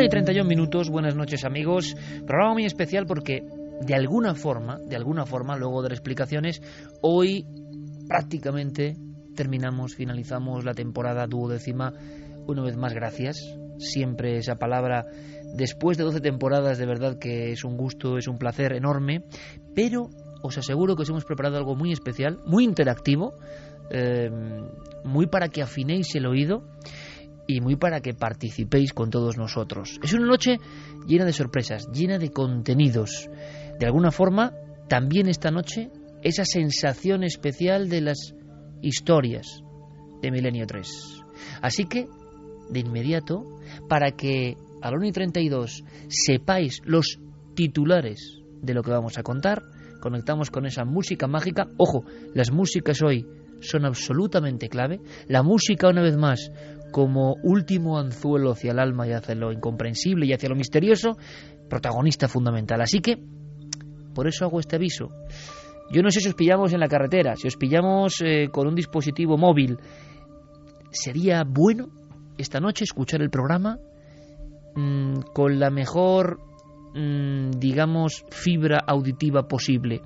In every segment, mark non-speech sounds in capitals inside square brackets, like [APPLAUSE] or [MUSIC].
Una y 31 minutos, buenas noches amigos. Programa muy especial porque de alguna forma, de alguna forma, luego de las explicaciones, hoy prácticamente terminamos, finalizamos la temporada duodécima. Una vez más, gracias. Siempre esa palabra, después de 12 temporadas, de verdad que es un gusto, es un placer enorme. Pero os aseguro que os hemos preparado algo muy especial, muy interactivo, eh, muy para que afinéis el oído y muy para que participéis con todos nosotros. Es una noche llena de sorpresas, llena de contenidos. De alguna forma, también esta noche, esa sensación especial de las historias de Milenio 3. Así que, de inmediato, para que a la 1 y 32 sepáis los titulares de lo que vamos a contar, conectamos con esa música mágica. Ojo, las músicas hoy son absolutamente clave. La música, una vez más, como último anzuelo hacia el alma y hacia lo incomprensible y hacia lo misterioso, protagonista fundamental. Así que, por eso hago este aviso. Yo no sé si os pillamos en la carretera, si os pillamos eh, con un dispositivo móvil, sería bueno esta noche escuchar el programa mmm, con la mejor, mmm, digamos, fibra auditiva posible.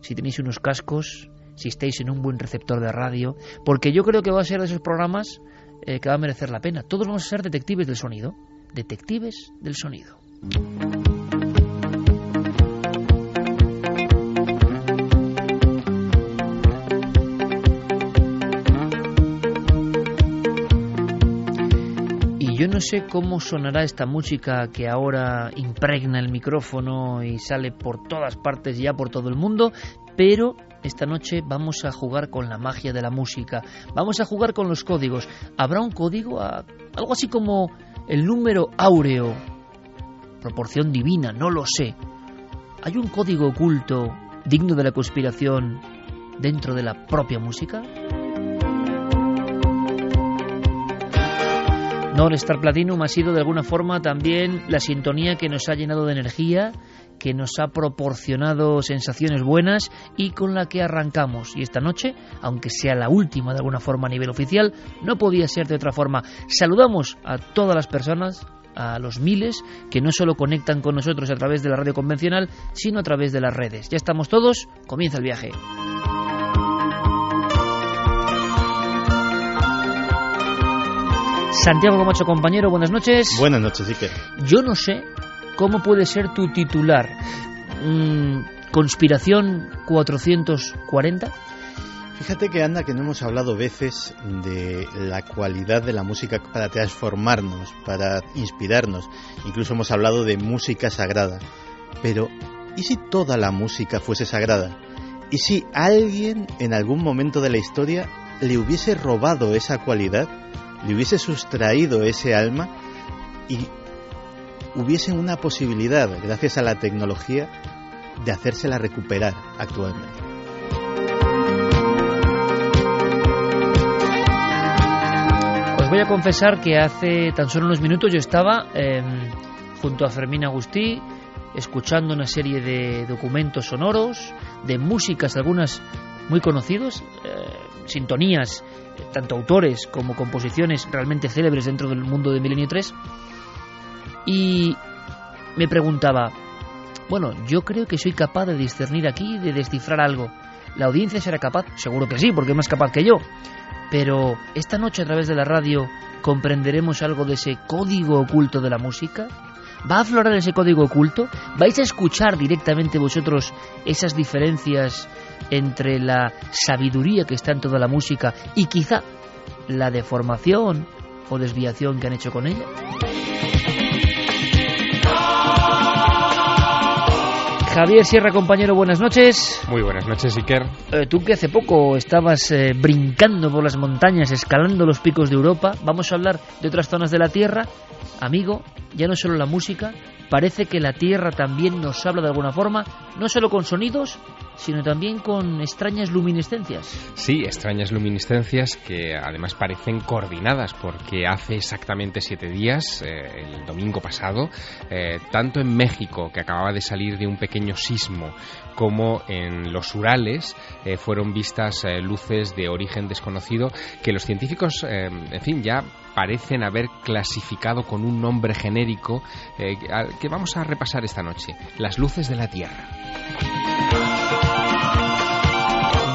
Si tenéis unos cascos, si estáis en un buen receptor de radio, porque yo creo que va a ser de esos programas eh, que va a merecer la pena. Todos vamos a ser detectives del sonido. Detectives del sonido. Y yo no sé cómo sonará esta música que ahora impregna el micrófono y sale por todas partes, ya por todo el mundo, pero esta noche vamos a jugar con la magia de la música, vamos a jugar con los códigos. Habrá un código, a, algo así como el número áureo, proporción divina, no lo sé. ¿Hay un código oculto digno de la conspiración dentro de la propia música? No, el Star Platinum ha sido de alguna forma también la sintonía que nos ha llenado de energía, que nos ha proporcionado sensaciones buenas y con la que arrancamos. Y esta noche, aunque sea la última de alguna forma a nivel oficial, no podía ser de otra forma. Saludamos a todas las personas, a los miles que no solo conectan con nosotros a través de la radio convencional, sino a través de las redes. Ya estamos todos, comienza el viaje. Santiago Camacho, compañero, buenas noches. Buenas noches, Iker. Yo no sé cómo puede ser tu titular. Mm, ¿Conspiración 440? Fíjate que anda que no hemos hablado veces de la cualidad de la música para transformarnos, para inspirarnos. Incluso hemos hablado de música sagrada. Pero, ¿y si toda la música fuese sagrada? ¿Y si alguien en algún momento de la historia le hubiese robado esa cualidad? Le hubiese sustraído ese alma y hubiese una posibilidad, gracias a la tecnología, de hacérsela recuperar actualmente. Os voy a confesar que hace tan solo unos minutos yo estaba eh, junto a Fermín Agustí, escuchando una serie de documentos sonoros, de músicas, algunas muy conocidos, eh, sintonías, tanto autores como composiciones realmente célebres dentro del mundo de Milenio 3. Y me preguntaba, bueno, yo creo que soy capaz de discernir aquí, de descifrar algo. ¿La audiencia será capaz? Seguro que sí, porque es más capaz que yo. Pero esta noche a través de la radio comprenderemos algo de ese código oculto de la música. ¿Va a aflorar ese código oculto? ¿Vais a escuchar directamente vosotros esas diferencias entre la sabiduría que está en toda la música y quizá la deformación o desviación que han hecho con ella? Javier Sierra, compañero, buenas noches. Muy buenas noches, Iker. Eh, tú que hace poco estabas eh, brincando por las montañas, escalando los picos de Europa, vamos a hablar de otras zonas de la Tierra. Amigo, ya no solo la música, parece que la Tierra también nos habla de alguna forma, no solo con sonidos, sino también con extrañas luminiscencias. Sí, extrañas luminiscencias que además parecen coordinadas porque hace exactamente siete días, eh, el domingo pasado, eh, tanto en México, que acababa de salir de un pequeño sismo, como en los Urales, eh, fueron vistas luces de origen desconocido que los científicos, en fin, ya parecen haber clasificado con un nombre genérico que vamos a repasar esta noche, las luces de la Tierra.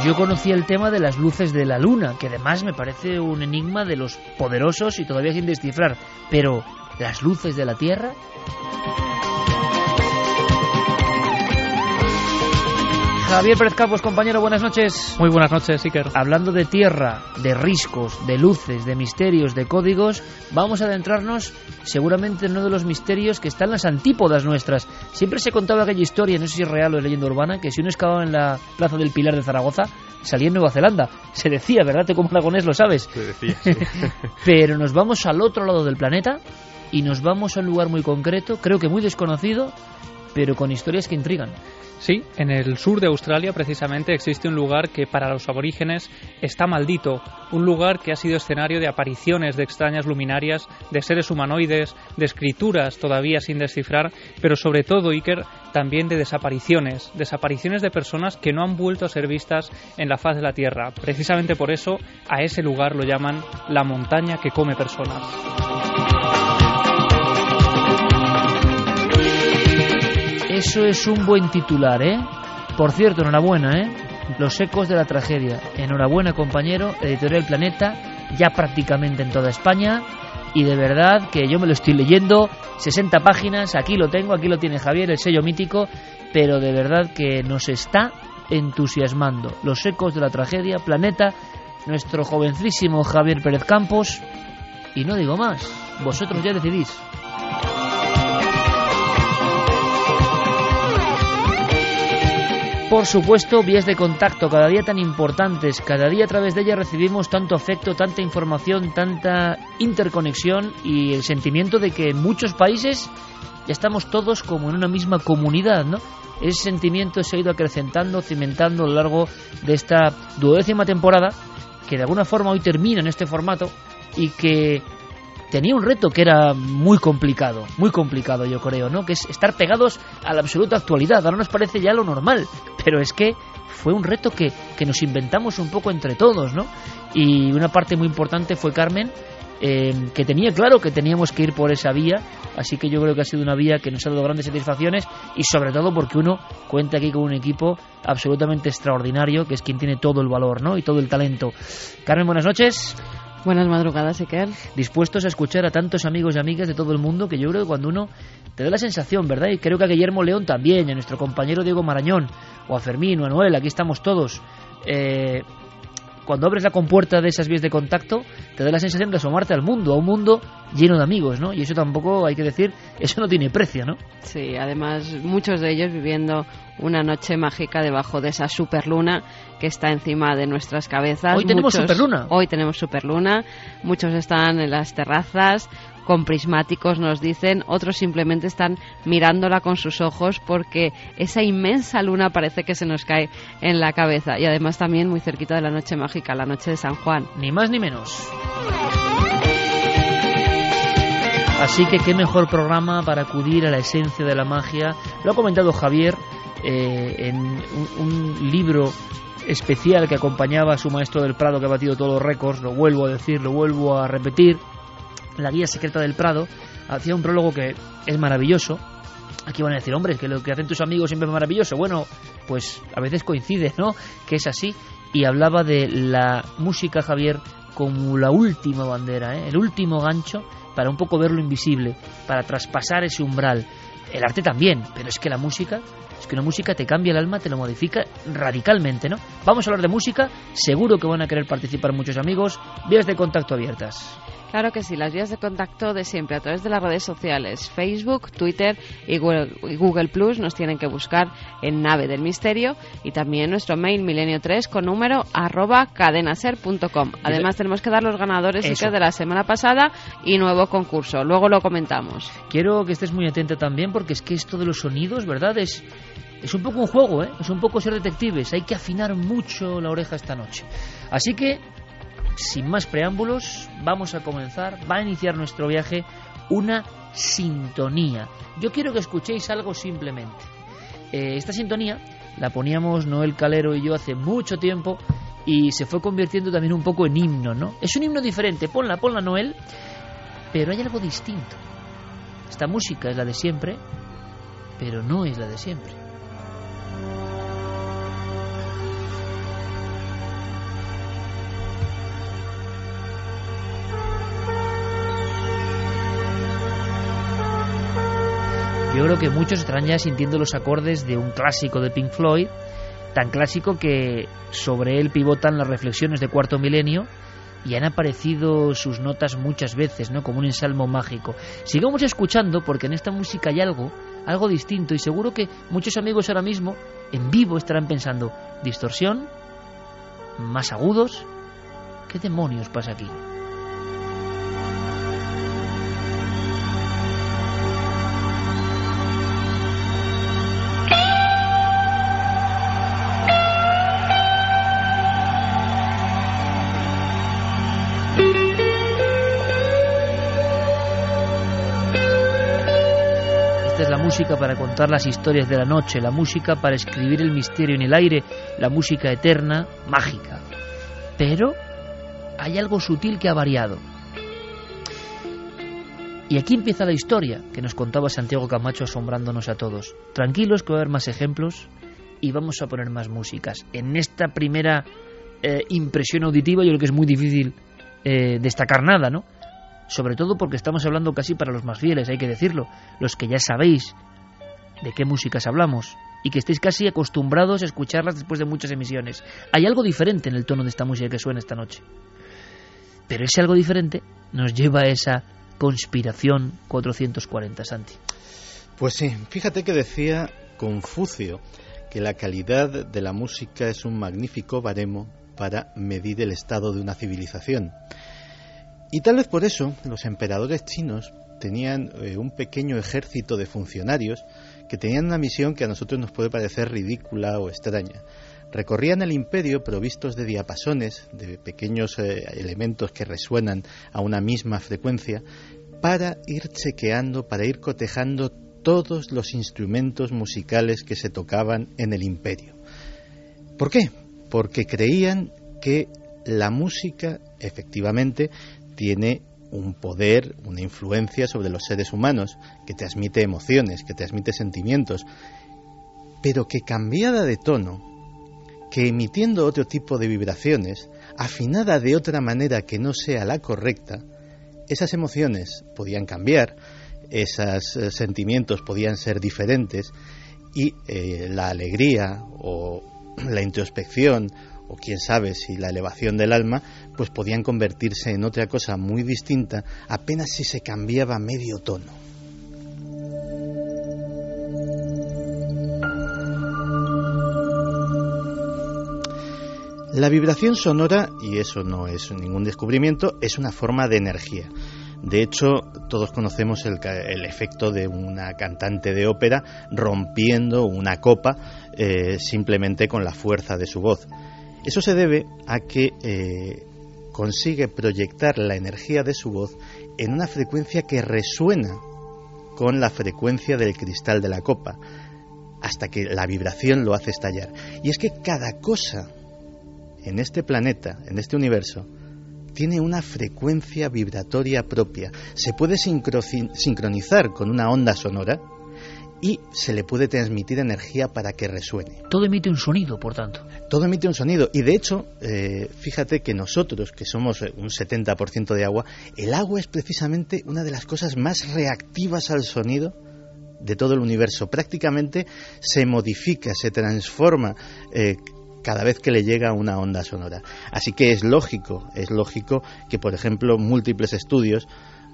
Yo conocí el tema de las luces de la luna, que además me parece un enigma de los poderosos y todavía sin descifrar. Pero, ¿las luces de la Tierra? Javier Pérez Campos, compañero, buenas noches. Muy buenas noches, Iker. Hablando de tierra, de riscos, de luces, de misterios, de códigos, vamos a adentrarnos seguramente en uno de los misterios que están en las antípodas nuestras. Siempre se contaba aquella historia, no sé si es real o es leyenda urbana, que si uno excavaba en la plaza del Pilar de Zaragoza, salía en Nueva Zelanda. Se decía, ¿verdad? Te como aragonés lo sabes. Se decía, sí. [LAUGHS] Pero nos vamos al otro lado del planeta y nos vamos a un lugar muy concreto, creo que muy desconocido, pero con historias que intrigan. Sí, en el sur de Australia precisamente existe un lugar que para los aborígenes está maldito, un lugar que ha sido escenario de apariciones de extrañas luminarias, de seres humanoides, de escrituras todavía sin descifrar, pero sobre todo, Iker, también de desapariciones, desapariciones de personas que no han vuelto a ser vistas en la faz de la Tierra. Precisamente por eso a ese lugar lo llaman la montaña que come personas. Eso es un buen titular, ¿eh? Por cierto, enhorabuena, ¿eh? Los ecos de la tragedia. Enhorabuena, compañero. Editorial Planeta, ya prácticamente en toda España. Y de verdad que yo me lo estoy leyendo. 60 páginas, aquí lo tengo, aquí lo tiene Javier, el sello mítico. Pero de verdad que nos está entusiasmando. Los ecos de la tragedia, Planeta, nuestro jovencísimo Javier Pérez Campos. Y no digo más, vosotros ya decidís. Por supuesto, vías de contacto cada día tan importantes, cada día a través de ellas recibimos tanto afecto, tanta información, tanta interconexión y el sentimiento de que en muchos países ya estamos todos como en una misma comunidad, ¿no? Ese sentimiento se ha ido acrecentando, cimentando a lo largo de esta duodécima temporada, que de alguna forma hoy termina en este formato y que tenía un reto que era muy complicado, muy complicado yo creo, ¿no? Que es estar pegados a la absoluta actualidad. Ahora nos parece ya lo normal, pero es que fue un reto que, que nos inventamos un poco entre todos, ¿no? Y una parte muy importante fue Carmen, eh, que tenía claro que teníamos que ir por esa vía, así que yo creo que ha sido una vía que nos ha dado grandes satisfacciones y sobre todo porque uno cuenta aquí con un equipo absolutamente extraordinario, que es quien tiene todo el valor, ¿no? Y todo el talento. Carmen, buenas noches. Buenas madrugadas, Iker. Dispuestos a escuchar a tantos amigos y amigas de todo el mundo que yo creo que cuando uno te da la sensación, ¿verdad? Y creo que a Guillermo León también, y a nuestro compañero Diego Marañón, o a Fermín, o a Noel, aquí estamos todos. Eh, cuando abres la compuerta de esas vías de contacto, te da la sensación de asomarte al mundo, a un mundo lleno de amigos, ¿no? Y eso tampoco, hay que decir, eso no tiene precio, ¿no? Sí, además muchos de ellos viviendo una noche mágica debajo de esa superluna que está encima de nuestras cabezas. Hoy tenemos superluna. Hoy tenemos superluna. Muchos están en las terrazas con prismáticos, nos dicen. Otros simplemente están mirándola con sus ojos porque esa inmensa luna parece que se nos cae en la cabeza. Y además también muy cerquita de la noche mágica, la noche de San Juan. Ni más ni menos. Así que qué mejor programa para acudir a la esencia de la magia. Lo ha comentado Javier eh, en un, libro especial que acompañaba a su maestro del Prado que ha batido todos los récords. Lo vuelvo a decir, lo vuelvo a repetir. La guía secreta del Prado hacía un prólogo que es maravilloso. Aquí van a decir, hombre, que lo que hacen tus amigos siempre es maravilloso. Bueno, pues a veces coincide, ¿no? Que es así. Y hablaba de la música, Javier, como la última bandera, ¿eh? el último gancho para un poco ver lo invisible, para traspasar ese umbral. El arte también, pero es que la música, es que la música te cambia el alma, te lo modifica radicalmente, ¿no? Vamos a hablar de música, seguro que van a querer participar muchos amigos, vías de contacto abiertas. Claro que sí, las vías de contacto de siempre a través de las redes sociales, Facebook, Twitter y Google, Plus nos tienen que buscar en Nave del Misterio y también nuestro mail milenio3 con número arroba cadenaser.com. Además tenemos que dar los ganadores de la semana pasada y nuevo concurso, luego lo comentamos. Quiero que estés muy atenta también porque es que esto de los sonidos, ¿verdad? Es, es un poco un juego, ¿eh? es un poco ser detectives, hay que afinar mucho la oreja esta noche. Así que sin más preámbulos, vamos a comenzar, va a iniciar nuestro viaje una sintonía. Yo quiero que escuchéis algo simplemente. Eh, esta sintonía la poníamos Noel Calero y yo hace mucho tiempo y se fue convirtiendo también un poco en himno, ¿no? Es un himno diferente, ponla, ponla Noel, pero hay algo distinto. Esta música es la de siempre, pero no es la de siempre. Yo creo que muchos estarán ya sintiendo los acordes de un clásico de Pink Floyd, tan clásico que sobre él pivotan las reflexiones de Cuarto Milenio y han aparecido sus notas muchas veces, ¿no? Como un ensalmo mágico. Sigamos escuchando porque en esta música hay algo, algo distinto y seguro que muchos amigos ahora mismo en vivo estarán pensando, distorsión, más agudos, ¿qué demonios pasa aquí? Para contar las historias de la noche, la música para escribir el misterio en el aire, la música eterna, mágica. Pero hay algo sutil que ha variado. Y aquí empieza la historia que nos contaba Santiago Camacho asombrándonos a todos. Tranquilos que va a haber más ejemplos y vamos a poner más músicas. En esta primera eh, impresión auditiva yo creo que es muy difícil eh, destacar nada, ¿no? sobre todo porque estamos hablando casi para los más fieles, hay que decirlo, los que ya sabéis de qué músicas hablamos y que estéis casi acostumbrados a escucharlas después de muchas emisiones. Hay algo diferente en el tono de esta música que suena esta noche. Pero ese algo diferente nos lleva a esa conspiración 440, Santi. Pues sí, fíjate que decía Confucio que la calidad de la música es un magnífico baremo para medir el estado de una civilización. Y tal vez por eso los emperadores chinos tenían eh, un pequeño ejército de funcionarios que tenían una misión que a nosotros nos puede parecer ridícula o extraña. Recorrían el imperio provistos de diapasones, de pequeños eh, elementos que resuenan a una misma frecuencia, para ir chequeando, para ir cotejando todos los instrumentos musicales que se tocaban en el imperio. ¿Por qué? Porque creían que la música efectivamente tiene un poder, una influencia sobre los seres humanos, que transmite emociones, que transmite sentimientos, pero que cambiada de tono, que emitiendo otro tipo de vibraciones, afinada de otra manera que no sea la correcta, esas emociones podían cambiar, esos eh, sentimientos podían ser diferentes y eh, la alegría o [CLEARS THROAT] la introspección o quién sabe si la elevación del alma, pues podían convertirse en otra cosa muy distinta apenas si se cambiaba medio tono. La vibración sonora, y eso no es ningún descubrimiento, es una forma de energía. De hecho, todos conocemos el, efecto de una cantante de ópera rompiendo una copa eh, simplemente con la fuerza de su voz. Eso se debe a que eh, consigue proyectar la energía de su voz en una frecuencia que resuena con la frecuencia del cristal de la copa, hasta que la vibración lo hace estallar. Y es que cada cosa en este planeta, en este universo, tiene una frecuencia vibratoria propia. Se puede sincronizar con una onda sonora y se le puede transmitir energía para que resuene. Todo emite un sonido, por tanto. Todo emite un sonido. Y de hecho, eh, fíjate que nosotros, que somos eh, un 70% de agua, el agua es precisamente una de las cosas más reactivas al sonido de todo el universo. Prácticamente se modifica, se transforma. Eh, cada vez que le llega una onda sonora. Así que es lógico, es lógico que, por ejemplo, múltiples estudios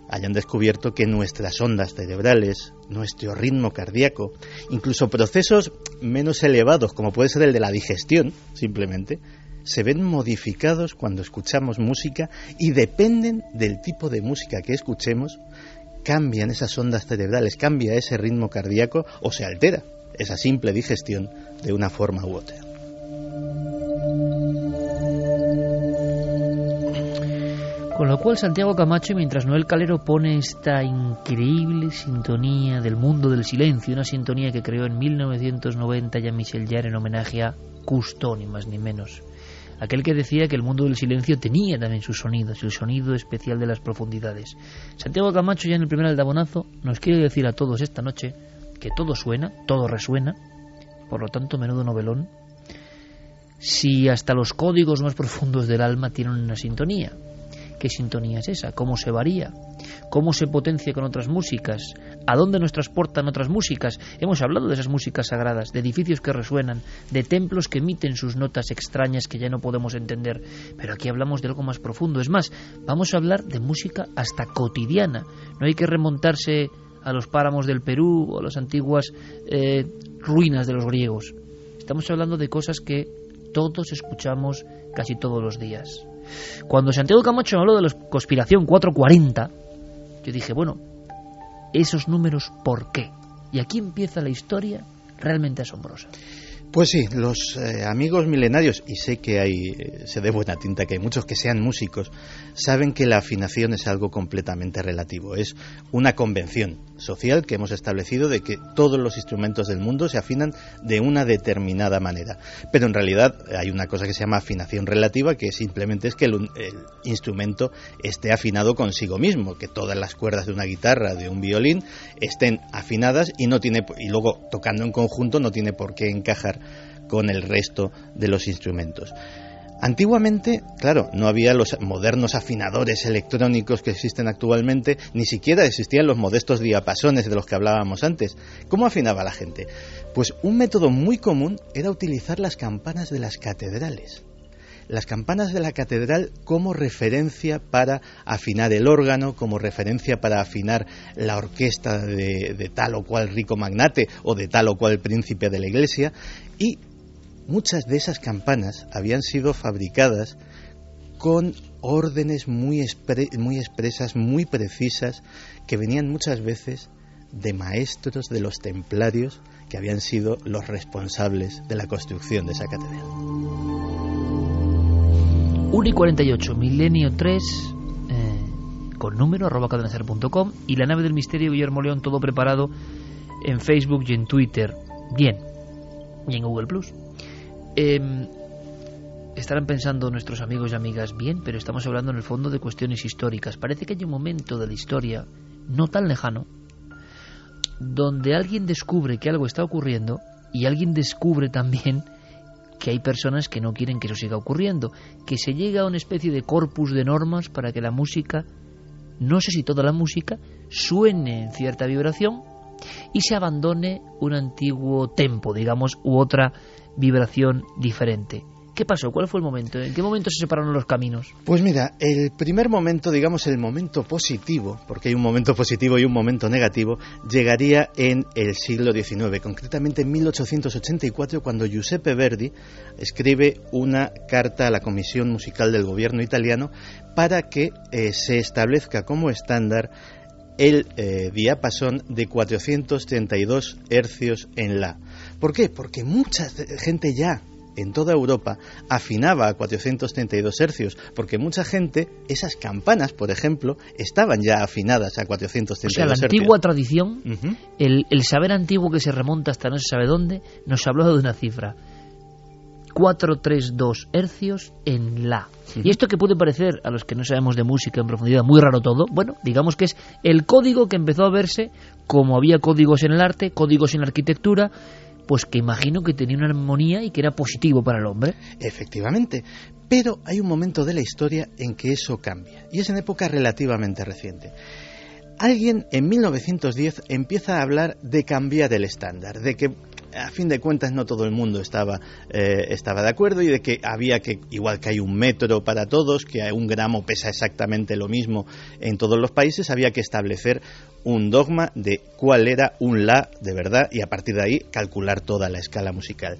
hayan descubierto que nuestras ondas cerebrales, nuestro ritmo cardíaco, incluso procesos menos elevados, como puede ser el de la digestión, simplemente, se ven modificados cuando escuchamos música y dependen del tipo de música que escuchemos, cambian esas ondas cerebrales, cambia ese ritmo cardíaco o se altera esa simple digestión de una forma u otra. Con lo cual Santiago Camacho, mientras Noel Calero pone esta increíble sintonía del mundo del silencio, una sintonía que creó en 1990 Jean-Michel Jarre en homenaje a Cousteau, ni más ni menos. Aquel que decía que el mundo del silencio tenía también sus sonidos, el sonido especial de las profundidades. Santiago Camacho ya en el primer aldabonazo nos quiere decir a todos esta noche que todo suena, todo resuena, por lo tanto menudo novelón, si hasta los códigos más profundos del alma tienen una sintonía. ¿Qué sintonía es esa? ¿Cómo se varía? ¿Cómo se potencia con otras músicas? ¿A dónde nos transportan otras músicas? Hemos hablado de esas músicas sagradas, de edificios que resuenan, de templos que emiten sus notas extrañas que ya no podemos entender. Pero aquí hablamos de algo más profundo. Es más, vamos a hablar de música hasta cotidiana. No hay que remontarse a los páramos del Perú o a las antiguas eh, ruinas de los griegos. Estamos hablando de cosas que todos escuchamos casi todos los días. Cuando Santiago Camacho habló de la conspiración 440, yo dije, bueno, esos números, ¿por qué? Y aquí empieza la historia realmente asombrosa. Pues sí, los eh, amigos milenarios, y sé que hay, eh, se de buena tinta que hay muchos que sean músicos, saben que la afinación es algo completamente relativo. Es una convención social que hemos establecido de que todos los instrumentos del mundo se afinan de una determinada manera. Pero en realidad hay una cosa que se llama afinación relativa, que simplemente es que el, el instrumento esté afinado consigo mismo, que todas las cuerdas de una guitarra, de un violín, estén afinadas y no tiene y luego tocando en conjunto no tiene por qué encajar con el resto de los instrumentos. Antiguamente, claro, no había los modernos afinadores electrónicos que existen actualmente, ni siquiera existían los modestos diapasones de los que hablábamos antes. ¿Cómo afinaba la gente? Pues un método muy común era utilizar las campanas de las catedrales. Las campanas de la catedral como referencia para afinar el órgano, como referencia para afinar la orquesta de, tal o cual rico magnate o de tal o cual príncipe de la iglesia, y muchas de esas campanas habían sido fabricadas con órdenes muy, expresas, muy precisas, que venían muchas veces de maestros de los templarios que habían sido los responsables de la construcción de esa catedral. 1 y 48, milenio 3, eh, con número, arroba cadenacer.com y la nave del misterio Guillermo León, todo preparado en Facebook y en Twitter. Bien, y en Google Plus. Em, estarán pensando nuestros amigos y amigas bien, pero estamos hablando en el fondo de cuestiones históricas. Parece que hay un momento de la historia, no tan lejano, donde alguien descubre que algo está ocurriendo y alguien descubre también que hay personas que no quieren que eso siga ocurriendo, que se llega a una especie de corpus de normas para que la música, no sé si toda la música, suene en cierta vibración y se abandone un antiguo tempo, digamos, u otra vibración diferente. ¿Qué pasó? ¿Cuál fue el momento? ¿En qué momento se separaron los caminos? Pues mira, el primer momento, digamos el momento positivo, porque hay un momento positivo y un momento negativo, llegaría en el siglo XIX, concretamente en 1884, cuando Giuseppe Verdi escribe una carta a la Comisión Musical del Gobierno italiano para que eh, se establezca como estándar el eh, diapasón de 432 hercios en la. ¿Por qué? Porque mucha gente ya en toda Europa afinaba a 432 hercios, porque mucha gente, esas campanas, por ejemplo, estaban ya afinadas a 432 O sea, la hercios. antigua tradición, el saber antiguo que se remonta hasta no se sabe dónde, nos habló de una cifra. 432 hercios en la. Y esto que puede parecer a los que no sabemos de música en profundidad muy raro todo, bueno, digamos que es el código que empezó a verse como había códigos en el arte, códigos en la arquitectura, pues que imagino que tenía una armonía y que era positivo para el hombre. Efectivamente, pero hay un momento de la historia en que eso cambia, y es en época relativamente reciente. Alguien en 1910 empieza a hablar de cambiar el estándar, de que a fin de cuentas no todo el mundo estaba, eh, estaba de acuerdo y de que había que, igual que hay un metro para todos, que un gramo pesa exactamente lo mismo en todos los países, había que establecer un dogma de cuál era un la de verdad y a partir de ahí calcular toda la escala musical.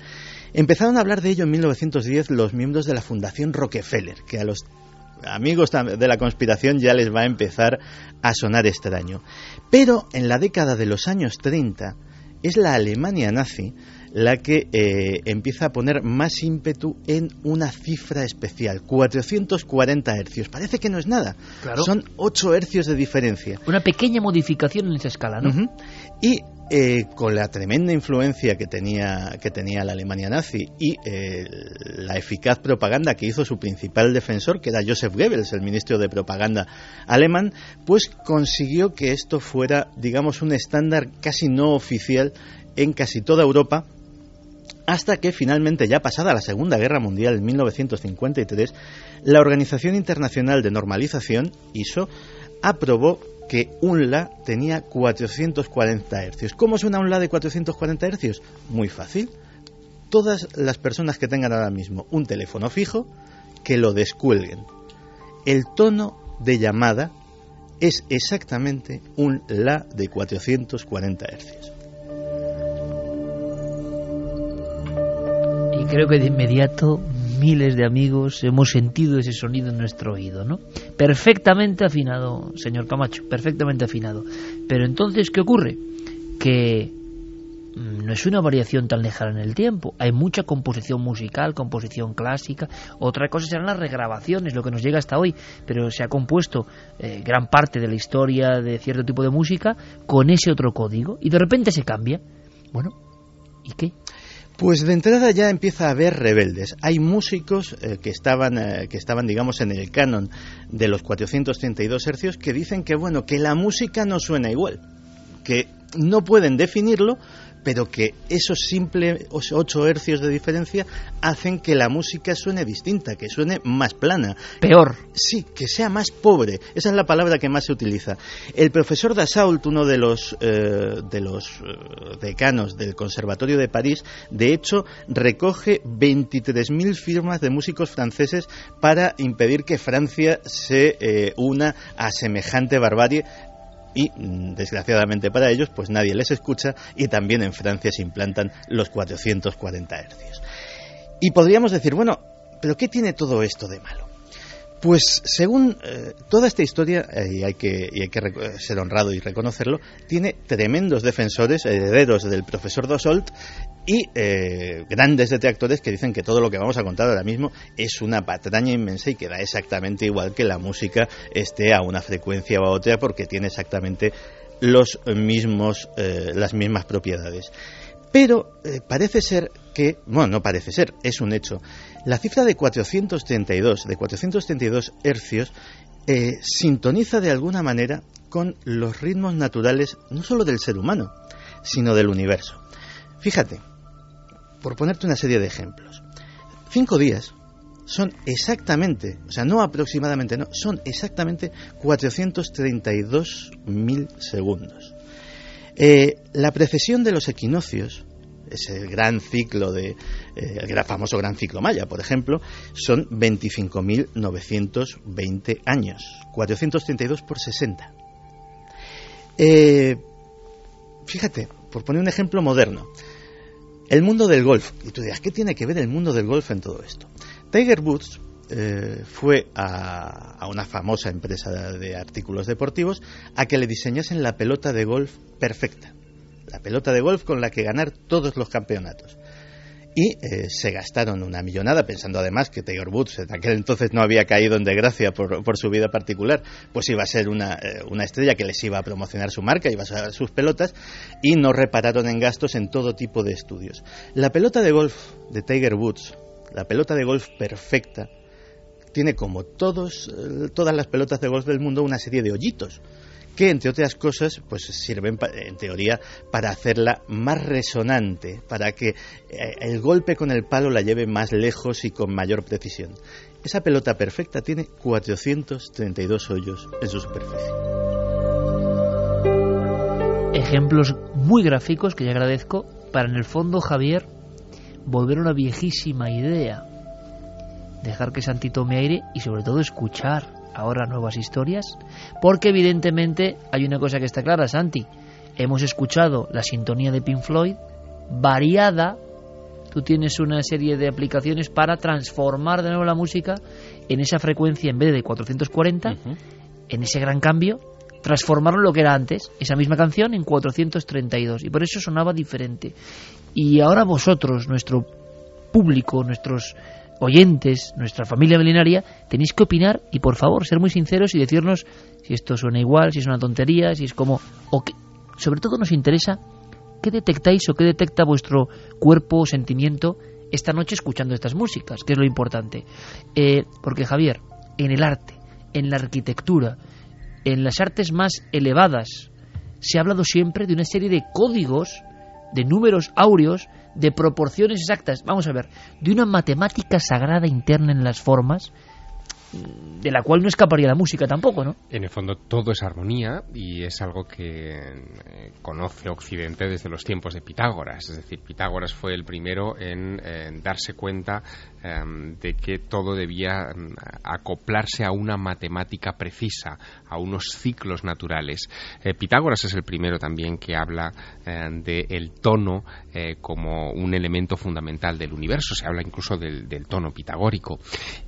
Empezaron a hablar de ello en 1910 los miembros de la Fundación Rockefeller, que a los amigos de la conspiración ya les va a empezar a sonar extraño. Pero en la década de los años 30 es la Alemania nazi la que eh, empieza a poner más ímpetu en una cifra especial, 440 hercios. Parece que no es nada, Claro. son 8 hercios de diferencia. Una pequeña modificación en esa escala, ¿no? Y eh, con la tremenda influencia que tenía, que tenía la Alemania nazi y eh, la eficaz propaganda que hizo su principal defensor, que era Joseph Goebbels, el ministro de propaganda alemán, pues consiguió que esto fuera, digamos, un estándar casi no oficial en casi toda Europa hasta que finalmente, ya pasada la Segunda Guerra Mundial en 1953, la Organización Internacional de Normalización, ISO, aprobó que un La tenía 440 hercios. ¿Cómo suena un La de 440 hercios? Muy fácil. Todas las personas que tengan ahora mismo un teléfono fijo, que lo descuelguen. El tono de llamada es exactamente un La de 440 hercios. Y creo que de inmediato miles de amigos hemos sentido ese sonido en nuestro oído, ¿no? Perfectamente afinado, señor Camacho, perfectamente afinado. Pero entonces, ¿qué ocurre? Que mm, no es una variación tan lejana en el tiempo. Hay mucha composición musical, composición clásica. Otra cosa serán las regrabaciones, lo que nos llega hasta hoy. Pero se ha compuesto eh, gran parte de la historia de cierto tipo de música con ese otro código y de repente se cambia. Bueno, ¿y qué? Pues de entrada ya empieza a haber rebeldes. Hay músicos eh, que estaban eh, que estaban digamos en el canon de los 432 hercios que dicen que bueno, que la música no suena igual, que no pueden definirlo, pero que esos simples 8 hercios de diferencia hacen que la música suene distinta, que suene más plana, Peor. Sí, que sea más pobre. Esa es la palabra que más se utiliza. El profesor Dassault, uno de los, eh, de los eh, decanos del Conservatorio de París, de hecho, recoge 23.000 firmas de músicos franceses para impedir que Francia se eh, una a semejante barbarie y mm, desgraciadamente para ellos pues nadie les escucha y también en Francia se implantan los 440 hercios. Y podríamos decir, bueno, pero ¿qué tiene todo esto de malo? Pues según eh, toda esta historia, eh, y hay que, y hay que reco- ser honrado y reconocerlo, tiene tremendos defensores, herederos del profesor Dassault y eh, grandes detractores que dicen que todo lo que vamos a contar ahora mismo es una patraña inmensa y que da exactamente igual que la música esté a una frecuencia o a otra porque tiene exactamente los mismos, eh, las mismas propiedades. Pero eh, parece ser que, bueno, no parece ser, es un hecho. La cifra de 432, de 432 hercios, eh, sintoniza de alguna manera con los ritmos naturales no solo del ser humano, sino del universo. Fíjate, por ponerte una serie de ejemplos, cinco días son exactamente, o sea, no aproximadamente, no, son exactamente 432.000 segundos. Eh, la precesión de los equinoccios, ese gran ciclo de, el gran- famoso gran ciclo maya, por ejemplo, son 25.920 años, 432 por 60. Eh, fíjate, por poner un ejemplo moderno, el mundo del golf. Y tú dirás, ¿qué tiene que ver el mundo del golf en todo esto? Tiger Woods eh, fue a una famosa empresa de artículos deportivos a que le diseñasen la pelota de golf perfecta. La pelota de golf con la que ganar todos los campeonatos. Y eh, se gastaron una millonada, pensando además que Tiger Woods en aquel entonces no había caído en desgracia por, su vida particular, pues iba a ser una, eh, una, estrella que les iba a promocionar su marca, iba a usar sus pelotas, y no repararon en gastos en todo tipo de estudios. La pelota de golf de Tiger Woods, la pelota de golf perfecta, tiene como todos, eh, todas las pelotas de golf del mundo una serie de hoyitos que entre otras cosas pues sirven en teoría para hacerla más resonante, para que eh, el golpe con el palo la lleve más lejos y con mayor precisión. Esa pelota perfecta tiene 432 hoyos en su superficie. Ejemplos muy gráficos que yo agradezco para en el fondo Javier volver a una viejísima idea. Dejar que Santito me aire y sobre todo escuchar ahora nuevas historias? Porque evidentemente hay una cosa que está clara, Santi. Hemos escuchado la sintonía de Pink Floyd variada. Tú tienes una serie de aplicaciones para transformar de nuevo la música en esa frecuencia en vez de 440, en ese gran cambio, transformarlo en lo que era antes, esa misma canción en 432. Y por eso sonaba diferente. Y ahora vosotros, nuestro público, nuestros oyentes, nuestra familia milenaria, tenéis que opinar y por favor ser muy sinceros y decirnos si esto suena igual, si es una tontería, si es como... O que, sobre todo nos interesa qué detectáis o qué detecta vuestro cuerpo o sentimiento esta noche escuchando estas músicas, que es lo importante. Eh, porque Javier, en el arte, en la arquitectura, en las artes más elevadas, se ha hablado siempre de una serie de códigos, de números áureos, de proporciones exactas, vamos a ver, de una matemática sagrada interna en las formas, de la cual no escaparía la música tampoco, ¿no? En el fondo todo es armonía y es algo que eh, conoce Occidente desde los tiempos de Pitágoras. Es decir, Pitágoras fue el primero en, darse cuenta em, de que todo debía em, acoplarse a una matemática precisa, a unos ciclos naturales. Eh, Pitágoras es el primero también que habla em, del tono eh, como un elemento fundamental del universo. Se habla incluso del, del tono pitagórico.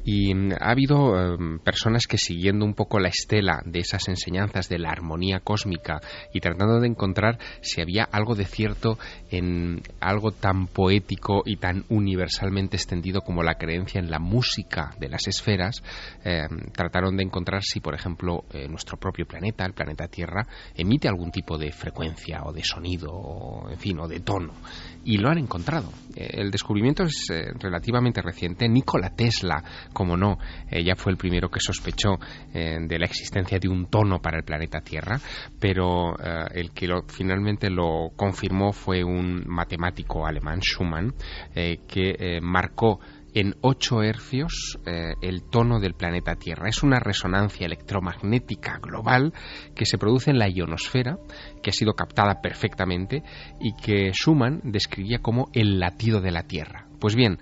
Y ha habido Em, personas que siguiendo un poco la estela de esas enseñanzas de la armonía cósmica y tratando de encontrar si había algo de cierto en algo tan poético y tan universalmente extendido como la creencia en la música de las esferas, em, trataron de encontrar si, por ejemplo, eh, nuestro propio planeta, el planeta Tierra, emite algún tipo de frecuencia o de sonido, o, en fin, o de tono y lo han encontrado. Eh, el descubrimiento es eh, relativamente reciente. Nikola Tesla, como no, eh, ya fue el primero que sospechó de la existencia de un tono para el planeta Tierra, pero el que lo, finalmente lo confirmó fue un matemático alemán, Schumann, que marcó en 8 hercios eh, el tono del planeta Tierra. Es una resonancia electromagnética global que se produce en la ionosfera, que ha sido captada perfectamente y que Schumann describía como el latido de la Tierra. Pues bien,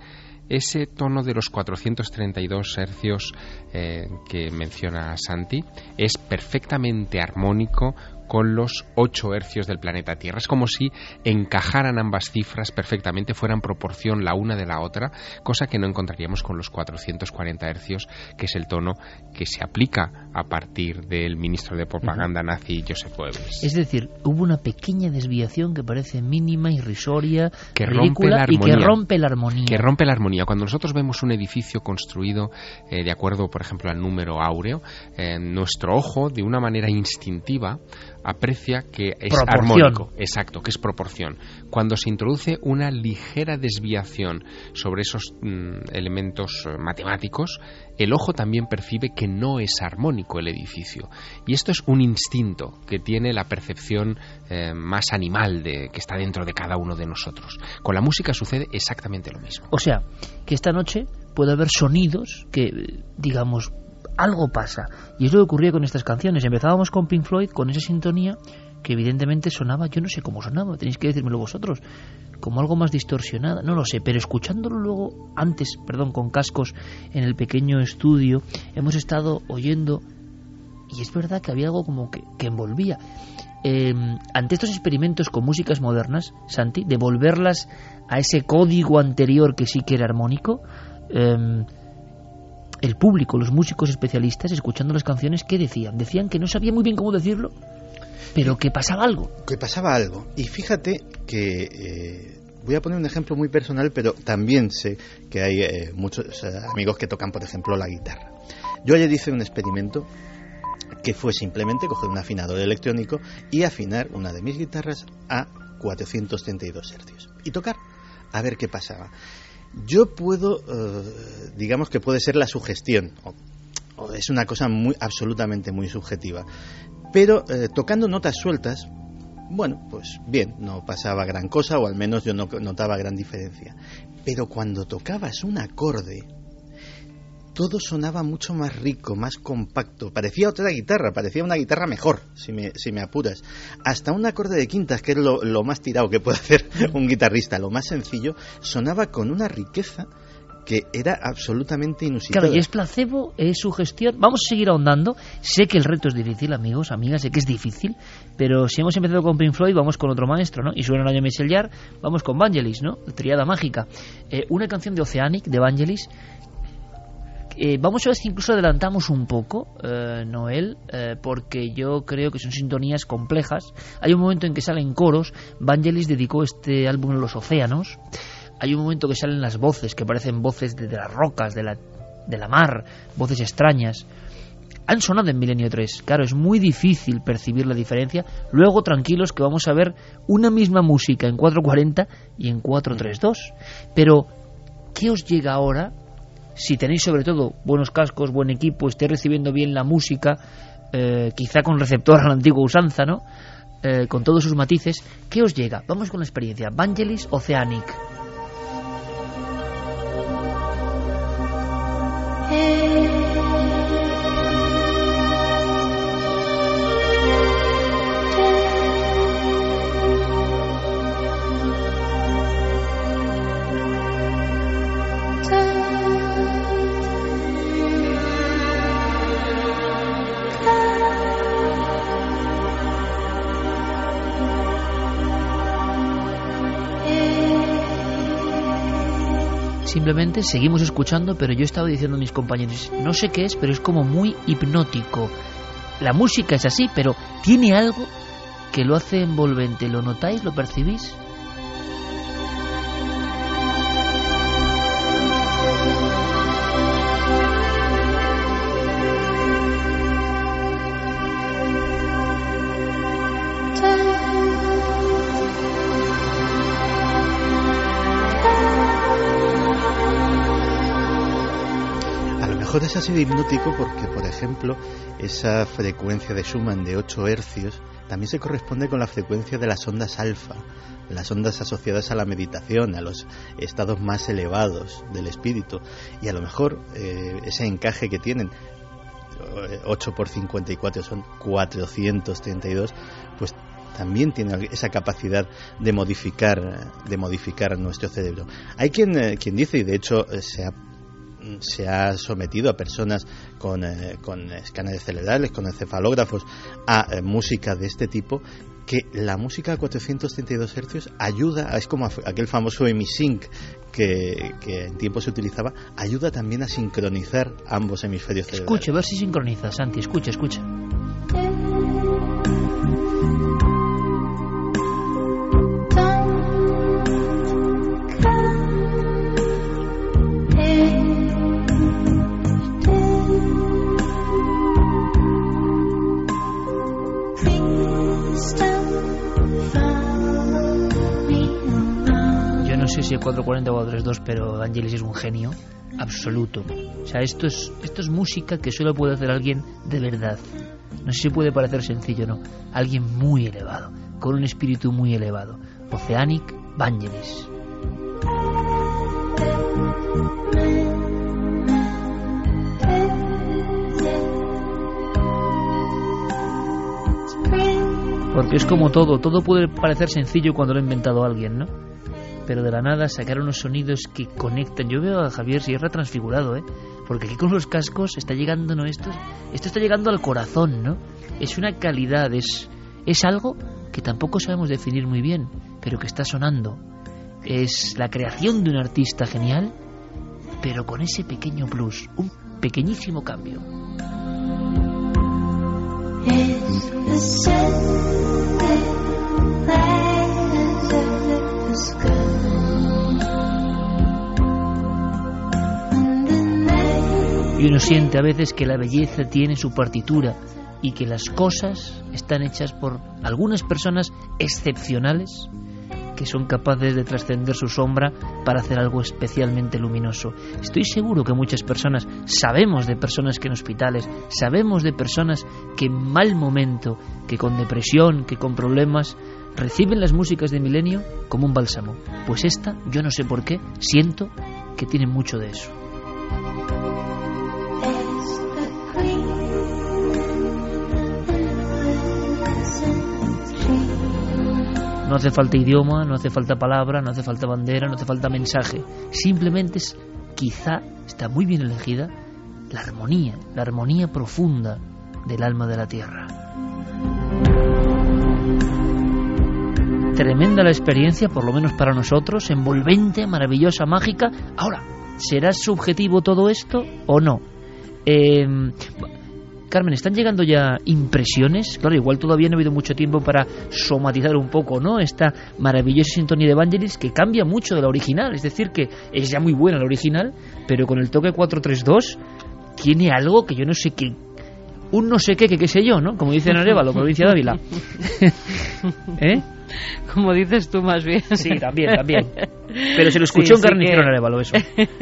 ese tono de los 432 hercios eh, que menciona Santi es perfectamente armónico con los 8 hercios del planeta Tierra. Es como si encajaran ambas cifras perfectamente, fueran proporción la una de la otra, cosa que no encontraríamos con los 440 hercios, que es el tono que se aplica a partir del ministro de propaganda nazi Joseph Goebbels. Es decir, hubo una pequeña desviación que parece mínima, irrisoria, que rompe la armonía, y que rompe la armonía. Que rompe la armonía. Cuando nosotros vemos un edificio construido eh, de acuerdo, por ejemplo, al número áureo, eh, nuestro ojo, de una manera instintiva, aprecia que es armónico, exacto, que es proporción. Cuando se introduce una ligera desviación sobre esos mm, elementos eh, matemáticos, el ojo también percibe que no es armónico el edificio. Y esto es un instinto que tiene la percepción eh, más animal de, que está dentro de cada uno de nosotros. Con la música sucede exactamente lo mismo. O sea, que esta noche puede haber sonidos que, digamos, algo pasa. Y es lo que ocurría con estas canciones. Empezábamos con Pink Floyd, con esa sintonía que evidentemente sonaba, yo no sé cómo sonaba, tenéis que decírmelo vosotros, como algo más distorsionada, no lo sé, pero escuchándolo luego, antes, perdón, con cascos en el pequeño estudio, hemos estado oyendo y es verdad que había algo como que, envolvía. Em, ante estos experimentos con músicas modernas, Santi, devolverlas a ese código anterior que sí que era armónico, eh, el público, los músicos especialistas, escuchando las canciones, ¿qué decían? Decían que no sabía muy bien cómo decirlo, pero que pasaba algo. Que pasaba algo. Y fíjate que eh, voy a poner un ejemplo muy personal, pero también sé que hay eh, muchos eh, amigos que tocan, por ejemplo, la guitarra. Yo ayer hice un experimento que fue simplemente coger un afinador electrónico y afinar una de mis guitarras a 432 hercios y tocar a ver qué pasaba. Yo puedo, eh, digamos que puede ser la sugestión, o, es una cosa muy absolutamente muy subjetiva, pero tocando notas sueltas, bueno, pues bien, no pasaba gran cosa, o al menos yo no notaba gran diferencia. Pero cuando tocabas un acorde, todo sonaba mucho más rico, más compacto. Parecía otra guitarra, parecía una guitarra mejor, si me, si me apuras. Hasta un acorde de quintas, que es lo, lo más tirado que puede hacer [LAUGHS] un guitarrista, lo más sencillo, sonaba con una riqueza que era absolutamente inusitada. Claro, y es placebo, es sugestión. Vamos a seguir ahondando. Sé que el reto es difícil, amigos, amigas, sé que es difícil, pero si hemos empezado con Pink Floyd, vamos con otro maestro, ¿no? Y suena el año Michel Yar, vamos con Vangelis, ¿no? Triada mágica. Eh, una canción de Oceanic, de Vangelis, eh, vamos a ver si incluso adelantamos un poco, eh, Noel, porque yo creo que son sintonías complejas. Hay un momento en que salen coros. Vangelis dedicó este álbum a los océanos hay un momento que salen las voces, que parecen voces de, las rocas, de la, de la mar, voces extrañas. Han sonado en Milenio 3. Claro, es muy difícil percibir la diferencia. Luego, tranquilos, que vamos a ver una misma música en 440 y en 432. Pero, ¿qué os llega ahora? Si tenéis sobre todo buenos cascos, buen equipo, estéis recibiendo bien la música, eh, quizá con receptor a la antigua usanza, ¿no? Eh, con todos sus matices, ¿qué os llega? Vamos con la experiencia. Vangelis Oceanic. Simplemente seguimos escuchando, pero yo estaba diciendo a mis compañeros, no sé qué es, pero es como muy hipnótico. La música es así, pero tiene algo que lo hace envolvente. ¿Lo notáis? ¿Lo percibís? Mejor es así hipnótico porque, por ejemplo, esa frecuencia de Schumann de 8 hercios también se corresponde con la frecuencia de las ondas alfa, las ondas asociadas a la meditación, a los estados más elevados del espíritu. Y a lo mejor eh, ese encaje que tienen, 8 por 54 son 432, pues también tiene esa capacidad de modificar de modificar nuestro cerebro. Hay quien, eh, quien dice, y de hecho eh, se ha se ha sometido a personas con, eh, con escáneres cerebrales, con encefalógrafos, a eh, música de este tipo, que la música a 432 Hz ayuda, es como aquel famoso emisync que, que en tiempo se utilizaba, ayuda también a sincronizar ambos hemisferios cerebrales. Escuche, a ver si sincroniza, Santi, escucha, escucha. si 440 o 432, pero Angelis es un genio absoluto. O sea, esto es, esto es música que solo puede hacer alguien de verdad. No sé si puede parecer sencillo, no. Alguien muy elevado, con un espíritu muy elevado. Oceanic Vangelis. Porque es como todo, todo puede parecer sencillo cuando lo ha inventado alguien, ¿no? Pero de la nada sacar unos sonidos que conectan. Yo veo a Javier Sierra transfigurado, ¿eh? Porque aquí con los cascos está llegando, ¿no? Esto, esto está llegando al corazón, ¿no? Es una calidad, es, es algo que tampoco sabemos definir muy bien, pero que está sonando. Es la creación de un artista genial, pero con ese pequeño plus, un pequeñísimo cambio. Y uno siente a veces que la belleza tiene su partitura y que las cosas están hechas por algunas personas excepcionales que son capaces de trascender su sombra para hacer algo especialmente luminoso. Estoy seguro que muchas personas sabemos de personas que en hospitales, sabemos de personas que en mal momento, que con depresión, que con problemas, reciben las músicas de Milenio como un bálsamo. Pues esta, yo no sé por qué, siento que tiene mucho de eso. No hace falta idioma, no hace falta palabra, no hace falta bandera, no hace falta mensaje. Simplemente es, quizá está muy bien elegida, la armonía, la armonía profunda del alma de la tierra. Tremenda la experiencia, por lo menos para nosotros, envolvente, maravillosa, mágica. Ahora, ¿será subjetivo todo esto o no? Eh, Carmen, ¿están llegando ya impresiones? Claro, igual todavía no ha habido mucho tiempo para somatizar un poco, ¿no? Esta maravillosa sintonía de Evangelis que cambia mucho de la original. Es decir, que es ya muy buena la original, pero con el toque 432 tiene algo que yo no sé qué. Un no sé qué, que qué sé yo, ¿no? Como dice Arevalo, provincia de Ávila. [LAUGHS] [LAUGHS] ¿Eh? [LAUGHS] Como dices tú más bien. Sí, también, también. Pero se lo escuchó un carnicero en Arevalo, eso.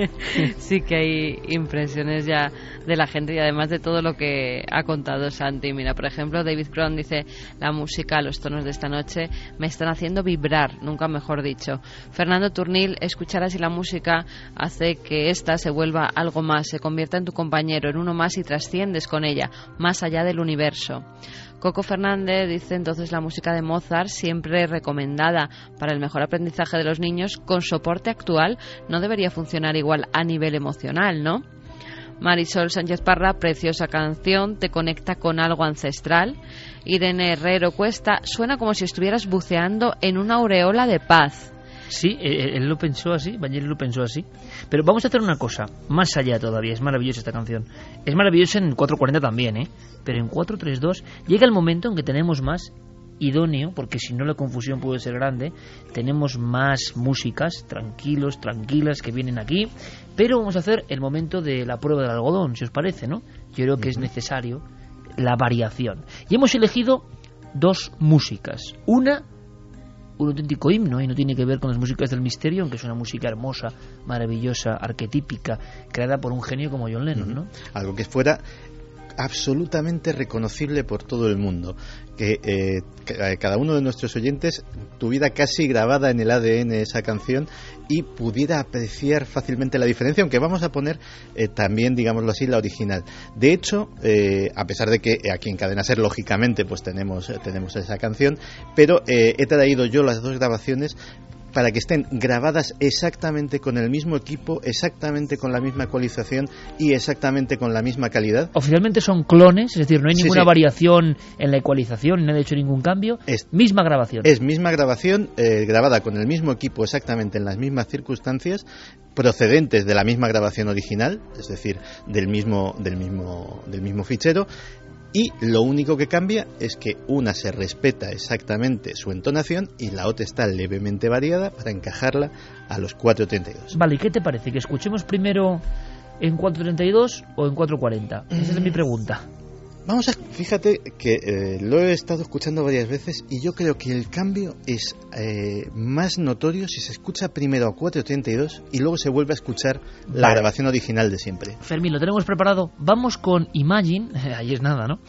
[LAUGHS] sí que hay impresiones ya de la gente y además de todo lo que ha contado Santi. Mira, por ejemplo, David Cron dice, la música, los tonos de esta noche me están haciendo vibrar, nunca mejor dicho. Fernando Turnil, escuchar así la música hace que ésta se vuelva algo más, se convierta en tu compañero, en uno más y trasciendes con ella, más allá del universo. Coco Fernández dice entonces la música de Mozart, siempre recomendada para el mejor aprendizaje de los niños, con soporte actual no debería funcionar igual a nivel emocional, ¿no? Marisol Sánchez Parra, preciosa canción, te conecta con algo ancestral. Irene Herrero Cuesta, suena como si estuvieras buceando en una aureola de paz. Sí, él lo pensó así, Bañeri lo pensó así. Pero vamos a hacer una cosa, más allá todavía, es maravillosa esta canción. Es maravillosa en 440 también, ¿eh? Pero en 432 llega el momento en que tenemos más idóneo, porque si no la confusión puede ser grande, tenemos más músicas, tranquilos, tranquilas, que vienen aquí, pero vamos a hacer el momento de la prueba del algodón, si os parece, ¿no? Yo creo que es necesario la variación. Y hemos elegido dos músicas. Una, un auténtico himno, y no tiene que ver con las músicas del misterio, aunque es una música hermosa, maravillosa, arquetípica, creada por un genio como John Lennon, ¿no? Algo que fuera absolutamente reconocible por todo el mundo. Que, eh, cada uno de nuestros oyentes tuviera casi grabada en el ADN esa canción y pudiera apreciar fácilmente la diferencia, aunque vamos a poner eh, también, digámoslo así, la original. De hecho, eh, a pesar de que aquí en Cadena Ser, lógicamente, pues tenemos, tenemos esa canción, pero he traído yo las dos grabaciones para que estén grabadas exactamente con el mismo equipo, exactamente con la misma ecualización y exactamente con la misma calidad. Oficialmente son clones, es decir, no hay ninguna variación en la ecualización, no ha hecho ningún cambio. Es misma grabación. Es misma grabación, eh, grabada con el mismo equipo exactamente en las mismas circunstancias, procedentes de la misma grabación original, es decir, del mismo, del mismo, del mismo fichero, y lo único que cambia es que una se respeta exactamente su entonación y la otra está levemente variada para encajarla a los 4.32. Vale, ¿y qué te parece? ¿Que escuchemos primero en 4.32 o en 4.40? Esa es mi pregunta. Vamos a, fíjate que eh, lo he estado escuchando varias veces y yo creo que el cambio es eh, más notorio si se escucha primero a 4.32 y luego se vuelve a escuchar la grabación original de siempre. Fermín, lo tenemos preparado. Vamos con Imagine, [LAUGHS] ahí es nada, ¿no?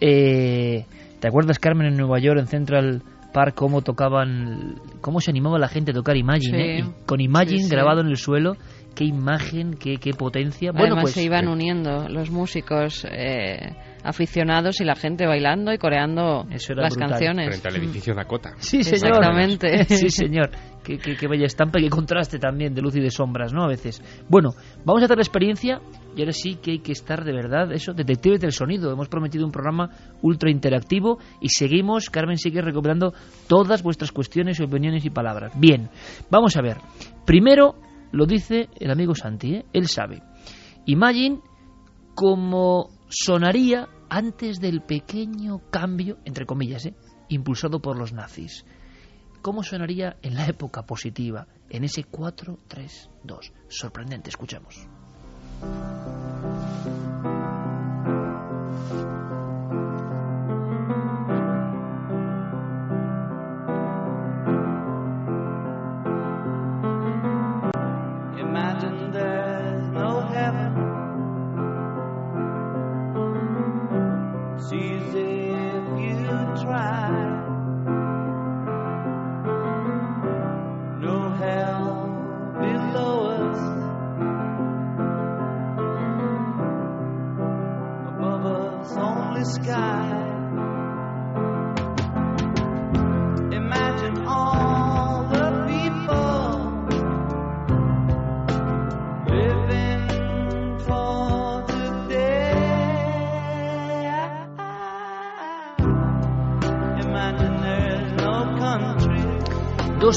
Eh, ¿Te acuerdas, Carmen, en Nueva York, en Central Park, cómo tocaban, cómo se animaba la gente a tocar Imagine? con Imagine grabado en el suelo qué imagen, qué, qué potencia. Bueno, Además pues, se iban uniendo los músicos eh, aficionados y la gente bailando y coreando las canciones. Frente al edificio Dakota. Sí, señor. Exactamente. [LAUGHS] sí, señor. Qué, qué, qué, bella estampa y qué contraste también de luz y de sombras, ¿no? A veces. Bueno, vamos a hacer la experiencia y ahora sí que hay que estar de verdad, eso, detectives del sonido. Hemos prometido un programa ultra interactivo y seguimos, Carmen sigue recuperando todas vuestras cuestiones, opiniones y palabras. Bien, vamos a ver. Primero, lo dice el amigo Santi, ¿eh? él sabe. Imagine como sonaría antes del pequeño cambio, entre comillas, ¿eh? impulsado por los nazis. ¿Cómo sonaría en la época positiva, en ese 4-3-2? Sorprendente, escuchamos.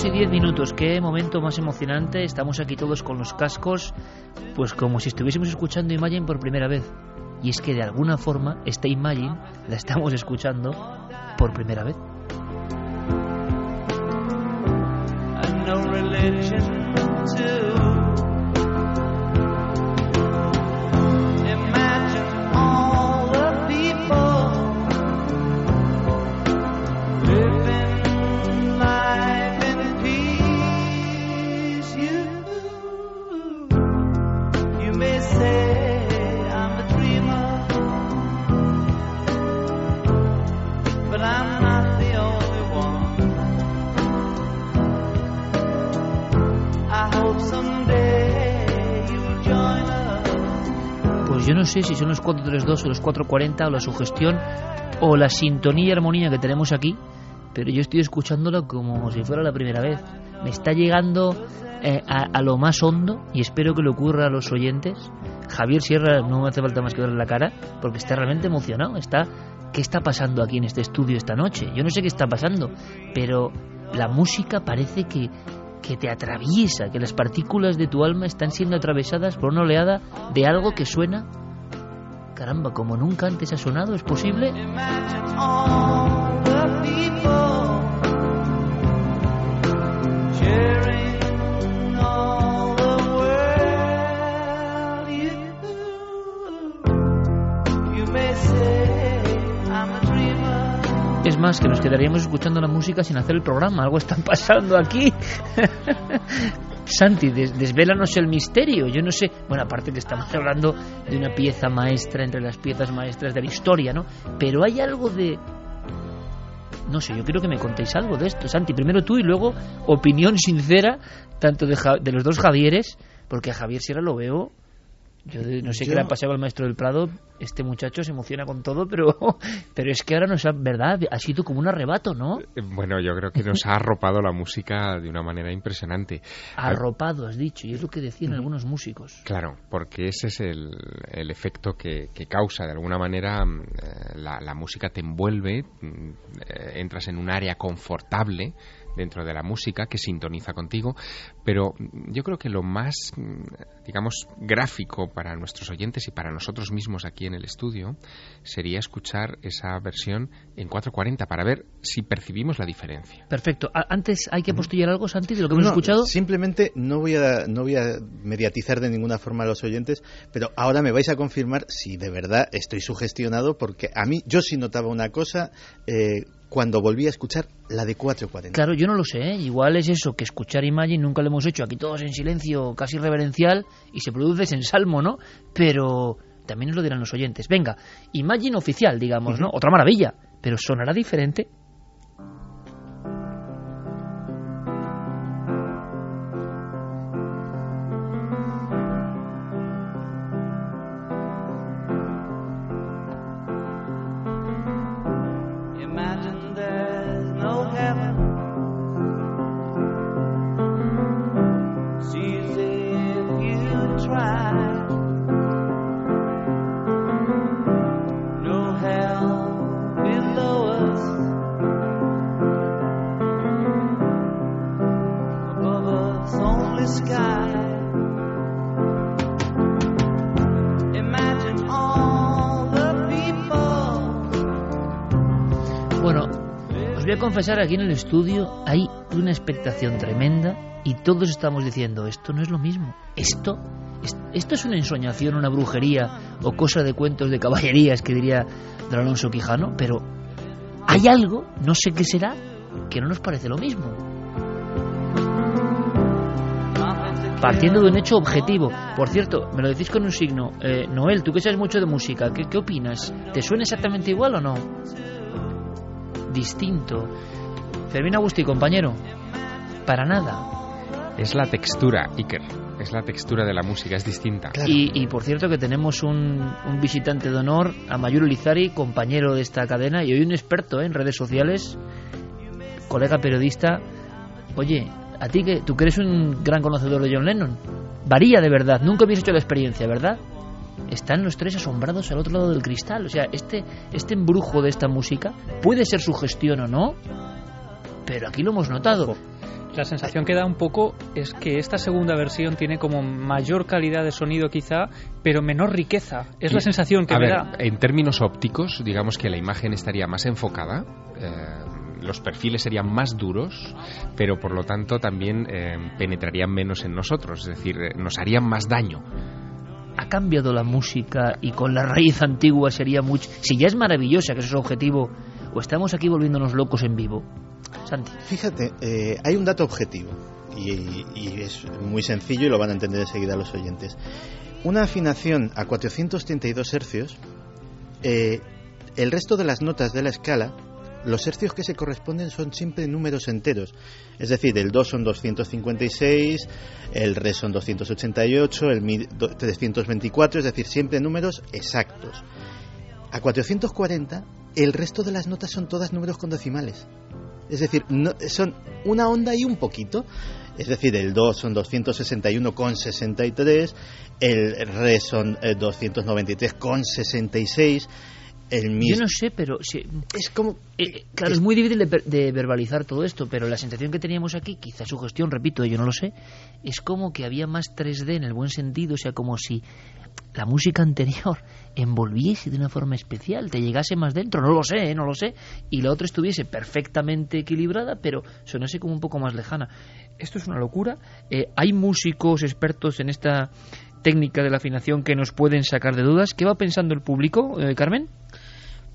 y 10 minutos, qué momento más emocionante. Estamos aquí todos con los cascos, pues como si estuviésemos escuchando Imagine por primera vez. Y es que de alguna forma esta Imagine la estamos escuchando por primera vez. Son los 432 o los 440 o la sugestión o la sintonía y armonía que tenemos aquí, pero yo estoy escuchándolo como si fuera la primera vez. Me está llegando eh, a, lo más hondo y espero que le ocurra a los oyentes. Javier Sierra no me hace falta más que verle la cara porque está realmente emocionado. Está, ¿qué está pasando aquí en este estudio esta noche? Yo no sé qué está pasando, pero la música parece que que te atraviesa, que las partículas de tu alma están siendo atravesadas por una oleada de algo que suena, caramba, como nunca antes ha sonado, ¿es posible? Es más, que nos quedaríamos escuchando la música sin hacer el programa. Algo está pasando aquí. [LAUGHS] Santi, desvélanos el misterio. Yo no sé. Bueno, aparte que estamos hablando de una pieza maestra entre las piezas maestras de la historia, ¿no? Pero hay algo de. No sé, yo quiero que me contéis algo de esto. Santi, primero tú y luego opinión sincera, tanto de, de los dos Javieres, porque a Javier Sierra lo veo yo no sé qué le ha pasado al maestro del Prado. Este muchacho se emociona con todo, pero, [LAUGHS] pero es que ahora nos ha, ¿verdad? Ha sido como un arrebato, ¿no? Eh, bueno, yo creo que nos ha arropado la música de una manera impresionante. Arropado, has dicho, y es lo que decían algunos músicos. Claro, porque ese es el, el efecto que, que, causa. De alguna manera, mm, eh, la, la música te envuelve, mm, eh, entras en un área confortable dentro de la música que sintoniza contigo, pero yo creo que lo más, digamos, gráfico para nuestros oyentes y para nosotros mismos aquí en el estudio sería escuchar esa versión en 440 para ver si percibimos la diferencia. Perfecto. Antes hay que apostillar algo, Santi, de lo que hemos escuchado. Simplemente no voy a no voy a mediatizar de ninguna forma a los oyentes, pero ahora me vais a confirmar si de verdad estoy sugestionado porque a mí yo sí notaba una cosa eh, cuando volví a escuchar la de 440. Claro, yo no lo sé, ¿eh? igual es eso, que escuchar Imagine nunca lo hemos hecho, aquí todos en silencio, casi reverencial, y se produce en salmo, ¿no? Pero también nos lo dirán los oyentes. Venga, Imagine oficial, digamos, ¿no? Otra maravilla, pero sonará diferente confesar, aquí en el estudio hay una expectación tremenda y todos estamos diciendo, esto no es lo mismo. Esto, ¿Esto es una ensoñación, una brujería o cosa de cuentos de caballerías que diría don Alonso Quijano? Pero hay algo, no sé qué será, que no nos parece lo mismo. Partiendo de un hecho objetivo. Por cierto, me lo decís con un signo. Eh, Noel, tú que sabes mucho de música, ¿qué, ¿qué opinas? ¿Te suena exactamente igual o no? Distinto. Fermín Agustí, compañero. Para nada. Es la textura, Iker. Es la textura de la música, es distinta. Y, y, por cierto que tenemos un, un, visitante de honor, a Mayuro Lizari, compañero de esta cadena y hoy un experto ¿eh? en redes sociales, colega periodista. Oye, a ti que tú que eres un gran conocedor de John Lennon, varía de verdad, nunca habías hecho la experiencia, ¿verdad? Están los tres asombrados al otro lado del cristal. O sea, este, este embrujo de esta música puede ser su gestión o no, pero aquí lo hemos notado. La sensación que da un poco es que esta segunda versión tiene como mayor calidad de sonido quizá, pero menor riqueza. Es la sensación que a me ver, da. En términos ópticos, digamos que la imagen estaría más enfocada. Eh, los perfiles serían más duros, pero por lo tanto también eh, penetrarían menos en nosotros, es decir, eh, nos harían más daño. Ha cambiado la música y con la raíz antigua sería mucho. Si ya es maravillosa, que es el objetivo, o estamos aquí volviéndonos locos en vivo. Santi. Fíjate, eh, hay un dato objetivo y, y, es muy sencillo y lo van a entender enseguida los oyentes. Una afinación a 432 hercios, eh, el resto de las notas de la escala, los hercios que se corresponden son siempre números enteros. Es decir, el Do son 256, el Re son 288, el Mi 324, es decir, siempre números exactos. A 440, el resto de las notas son todas números con decimales. Es decir, no, son una onda y un poquito. Es decir, el Do son 261,63, el Re son eh, 293,66. El. Yo no sé, pero si, es como eh, claro, es, es muy difícil de, de, verbalizar todo esto, pero la sensación que teníamos aquí, quizá su gestión, repito, yo no lo sé, es como que había más 3D en el buen sentido, o sea, como si la música anterior [LAUGHS] envolviese de una forma especial, te llegase más dentro, no lo sé, ¿eh? no lo sé, y la otra estuviese perfectamente equilibrada, pero sonase como un poco más lejana. Esto es una locura. Eh, hay músicos expertos en esta técnica de la afinación que nos pueden sacar de dudas. ¿Qué va pensando el público, eh, Carmen?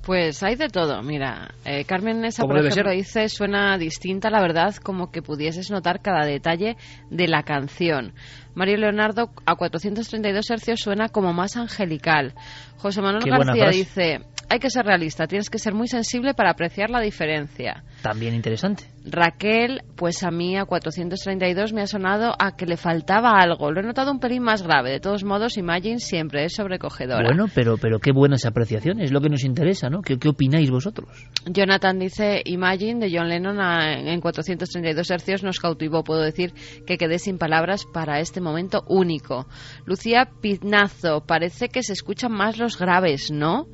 Pues hay de todo, mira. Eh, Carmen Nessa, por ejemplo, dice, suena distinta, la verdad, como que pudieses notar cada detalle de la canción. Mario Leonardo, a 432 hercios, suena como más angelical. José Manuel Qué García dice, hay que ser realista, tienes que ser muy sensible para apreciar la diferencia. También interesante. Raquel, pues a mí a 432 me ha sonado a que le faltaba algo. Lo he notado un pelín más grave. De todos modos, Imagine siempre es sobrecogedora. Bueno, pero, pero qué buenas apreciaciones, es lo que nos interesa, ¿no? ¿Qué, qué opináis vosotros? Jonathan dice, Imagine de John Lennon a, en 432 hercios nos cautivó. Puedo decir que quedé sin palabras para este momento único. Lucía Pinazo, parece que se escuchan más los graves, ¿no?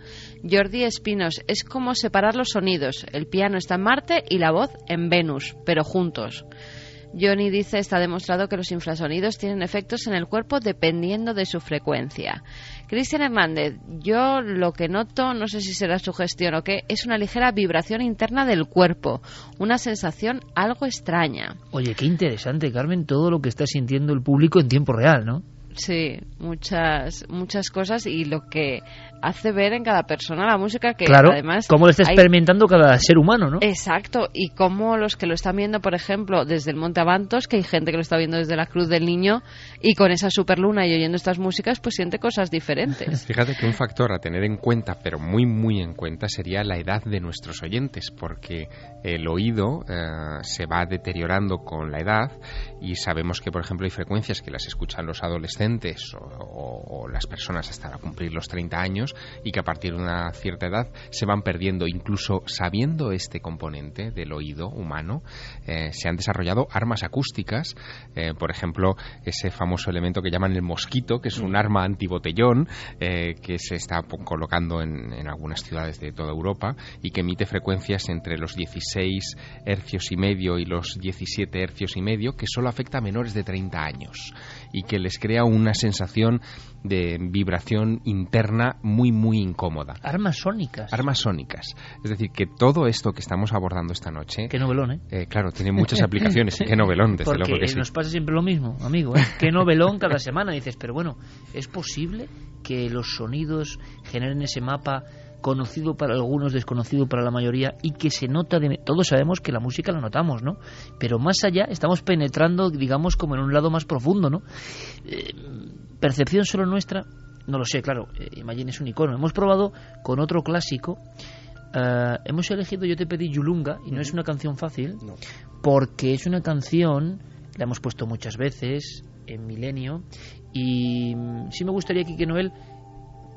Jordi Espinos, es como separar los sonidos. El piano está en Marte y la voz en Venus, pero juntos. Johnny dice está demostrado que los infrasonidos tienen efectos en el cuerpo dependiendo de su frecuencia. Cristian Hernández, yo lo que noto, no sé si será su gestión o qué, es una ligera vibración interna del cuerpo, una sensación algo extraña. Oye, qué interesante, Carmen, todo lo que está sintiendo el público en tiempo real, ¿no? Sí, muchas muchas cosas y lo que hace ver en cada persona la música que claro, además cómo lo está hay... experimentando cada ser humano, ¿no? Exacto, y cómo los que lo están viendo, por ejemplo, desde el Monte Avantos, que hay gente que lo está viendo desde la Cruz del Niño y con esa superluna y oyendo estas músicas, pues siente cosas diferentes. [LAUGHS] Fíjate que un factor a tener en cuenta, pero muy muy en cuenta, sería la edad de nuestros oyentes, porque el oído eh, se va deteriorando con la edad y sabemos que, por ejemplo, hay frecuencias que las escuchan los adolescentes o, o, o, las personas hasta cumplir los 30 años y que a partir de una cierta edad se van perdiendo. Incluso sabiendo este componente del oído humano, eh, se han desarrollado armas acústicas, eh, por ejemplo, ese famoso elemento que llaman el mosquito, que es un arma antibotellón eh, que se está colocando en, en, algunas ciudades de toda Europa y que emite frecuencias entre los 16 hercios y medio y los 17 hercios y medio, que solo afecta a menores de 30 años y que les crea una sensación de vibración interna muy, muy incómoda. Armas sónicas. Armas sónicas. Es decir, que todo esto que estamos abordando esta noche... Qué novelón, ¿eh? eh claro, tiene muchas aplicaciones. [LAUGHS] qué novelón, desde Porque luego que sí. nos pasa siempre lo mismo, amigo. ¿eh? Qué novelón cada semana. dices, pero bueno, ¿es posible que los sonidos generen ese mapa conocido para algunos, desconocido para la mayoría y que se nota de... Todos sabemos que la música la notamos, ¿no? Pero más allá estamos penetrando, digamos, como en un lado más profundo, ¿no? Eh, percepción solo nuestra, no lo sé, claro, eh, Imagine es un icono. Hemos probado con otro clásico, eh, hemos elegido Yo te pedí Yulunga y no es una canción fácil porque es una canción, la hemos puesto muchas veces en Milenio y mm, sí me gustaría que Noel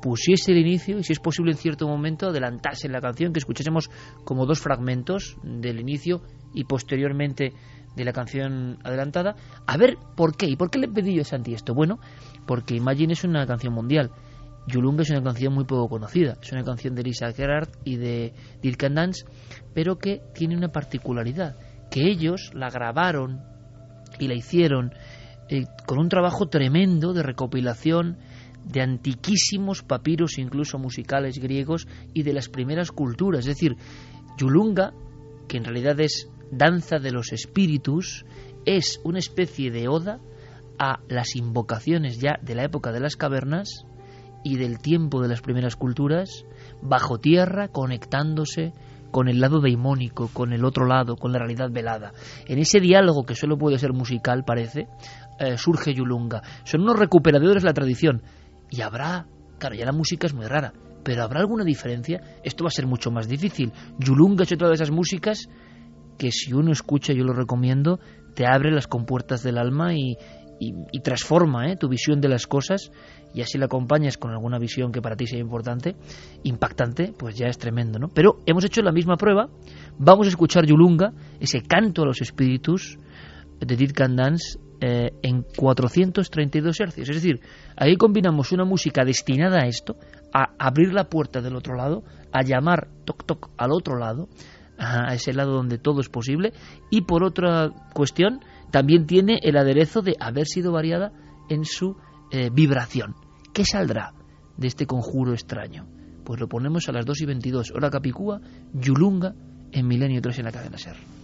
pusiese el inicio y si es posible en cierto momento adelantase la canción, que escuchásemos como dos fragmentos del inicio y posteriormente de la canción adelantada, a ver por qué. ¿Y por qué le pedí yo a Santi esto? Bueno, porque Imagine es una canción mundial. Yulunga es una canción muy poco conocida. Es una canción de Lisa Gerard y de Dirk Dance, pero que tiene una particularidad, que ellos la grabaron y la hicieron eh, con un trabajo tremendo de recopilación de antiquísimos papiros, incluso musicales griegos, y de las primeras culturas. Es decir, Yulunga, que en realidad es danza de los espíritus, es una especie de oda a las invocaciones ya de la época de las cavernas y del tiempo de las primeras culturas, bajo tierra, conectándose con el lado daimónico, con el otro lado, con la realidad velada. En ese diálogo que solo puede ser musical, parece, eh, surge Yulunga. Son unos recuperadores de la tradición, y habrá, claro, ya la música es muy rara, pero ¿habrá alguna diferencia? Esto va a ser mucho más difícil. Yulunga es otra de esas músicas que si uno escucha, yo lo recomiendo, te abre las compuertas del alma y, y, transforma ¿eh? tu visión de las cosas y así la acompañas con alguna visión que para ti sea importante, impactante, pues ya es tremendo, ¿no? Pero hemos hecho la misma prueba, vamos a escuchar Yulunga, ese canto a los espíritus de Did Can Dance eh, en 432 hercios. Es decir, ahí combinamos una música destinada a esto, a abrir la puerta del otro lado, a llamar toc toc al otro lado, a ese lado donde todo es posible, y por otra cuestión, también tiene el aderezo de haber sido variada en su eh, vibración. ¿Qué saldrá de este conjuro extraño? Pues lo ponemos a las 2 y 22, hora Capicúa, Yulunga, en Milenio 3 en la cadena Ser.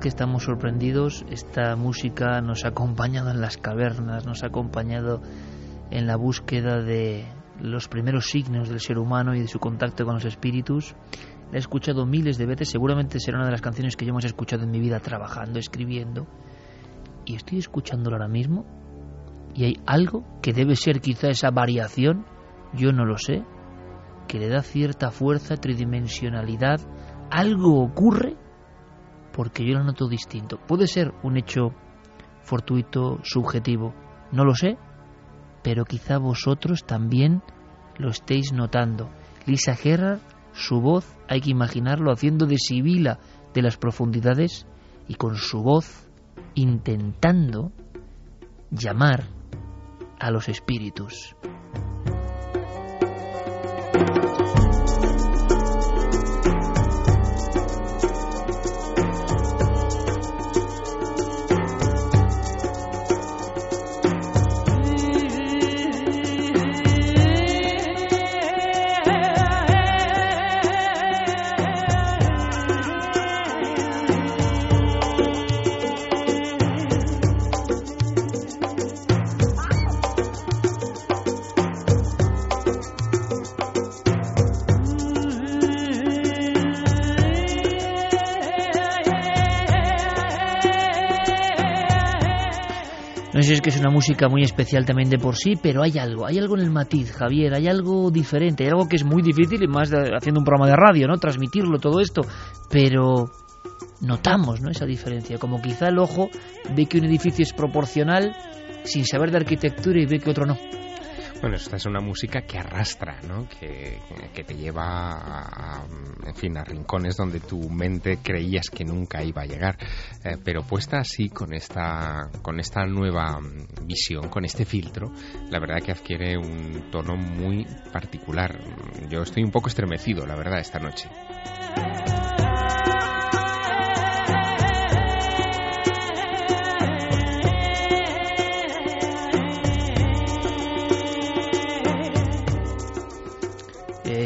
Que estamos sorprendidos. Esta música nos ha acompañado en las cavernas, nos ha acompañado en la búsqueda de los primeros signos del ser humano y de su contacto con los espíritus. La he escuchado miles de veces, seguramente será una de las canciones que yo más he escuchado en mi vida trabajando, escribiendo. Y estoy escuchándola ahora mismo y hay algo que debe ser quizá esa variación, yo no lo sé, que le da cierta fuerza, tridimensionalidad. Algo ocurre porque yo lo noto distinto. Puede ser un hecho fortuito, subjetivo, no lo sé, pero quizá vosotros también lo estéis notando. Lisa Gerrard, su voz, hay que imaginarlo haciendo de Sibila de las profundidades y con su voz intentando llamar a los espíritus. Que es una música muy especial también de por sí, pero hay algo, hay algo en el matiz, Javier, hay algo diferente, hay algo que es muy difícil, y más haciendo un programa de radio, ¿no? Transmitirlo, todo esto, pero notamos, ¿no? Esa diferencia, como quizá el ojo ve que un edificio es proporcional sin saber de arquitectura y ve que otro no. Bueno, esta es una música que arrastra, ¿no? Que, te lleva, a, en fin, a rincones donde tu mente creías que nunca iba a llegar. Eh, pero puesta así, con esta, con esta nueva visión, con este filtro, la verdad que adquiere un tono muy particular. Yo estoy un poco estremecido, la verdad, esta noche.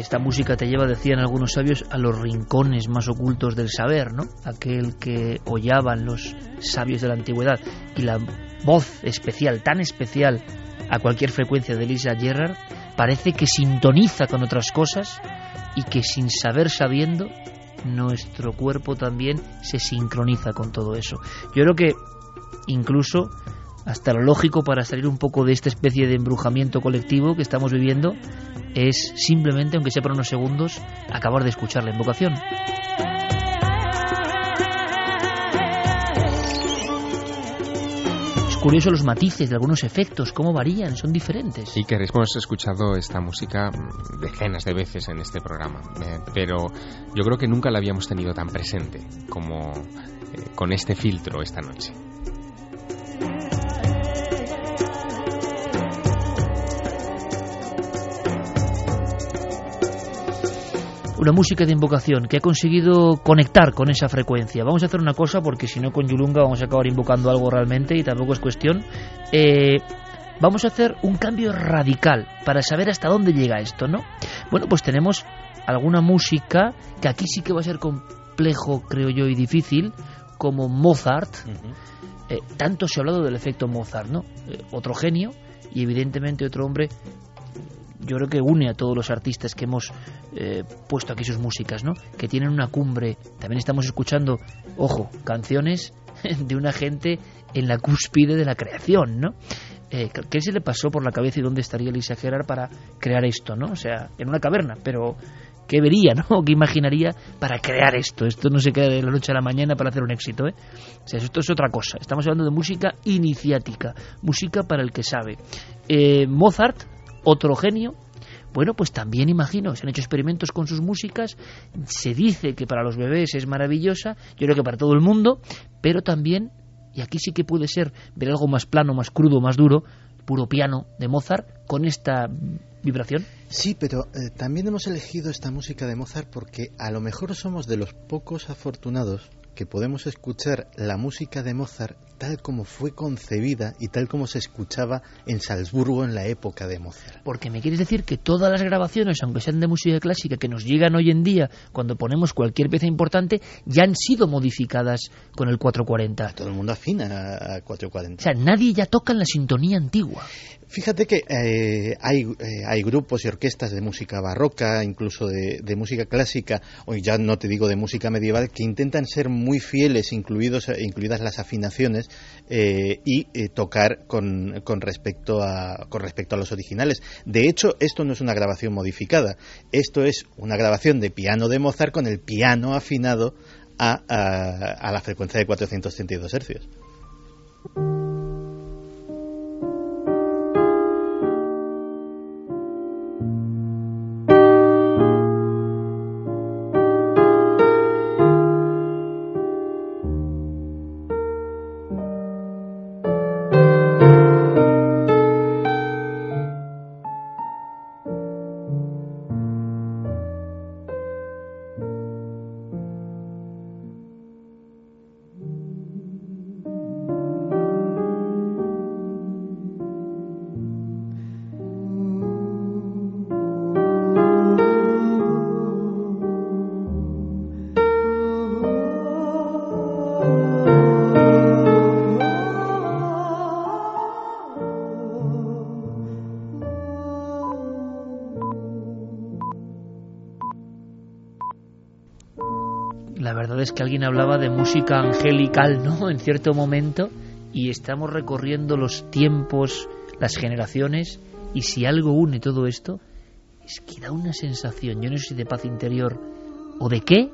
Esta música te lleva, decían algunos sabios, a los rincones más ocultos del saber, ¿no? Aquel que hollaban los sabios de la antigüedad. Y la voz especial, tan especial a cualquier frecuencia de Lisa Gerrard, parece que sintoniza con otras cosas y que sin saber sabiendo, nuestro cuerpo también se sincroniza con todo eso. Yo creo que incluso hasta lo lógico para salir un poco de esta especie de embrujamiento colectivo que estamos viviendo es simplemente, aunque sea por unos segundos, acabar de escuchar la invocación. Curioso los matices de algunos efectos, cómo varían, son diferentes. Sí, que hemos escuchado esta música decenas de veces en este programa, eh, pero yo creo que nunca la habíamos tenido tan presente como eh, con este filtro esta noche. Una música de invocación que ha conseguido conectar con esa frecuencia. Vamos a hacer una cosa porque si no con Yulunga vamos a acabar invocando algo realmente y tampoco es cuestión. Eh, vamos a hacer un cambio radical para saber hasta dónde llega esto, ¿no? Bueno, pues tenemos alguna música que aquí sí que va a ser complejo, creo yo, y difícil, como Mozart. Eh, tanto se ha hablado del efecto Mozart, ¿no? Eh, otro genio y evidentemente otro hombre yo creo que une a todos los artistas que hemos eh, puesto aquí sus músicas, ¿no? Que tienen una cumbre. También estamos escuchando, ojo, canciones [LAUGHS] de una gente en la cúspide de la creación, ¿no? Eh, ¿Qué se le pasó por la cabeza y dónde estaría Lisa Gerard para crear esto, ¿no? O sea, en una caverna, pero ¿qué vería, no? [LAUGHS] ¿Qué imaginaría para crear esto? Esto no se queda de la noche a la mañana para hacer un éxito, ¿eh? O sea, esto es otra cosa. Estamos hablando de música iniciática, música para el que sabe. Eh, Mozart otro genio, bueno, pues también imagino, se han hecho experimentos con sus músicas, se dice que para los bebés es maravillosa, yo creo que para todo el mundo, pero también, y aquí sí que puede ser ver algo más plano, más crudo, más duro, puro piano de Mozart, con esta vibración. Sí, pero eh, también hemos elegido esta música de Mozart porque a lo mejor somos de los pocos afortunados que podemos escuchar la música de Mozart tal como fue concebida y tal como se escuchaba en Salzburgo en la época de Mozart. Porque me quieres decir que todas las grabaciones, aunque sean de música clásica, que nos llegan hoy en día cuando ponemos cualquier pieza importante, ya han sido modificadas con el 440. Todo el mundo afina a 440. O sea, nadie ya toca en la sintonía antigua. Fíjate que eh, hay, eh, hay, grupos y orquestas de música barroca, incluso de, música clásica, o ya no te digo de música medieval, que intentan ser muy fieles, incluidos, incluidas las afinaciones, eh, y tocar con, con, respecto a, con respecto a los originales. De hecho, esto no es una grabación modificada, esto es una grabación de piano de Mozart con el piano afinado a, a, a la frecuencia de 432 hercios. Que alguien hablaba de música angelical, ¿no? [LAUGHS] En cierto momento y estamos recorriendo los tiempos, las generaciones, y si algo une todo esto, es que da una sensación, yo no sé si de paz interior o de qué,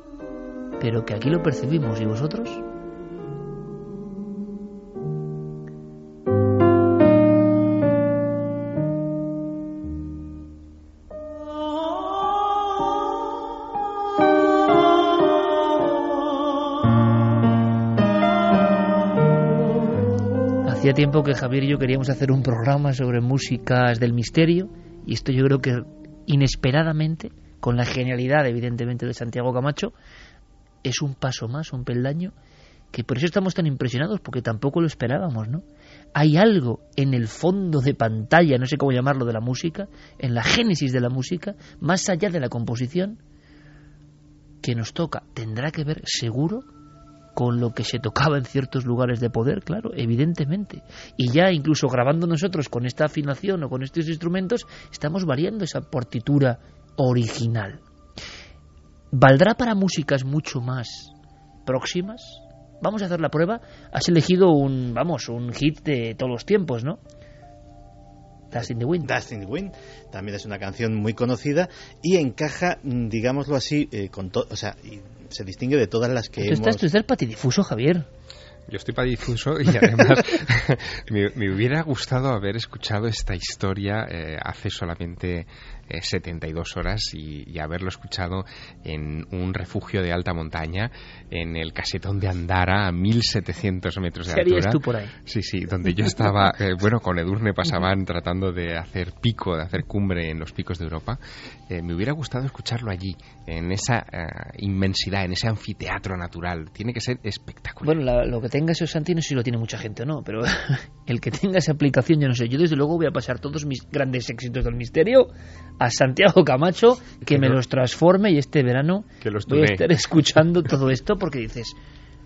pero que aquí lo percibimos, ¿y vosotros? Hacía tiempo que Javier y yo queríamos hacer un programa sobre músicas del misterio y esto yo creo que inesperadamente, con la genialidad evidentemente de Santiago Camacho, es un paso más, un peldaño, que por eso estamos tan impresionados, porque tampoco lo esperábamos, ¿no? Hay algo en el fondo de pantalla, no sé cómo llamarlo, de la música, en la génesis de la música, más allá de la composición, que nos toca. Tendrá que ver, seguro, con lo que se tocaba en ciertos lugares de poder, claro, evidentemente. Y ya incluso grabando nosotros con esta afinación o con estos instrumentos, estamos variando esa partitura original. ¿Valdrá para músicas mucho más próximas? Vamos a hacer la prueba. Has elegido un, vamos, un hit de todos los tiempos, ¿no? Dust in the Wind. Dust in the Wind también es una canción muy conocida y encaja, mm, digámoslo así, eh, con todo, o sea, se distingue de todas las que tú hemos... Estás, tú estás patidifuso, Javier. Yo estoy patidifuso y además [LAUGHS] me, me, hubiera gustado haber escuchado esta historia eh, hace solamente eh, 72 horas y, y, haberlo escuchado en un refugio de alta montaña, en el casetón de Andara, a 1700 metros de ¿Qué altura. tú por ahí? Sí, sí, donde yo estaba, eh, [LAUGHS] bueno, con Edurne pasaban tratando de hacer pico, de hacer cumbre en los picos de Europa. Eh, me hubiera gustado escucharlo allí, en esa eh, inmensidad, en ese anfiteatro natural. Tiene que ser espectacular. Bueno, la, lo que tenga ese Santi, no sé si lo tiene mucha gente o no, pero [LAUGHS] el que tenga esa aplicación, yo no sé. Yo desde luego voy a pasar todos mis grandes éxitos del misterio a Santiago Camacho, que, Que me no- los transforme y este verano Que los voy a estar [LAUGHS] escuchando todo esto porque dices,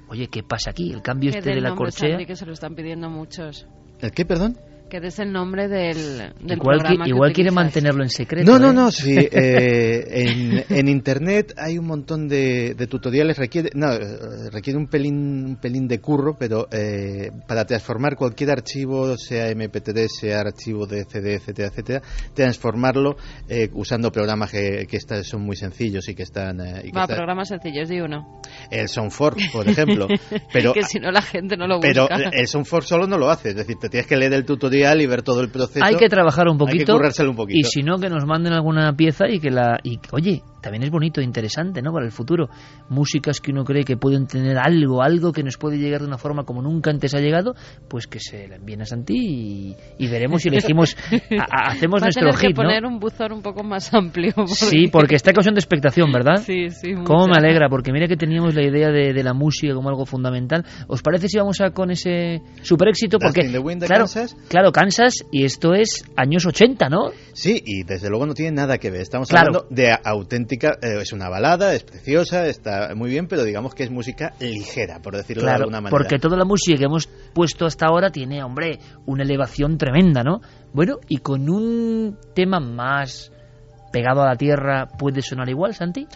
oye, ¿qué pasa aquí? El cambio Que este de la corchea. Santi, que se lo están pidiendo muchos. ¿El qué, perdón? Que des el nombre del, del Igual, que- programa que igual quiere mantenerlo en secreto. No, no, ¿eh? no, sí. [LAUGHS] eh, en, en internet hay un montón de, de tutoriales, requiere, no, eh, requiere un pelín, un pelín de curro, pero eh, para transformar cualquier archivo, sea MP3, sea archivo de CD, etcétera, etcétera, transformarlo eh, usando programas que, que está- son muy sencillos y que están... eh, y que Va, están- programas sencillos, di uno. el Soundforce, por ejemplo. [LAUGHS] Pero, que si no la gente no lo pero busca. el Soundforce solo no lo hace, es decir, te tienes que leer el tutorial y ver todo el proceso. Hay que trabajar un Hay que poquito. currárselo un poquito. Y si no, que nos manden alguna pieza y que la. Y, oye, también es bonito e interesante, ¿no? Para el futuro. Músicas que uno cree que pueden tener algo, algo que nos puede llegar de una forma como nunca antes ha llegado, pues que se la envíen a Santi y, y veremos si elegimos. [LAUGHS] a- a- hacemos Va a nuestro tener que hit, ¿no? poner un buzón un poco más amplio. [LAUGHS] Sí, porque está causando expectación, ¿verdad? Sí, sí. Cómo me alegra, porque mira que teníamos la idea de, de la música como algo fundamental. ¿Os parece si vamos a con ese super éxito? Porque, in the Wind de claro, Kansas. y esto es años 80, ¿no? Sí, y desde luego no tiene nada que ver. Estamos Claro. hablando de auténtica. eh, es una balada, es preciosa, está muy bien, pero digamos que es música ligera, por decirlo de alguna manera. porque toda la música que hemos puesto hasta ahora tiene, hombre, una elevación tremenda, ¿no? Bueno, y con un tema más pegado a la tierra, ¿puede sonar igual, Santi?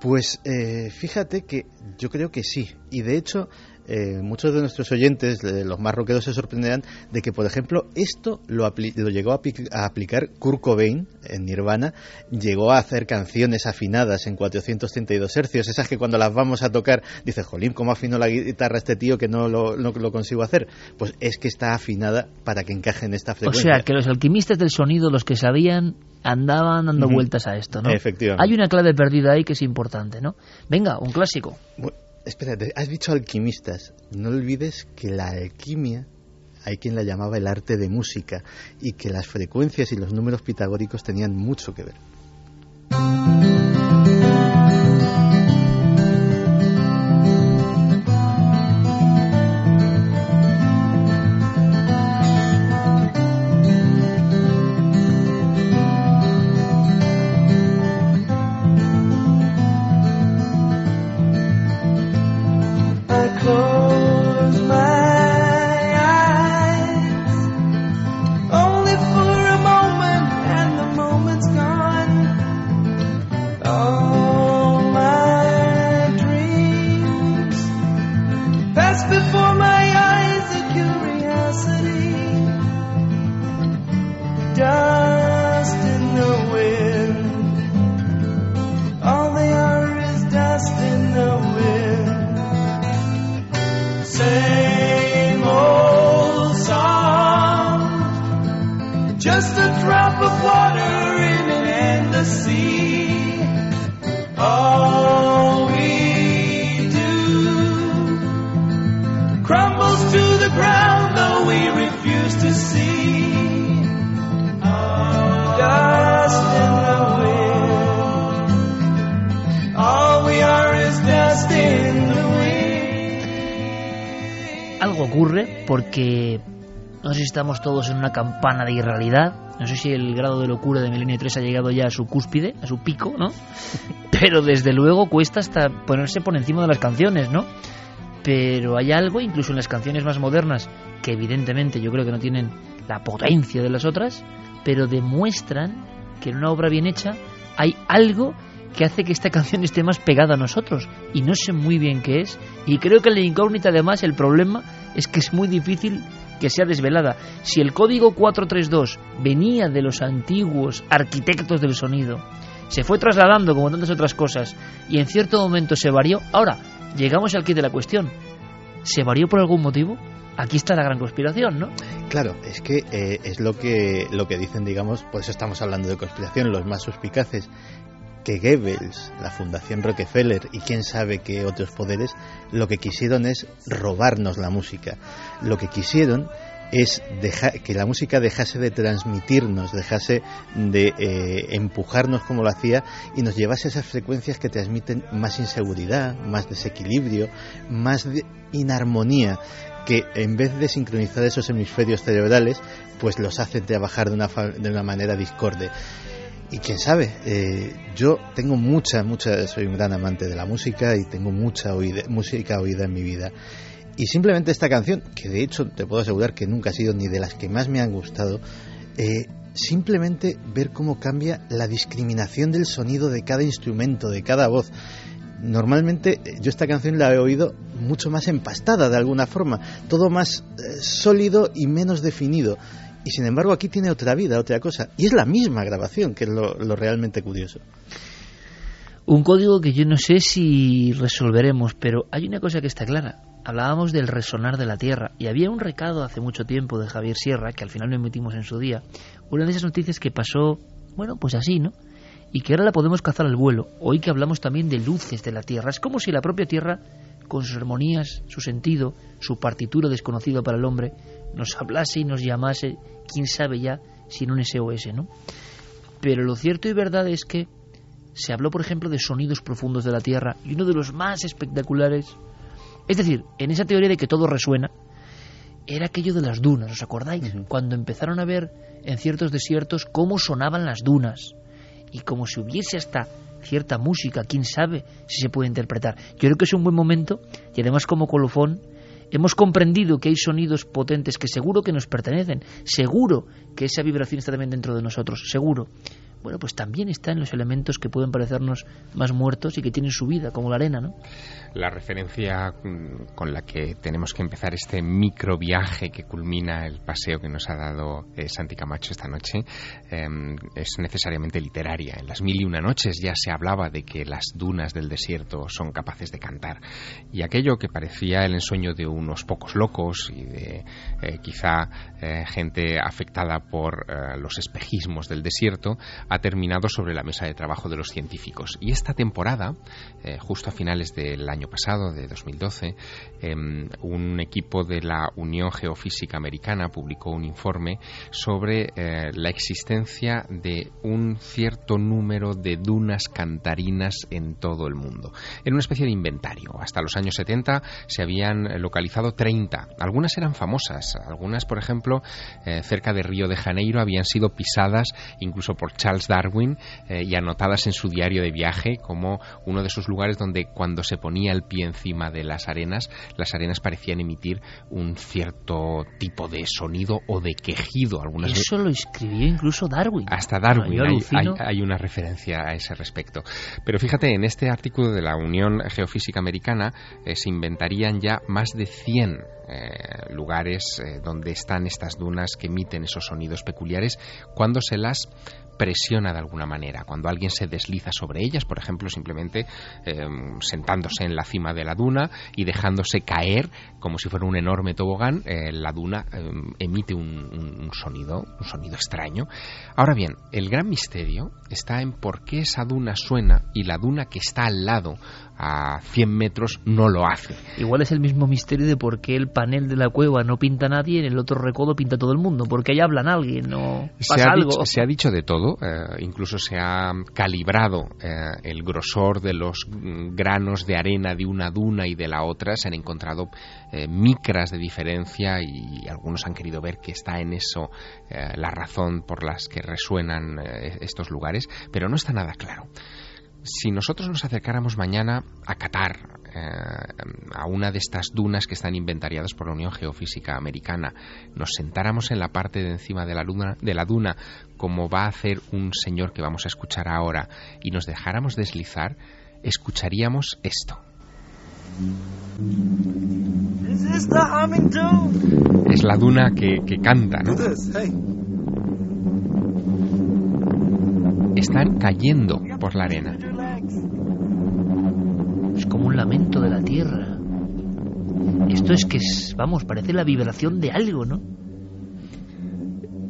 Pues eh, fíjate que yo creo que sí. Y de hecho, eh, muchos de nuestros oyentes, eh, los más rockeros, se sorprenderán de que, por ejemplo, esto lo, apli- lo llegó a, a aplicar Kurt Cobain en Nirvana. Llegó a hacer canciones afinadas en 432 hercios, esas que cuando las vamos a tocar, dices, jolín, ¿cómo afinó la guitarra este tío que no lo, no lo consigo hacer? Pues es que está afinada para que encaje en esta O frecuencia. sea, que los alquimistas del sonido, los que sabían, andaban dando vueltas a esto, ¿no? Efectivamente. Hay una clave perdida ahí que es importante, ¿no? Venga, un clásico. Espérate, has dicho alquimistas. No olvides que la alquimia hay quien la llamaba el arte de música y que las frecuencias y los números pitagóricos tenían mucho que ver. Campana de irrealidad. No sé si el grado de locura de Milenio 3 ha llegado ya a su cúspide, a su pico, ¿no? [LAUGHS] Pero desde luego cuesta hasta ponerse por encima de las canciones, ¿no? Pero hay algo, incluso en las canciones más modernas, que evidentemente yo creo que no tienen la potencia de las otras, pero demuestran que en una obra bien hecha hay algo que hace que esta canción esté más pegada a nosotros. Y no sé muy bien qué es. Y creo que en la incógnita además el problema es que es muy difícil que sea desvelada. Si el código 432 venía de los antiguos arquitectos del sonido, se fue trasladando como tantas otras cosas y en cierto momento se varió, ahora llegamos al kit de la cuestión. ¿Se varió por algún motivo? Aquí está la gran conspiración, ¿no? Claro, es que eh, es lo que, lo que dicen, digamos, por eso estamos hablando de conspiración, los más suspicaces, que Goebbels, la Fundación Rockefeller y quién sabe qué otros poderes, lo que quisieron es robarnos la música. Lo que quisieron es que la música dejase de transmitirnos, dejase de eh, empujarnos como lo hacía y nos llevase a esas frecuencias que transmiten más inseguridad, más desequilibrio, más de inarmonía que en vez de sincronizar esos hemisferios cerebrales, pues los hacen trabajar de una, de una manera discorde. Y quién sabe, eh, yo tengo mucha, mucha, soy un gran amante de la música y tengo mucha oída- música oída en mi vida. Y simplemente esta canción, que de hecho te puedo asegurar que nunca ha sido ni de las que más me han gustado, eh, simplemente ver cómo cambia la discriminación del sonido de cada instrumento, de cada voz. Normalmente eh, yo esta canción la he oído mucho más empastada de alguna forma, todo más eh, sólido y menos definido. Y sin embargo aquí tiene otra vida, otra cosa. Y es la misma grabación, que es lo, lo realmente curioso. Un código que yo no sé si resolveremos, pero hay una cosa que está clara. Hablábamos del resonar de la Tierra y había un recado hace mucho tiempo de Javier Sierra, que al final no emitimos en su día, una de esas noticias que pasó, bueno, pues así, ¿no? Y que ahora la podemos cazar al vuelo. Hoy que hablamos también de luces de la Tierra. Es como si la propia Tierra, con sus armonías, su sentido, su partitura desconocida para el hombre, nos hablase y nos llamase, quién sabe ya, sin un SOS, ¿no? Pero lo cierto y verdad es que se habló, por ejemplo, de sonidos profundos de la Tierra y uno de los más espectaculares, es decir, en esa teoría de que todo resuena, era aquello de las dunas, ¿os acordáis? Cuando empezaron a ver en ciertos desiertos cómo sonaban las dunas y como si hubiese hasta cierta música, quién sabe si se puede interpretar. Yo creo que es un buen momento y además como colofón hemos comprendido que hay sonidos potentes que seguro que nos pertenecen, seguro que esa vibración está también dentro de nosotros, seguro. Bueno, pues también está en los elementos que pueden parecernos más muertos y que tienen su vida, como la arena, ¿no? La referencia mm, con la que tenemos que empezar este micro viaje que culmina el paseo que nos ha dado eh, Santi Camacho esta noche eh, es necesariamente literaria. En las mil y una noches ya se hablaba de que las dunas del desierto son capaces de cantar. Y aquello que parecía el ensueño de unos pocos locos y de eh, quizá eh, gente afectada por los espejismos del desierto ha terminado sobre la mesa de trabajo de los científicos. Y esta temporada, eh, justo a finales del año pasado, de 2012, eh, un equipo de la Unión Geofísica Americana publicó un informe sobre eh, la existencia de un cierto número de dunas cantarinas en todo el mundo. En una especie de inventario. Hasta los años 70 se habían localizado 30. Algunas eran famosas. Algunas, por ejemplo, eh, cerca de Río de Janeiro habían sido pisadas incluso por Charles Darwin eh, y anotadas en su diario de viaje como uno de esos lugares donde cuando se ponía el pie encima de las arenas, las arenas parecían emitir un cierto tipo de sonido o de quejido. Algunas Eso lo escribió incluso Darwin. hasta Darwin hay, alucino. hay- hay una referencia a ese respecto. Pero fíjate, en este artículo de la Unión Geofísica Americana eh, se inventarían ya más de 100 eh, lugares eh, donde están estas dunas que emiten esos sonidos peculiares cuando se las presiona de alguna manera, cuando alguien se desliza sobre ellas, por ejemplo, simplemente eh, sentándose en la cima de la duna y dejándose caer como si fuera un enorme tobogán, eh, la duna eh, emite un sonido, un sonido extraño. Ahora bien, el gran misterio está en por qué esa duna suena y la duna que está al lado a 100 metros no lo hace. Igual es el mismo misterio de por qué el panel de la cueva no pinta nadie y en el otro recodo pinta todo el mundo, porque ahí hablan alguien o Se pasa ha, algo. dicho, se ha dicho de todo, eh, incluso se ha calibrado eh, el grosor de los mm, granos de arena de una duna y de la otra, se han encontrado eh, micras de diferencia y algunos han querido ver que está en eso la razón por las que resuenan estos lugares, pero no está nada claro. Si nosotros nos acercáramos mañana a Qatar, eh, a una de estas dunas que están inventariadas por la Unión Geofísica Americana, nos sentáramos en la parte de encima de la, luna, de la duna, como va a hacer un señor que vamos a escuchar ahora, y nos dejáramos deslizar, escucharíamos esto. Es la duna que, que canta, ¿no? Están cayendo por la arena. Es como un lamento de la tierra. Esto es que, es, vamos, parece la vibración de algo, ¿no?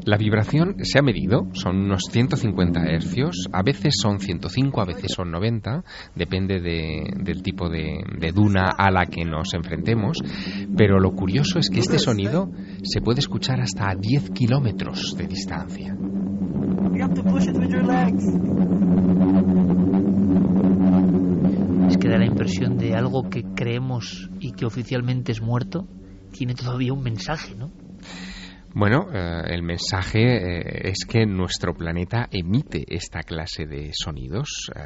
La vibración se ha medido, son unos 150 hercios, a veces son 105, a veces son 90, depende de- del tipo de, de duna a la que nos enfrentemos, pero lo curioso es que este sonido se puede escuchar hasta a 10 kilómetros de distancia. You have to push it with your legs. Es que da la impresión de algo que creemos y que oficialmente es muerto, tiene todavía un mensaje, ¿no? Bueno, eh, el mensaje eh, es que nuestro planeta emite esta clase de sonidos, eh,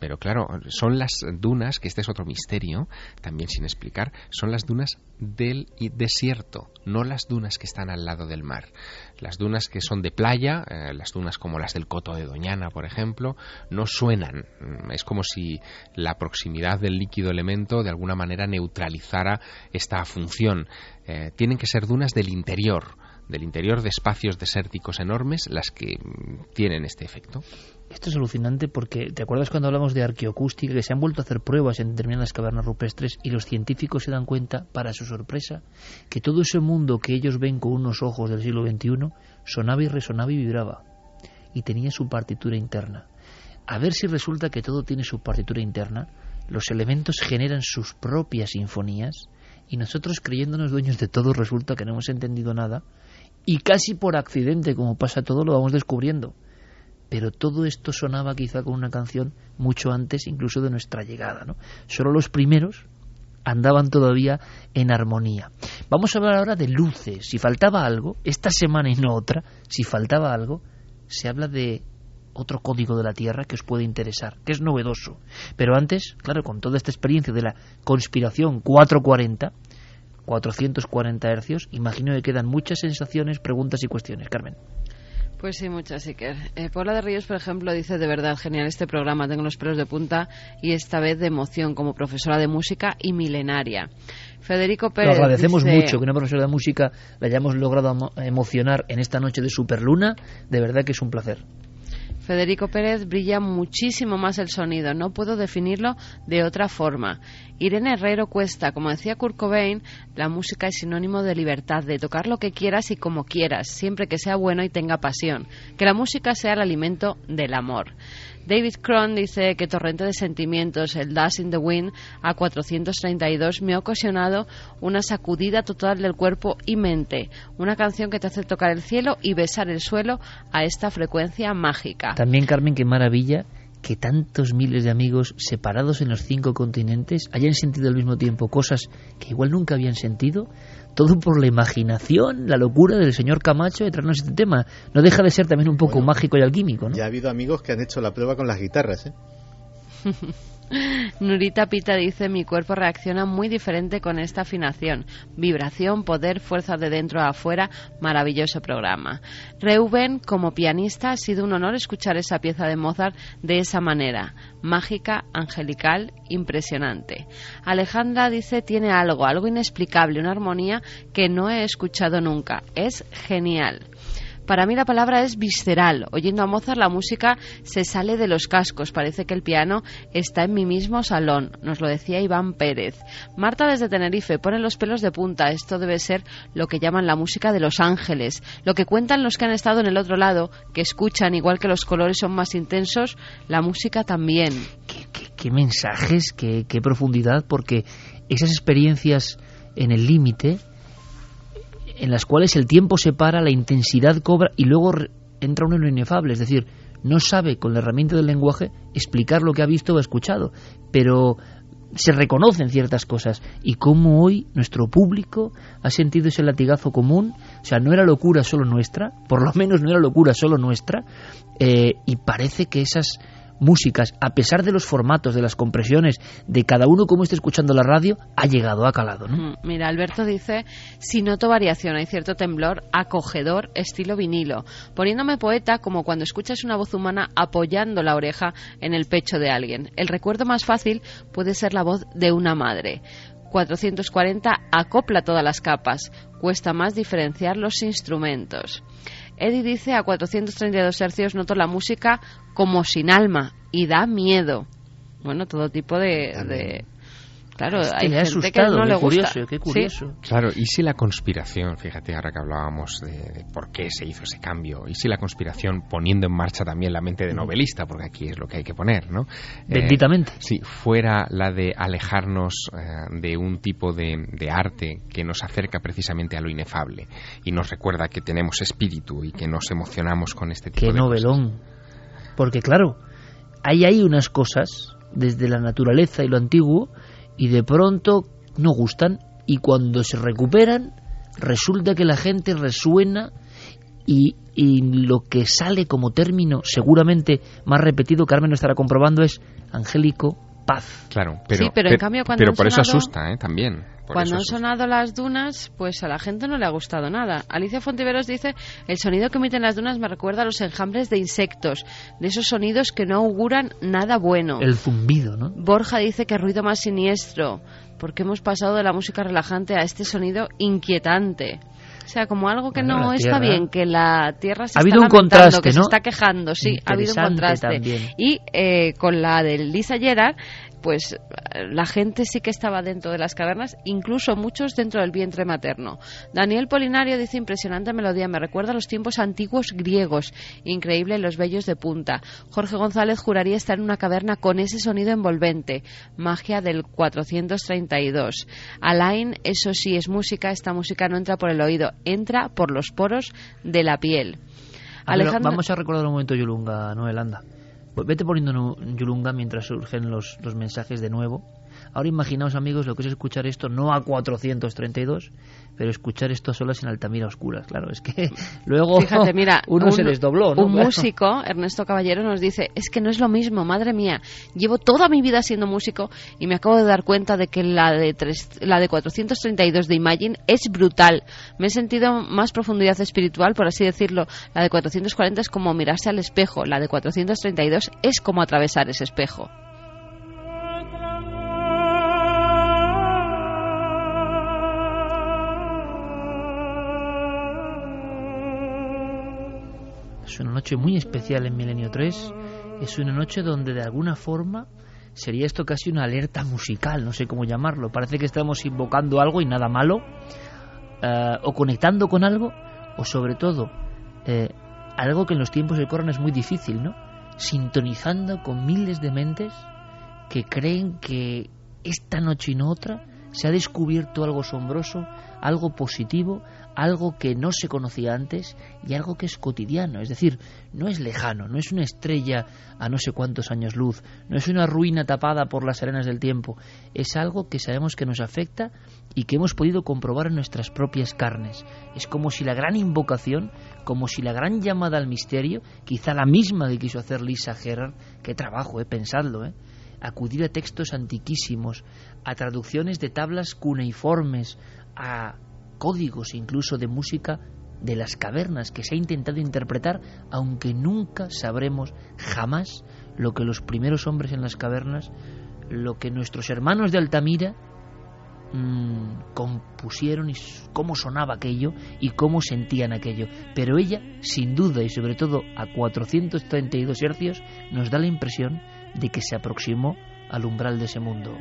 pero claro, son las dunas, que este es otro misterio, también sin explicar, son las dunas del desierto, no las dunas que están al lado del mar. Las dunas que son de playa, eh, las dunas como las del Coto de Doñana, por ejemplo, no suenan. Mm, Es como si la proximidad del líquido elemento de alguna manera neutralizara esta función. Eh, tienen que ser dunas del interior, del interior de espacios desérticos enormes las que mm, tienen este efecto. Esto es alucinante porque, ¿te acuerdas cuando hablamos de arqueoacústica? Que se han vuelto a hacer pruebas en determinadas cavernas rupestres y los científicos se dan cuenta, para su sorpresa, que todo ese mundo que ellos ven con unos ojos del siglo XXI sonaba y resonaba y vibraba. Y tenía su partitura interna. A ver si resulta que todo tiene su partitura interna, los elementos generan sus propias sinfonías y nosotros creyéndonos dueños de todo resulta que no hemos entendido nada y casi por accidente, como pasa todo, lo vamos descubriendo pero todo esto sonaba quizá con una canción mucho antes incluso de nuestra llegada. ¿no? Solo los primeros andaban todavía en armonía. Vamos a hablar ahora de luces. Si faltaba algo, esta semana y no otra, si faltaba algo, se habla de otro código de la Tierra que os puede interesar, que es novedoso. Pero antes, claro, con toda esta experiencia de la conspiración 440, 440 hercios, imagino que quedan muchas sensaciones, preguntas y cuestiones. Carmen. Pues sí, muchas, Iker. Eh, Paula de Ríos, por ejemplo, dice de verdad, genial este programa, tengo los pelos de punta y esta vez de emoción como profesora de música y milenaria. Federico Lo Pérez. agradecemos dice- mucho que una profesora de música la hayamos logrado emo- emocionar en esta noche de Superluna. De verdad que es un placer. Federico Pérez brilla muchísimo más el sonido, no puedo definirlo de otra forma. Irene Herrero Cuesta, como decía Kurt Cobain, la música es sinónimo de libertad, de tocar lo que quieras y como quieras, siempre que sea bueno y tenga pasión. Que la música sea el alimento del amor. David Cron dice que Torrente de Sentimientos, el Dust in the Wind a 432 me ha ocasionado una sacudida total del cuerpo y mente. Una canción que te hace tocar el cielo y besar el suelo a esta frecuencia mágica. También, Carmen, qué maravilla que tantos miles de amigos separados en los cinco continentes hayan sentido al mismo tiempo cosas que igual nunca habían sentido, todo por la imaginación, la locura del señor Camacho de traernos este tema. No deja de ser también un poco mágico y alquímico, ¿no? Ya ha habido amigos que han hecho la prueba con las guitarras, ¿eh? [LAUGHS] [LAUGHS] Nurita Pita dice, mi cuerpo reacciona muy diferente con esta afinación. Vibración, poder, fuerza de dentro a afuera, maravilloso programa. Reuben, como pianista, ha sido un honor escuchar esa pieza de Mozart de esa manera. Mágica, angelical, impresionante. Alejandra dice, tiene algo, algo inexplicable, una armonía que no he escuchado nunca. Es genial. Para mí la palabra es visceral. Oyendo a Mozart la música se sale de los cascos. Parece que el piano está en mi mismo salón. Nos lo decía Iván Pérez. Marta desde Tenerife pone los pelos de punta. Esto debe ser lo que llaman la música de los ángeles. Lo que cuentan los que han estado en el otro lado, que escuchan igual que los colores son más intensos, la música también. ¿Qué, qué- qué mensajes, qué, qué profundidad, porque esas experiencias en el límite, en las cuales el tiempo se para, la intensidad cobra y luego entra uno en lo inefable, es decir, no sabe con la herramienta del lenguaje explicar lo que ha visto o ha escuchado, pero se reconocen ciertas cosas. Y cómo hoy nuestro público ha sentido ese latigazo común, o sea, no era locura solo nuestra, por lo menos no era locura solo nuestra, eh, y parece que esas músicas, a pesar de los formatos, de las compresiones, de cada uno como esté escuchando la radio, ha llegado a calado. Mm, Mira, Alberto dice, si noto variación, hay cierto temblor acogedor estilo vinilo, poniéndome poeta como cuando escuchas una voz humana apoyando la oreja en el pecho de alguien. El recuerdo más fácil puede ser la voz de una madre. 440 acopla todas las capas, cuesta más diferenciar los instrumentos. Eddie dice a 432 hercios noto la música como sin alma y da miedo. Bueno, todo tipo de... de- Claro, Es que hay gente que asustado, no qué le gusta. curioso, qué Sí. curioso. Claro, ¿y si la conspiración, fíjate ahora que hablábamos de, de por qué se hizo ese cambio, y si la conspiración poniendo en marcha también la mente de novelista, porque aquí es lo que hay que poner, ¿no? Eh, Benditamente. Sí, fuera la de alejarnos eh, de un tipo de, de arte que nos acerca precisamente a lo inefable y nos recuerda que tenemos espíritu y que nos emocionamos con este tipo Qué de cosas. novelón. Porque claro, hay ahí unas cosas desde la naturaleza y lo antiguo y de pronto no gustan y cuando se recuperan resulta que la gente resuena y, y lo que sale como término seguramente más repetido, Carmen lo estará comprobando, es angélico paz. Claro, pero, Sí, pero en cambio cuando pero han por eso asusta, ¿eh? También. Cuando han sonado las dunas, pues a la gente no le ha gustado nada. Alicia Fontiveros dice, el sonido que emiten las dunas me recuerda a los enjambres de insectos, de esos sonidos que no auguran nada bueno. El zumbido, ¿no? Borja dice que ruido más siniestro, porque hemos pasado de la música relajante a este sonido inquietante. O sea, como algo que Bueno, no está bien, que la tierra se Ha está habido un lamentando, contraste, que se está quejando, sí, ha habido un contraste. también. Y eh, con la de Lisa Gerard, pues la gente sí que estaba dentro de las cavernas, incluso muchos dentro del vientre materno. Daniel Polinario dice impresionante melodía, me recuerda a los tiempos antiguos griegos, increíble los bellos de punta. Jorge González juraría estar en una caverna con ese sonido envolvente, magia del 432. Alain, eso sí es música, esta música no entra por el oído, entra por los poros de la piel. Vamos a recordar un momento Yulunga, Noel, anda. Pues Vete poniendo Yulunga mientras surgen los, los mensajes de nuevo. Ahora imaginaos, amigos, lo que es escuchar esto no a 432, pero escuchar esto a solas en Altamira oscuras. Claro, es que [LAUGHS] luego Fíjate, mira, [LAUGHS] uno un, se les dobló, ¿no? un Claro. músico, Ernesto Caballero, nos dice, es que no es lo mismo, madre mía, llevo toda mi vida siendo músico y me acabo de dar cuenta de que la de, tres- la de 432 de Imagine es brutal. Me he sentido más profundidad espiritual, por así decirlo. La de 440 es como mirarse al espejo, la de 432 es como atravesar ese espejo. Es una noche muy especial en Milenio 3. Es una noche donde de alguna forma sería esto casi una alerta musical, no sé cómo llamarlo. Parece que estamos invocando algo y nada malo, eh, o conectando con algo, o sobre todo eh, algo que en los tiempos que corren es muy difícil, ¿no? Sintonizando con miles de mentes que creen que esta noche y no otra se ha descubierto algo asombroso, algo positivo, algo que no se conocía antes y algo que es cotidiano, es decir, no es lejano, no es una estrella a no sé cuántos años luz, no es una ruina tapada por las arenas del tiempo, es algo que sabemos que nos afecta y que hemos podido comprobar en nuestras propias carnes. Es como si la gran invocación, como si la gran llamada al misterio, quizá la misma que quiso hacer Lisa Gerrard, qué trabajo, eh, pensadlo, eh, acudir a textos antiquísimos, a traducciones de tablas cuneiformes, a códigos incluso de música de las cavernas que se ha intentado interpretar, aunque nunca sabremos jamás lo que los primeros hombres en las cavernas, lo que nuestros hermanos de Altamira mm, compusieron y cómo sonaba aquello y cómo sentían aquello. Pero ella, sin duda y sobre todo a 432 hercios, nos da la impresión de que se aproximó al umbral de ese mundo.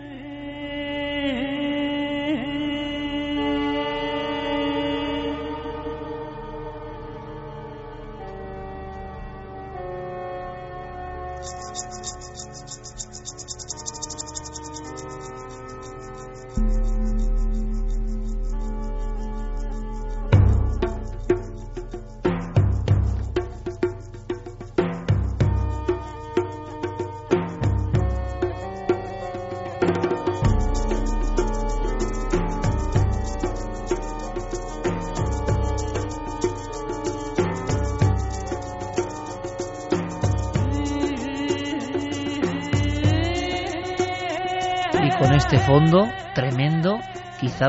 Fondo tremendo, quizá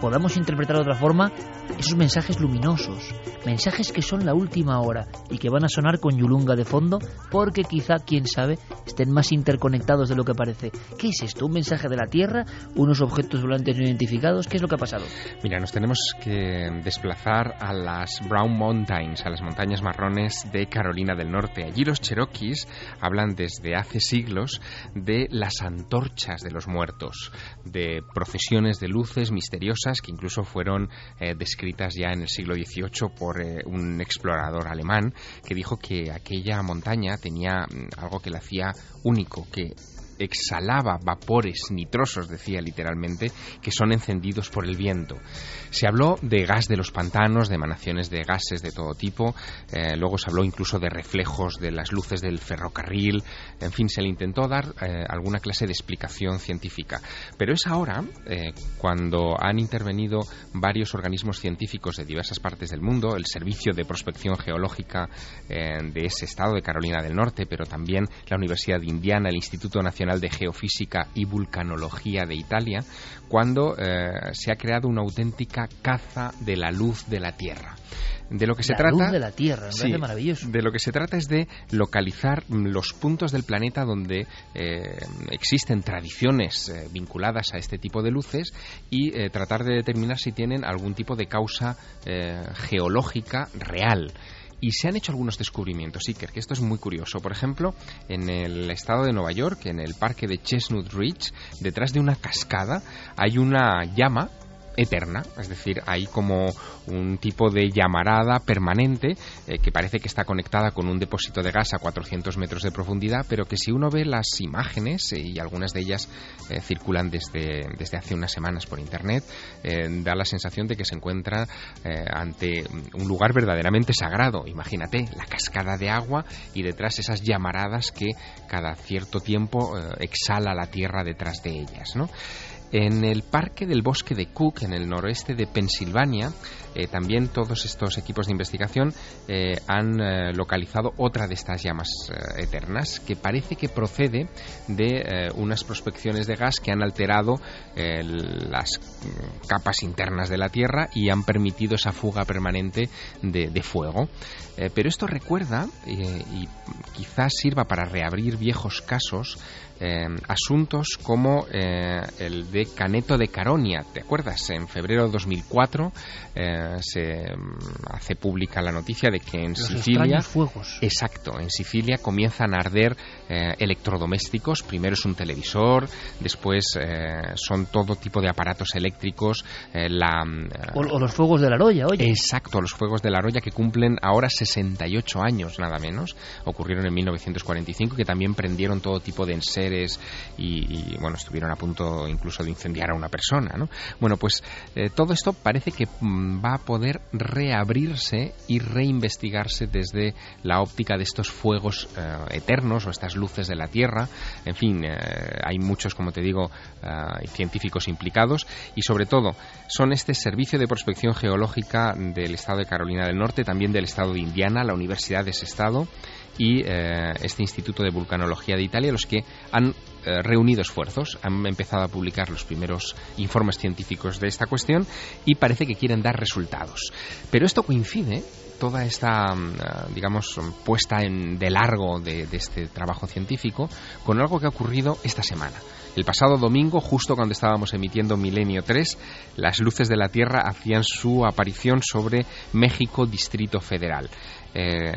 podamos interpretar de otra forma esos mensajes luminosos, mensajes que son la última hora y que van a sonar con Yulunga de fondo porque quizá, quién sabe, estén más interconectados de lo que parece. ¿Qué es esto? ¿Un mensaje de la Tierra? ¿Unos objetos volantes no identificados? ¿Qué es lo que ha pasado? Mira, nos tenemos que desplazar a las Brown Mountains, a las montañas marrones de Carolina del Norte. Allí los cherokees hablan desde hace siglos de las antorchas de los muertos, de procesiones de luces misteriosas que incluso fueron eh, descritas ya en el siglo XVIII por eh, un explorador alemán que dijo que aquella montaña tenía mm, algo que la hacía único, que exhalaba vapores nitrosos, decía literalmente, que son encendidos por el viento. Se habló de gas de los pantanos, de emanaciones de gases de todo tipo, eh, luego se habló incluso de reflejos de las luces del ferrocarril, en fin, se le intentó dar eh, alguna clase de explicación científica. Pero es ahora, eh, cuando han intervenido varios organismos científicos de diversas partes del mundo, el Servicio de Prospección Geológica de ese estado, de Carolina del Norte, pero también la Universidad de Indiana, el Instituto Nacional de Geofísica y Vulcanología de Italia, cuando se ha creado una auténtica caza de la luz de la Tierra. De lo que se la trata. Luz de la Tierra, me parece maravilloso. De lo que se trata es de localizar los puntos del planeta donde eh, existen tradiciones eh, vinculadas a este tipo de luces y eh, tratar de determinar si tienen algún tipo de causa geológica real y se han hecho algunos descubrimientos, Iker, que esto es muy curioso. Por ejemplo, en el estado de Nueva York, en el parque de Chestnut Ridge, detrás de una cascada hay una llama eterna, es decir, hay como un tipo de llamarada permanente eh, que parece que está conectada con un depósito de gas a 400 metros de profundidad, pero que si uno ve las imágenes, eh, y algunas de ellas eh, circulan desde, desde hace unas semanas por internet, da la sensación de que se encuentra ante un lugar verdaderamente sagrado. Imagínate, la cascada de agua y detrás esas llamaradas que cada cierto tiempo exhala la tierra detrás de ellas, ¿no? En el Parque del Bosque de Cook, en el noroeste de Pensilvania, eh, también todos estos equipos de investigación eh, han eh, localizado otra de estas llamas eternas que parece que procede de unas prospecciones de gas que han alterado las mm, capas internas de la Tierra y han permitido esa fuga permanente de, fuego. pero esto recuerda y quizás sirva para reabrir viejos casos asuntos como el de Caneto de Caronia. ¿Te acuerdas? En febrero de 2004 se mm, hace pública la noticia de que en Sicilia fuegos. exacto en Sicilia comienzan a arder eh, electrodomésticos. Primero es un televisor después eh, son todo tipo de aparatos eléctricos eh, la mm, o, los fuegos de la Roya oye. Exacto los fuegos de la Roya que cumplen ahora 68 años nada menos. Ocurrieron en 1945 que también prendieron todo tipo de enseres y, bueno estuvieron a punto incluso de incendiar a una persona ¿no? bueno pues todo esto parece que mm, va a poder reabrirse y reinvestigarse desde la óptica de estos fuegos eternos o estas luces de la Tierra. En fin, eh, hay muchos, como te digo, eh, científicos implicados y sobre todo son este Servicio de Prospección Geológica del Estado de Carolina del Norte, también del Estado de Indiana, la Universidad de ese estado y este Instituto de Vulcanología de Italia, los que han eh, reunido esfuerzos, han empezado a publicar los primeros informes científicos de esta cuestión y parece que quieren dar resultados. Pero esto coincide toda esta, mm, eh, digamos, puesta en de largo de, este trabajo científico con algo que ha ocurrido esta semana. El pasado domingo, justo cuando estábamos emitiendo Milenio 3, las luces de la Tierra hacían su aparición sobre México Distrito Federal. Eh,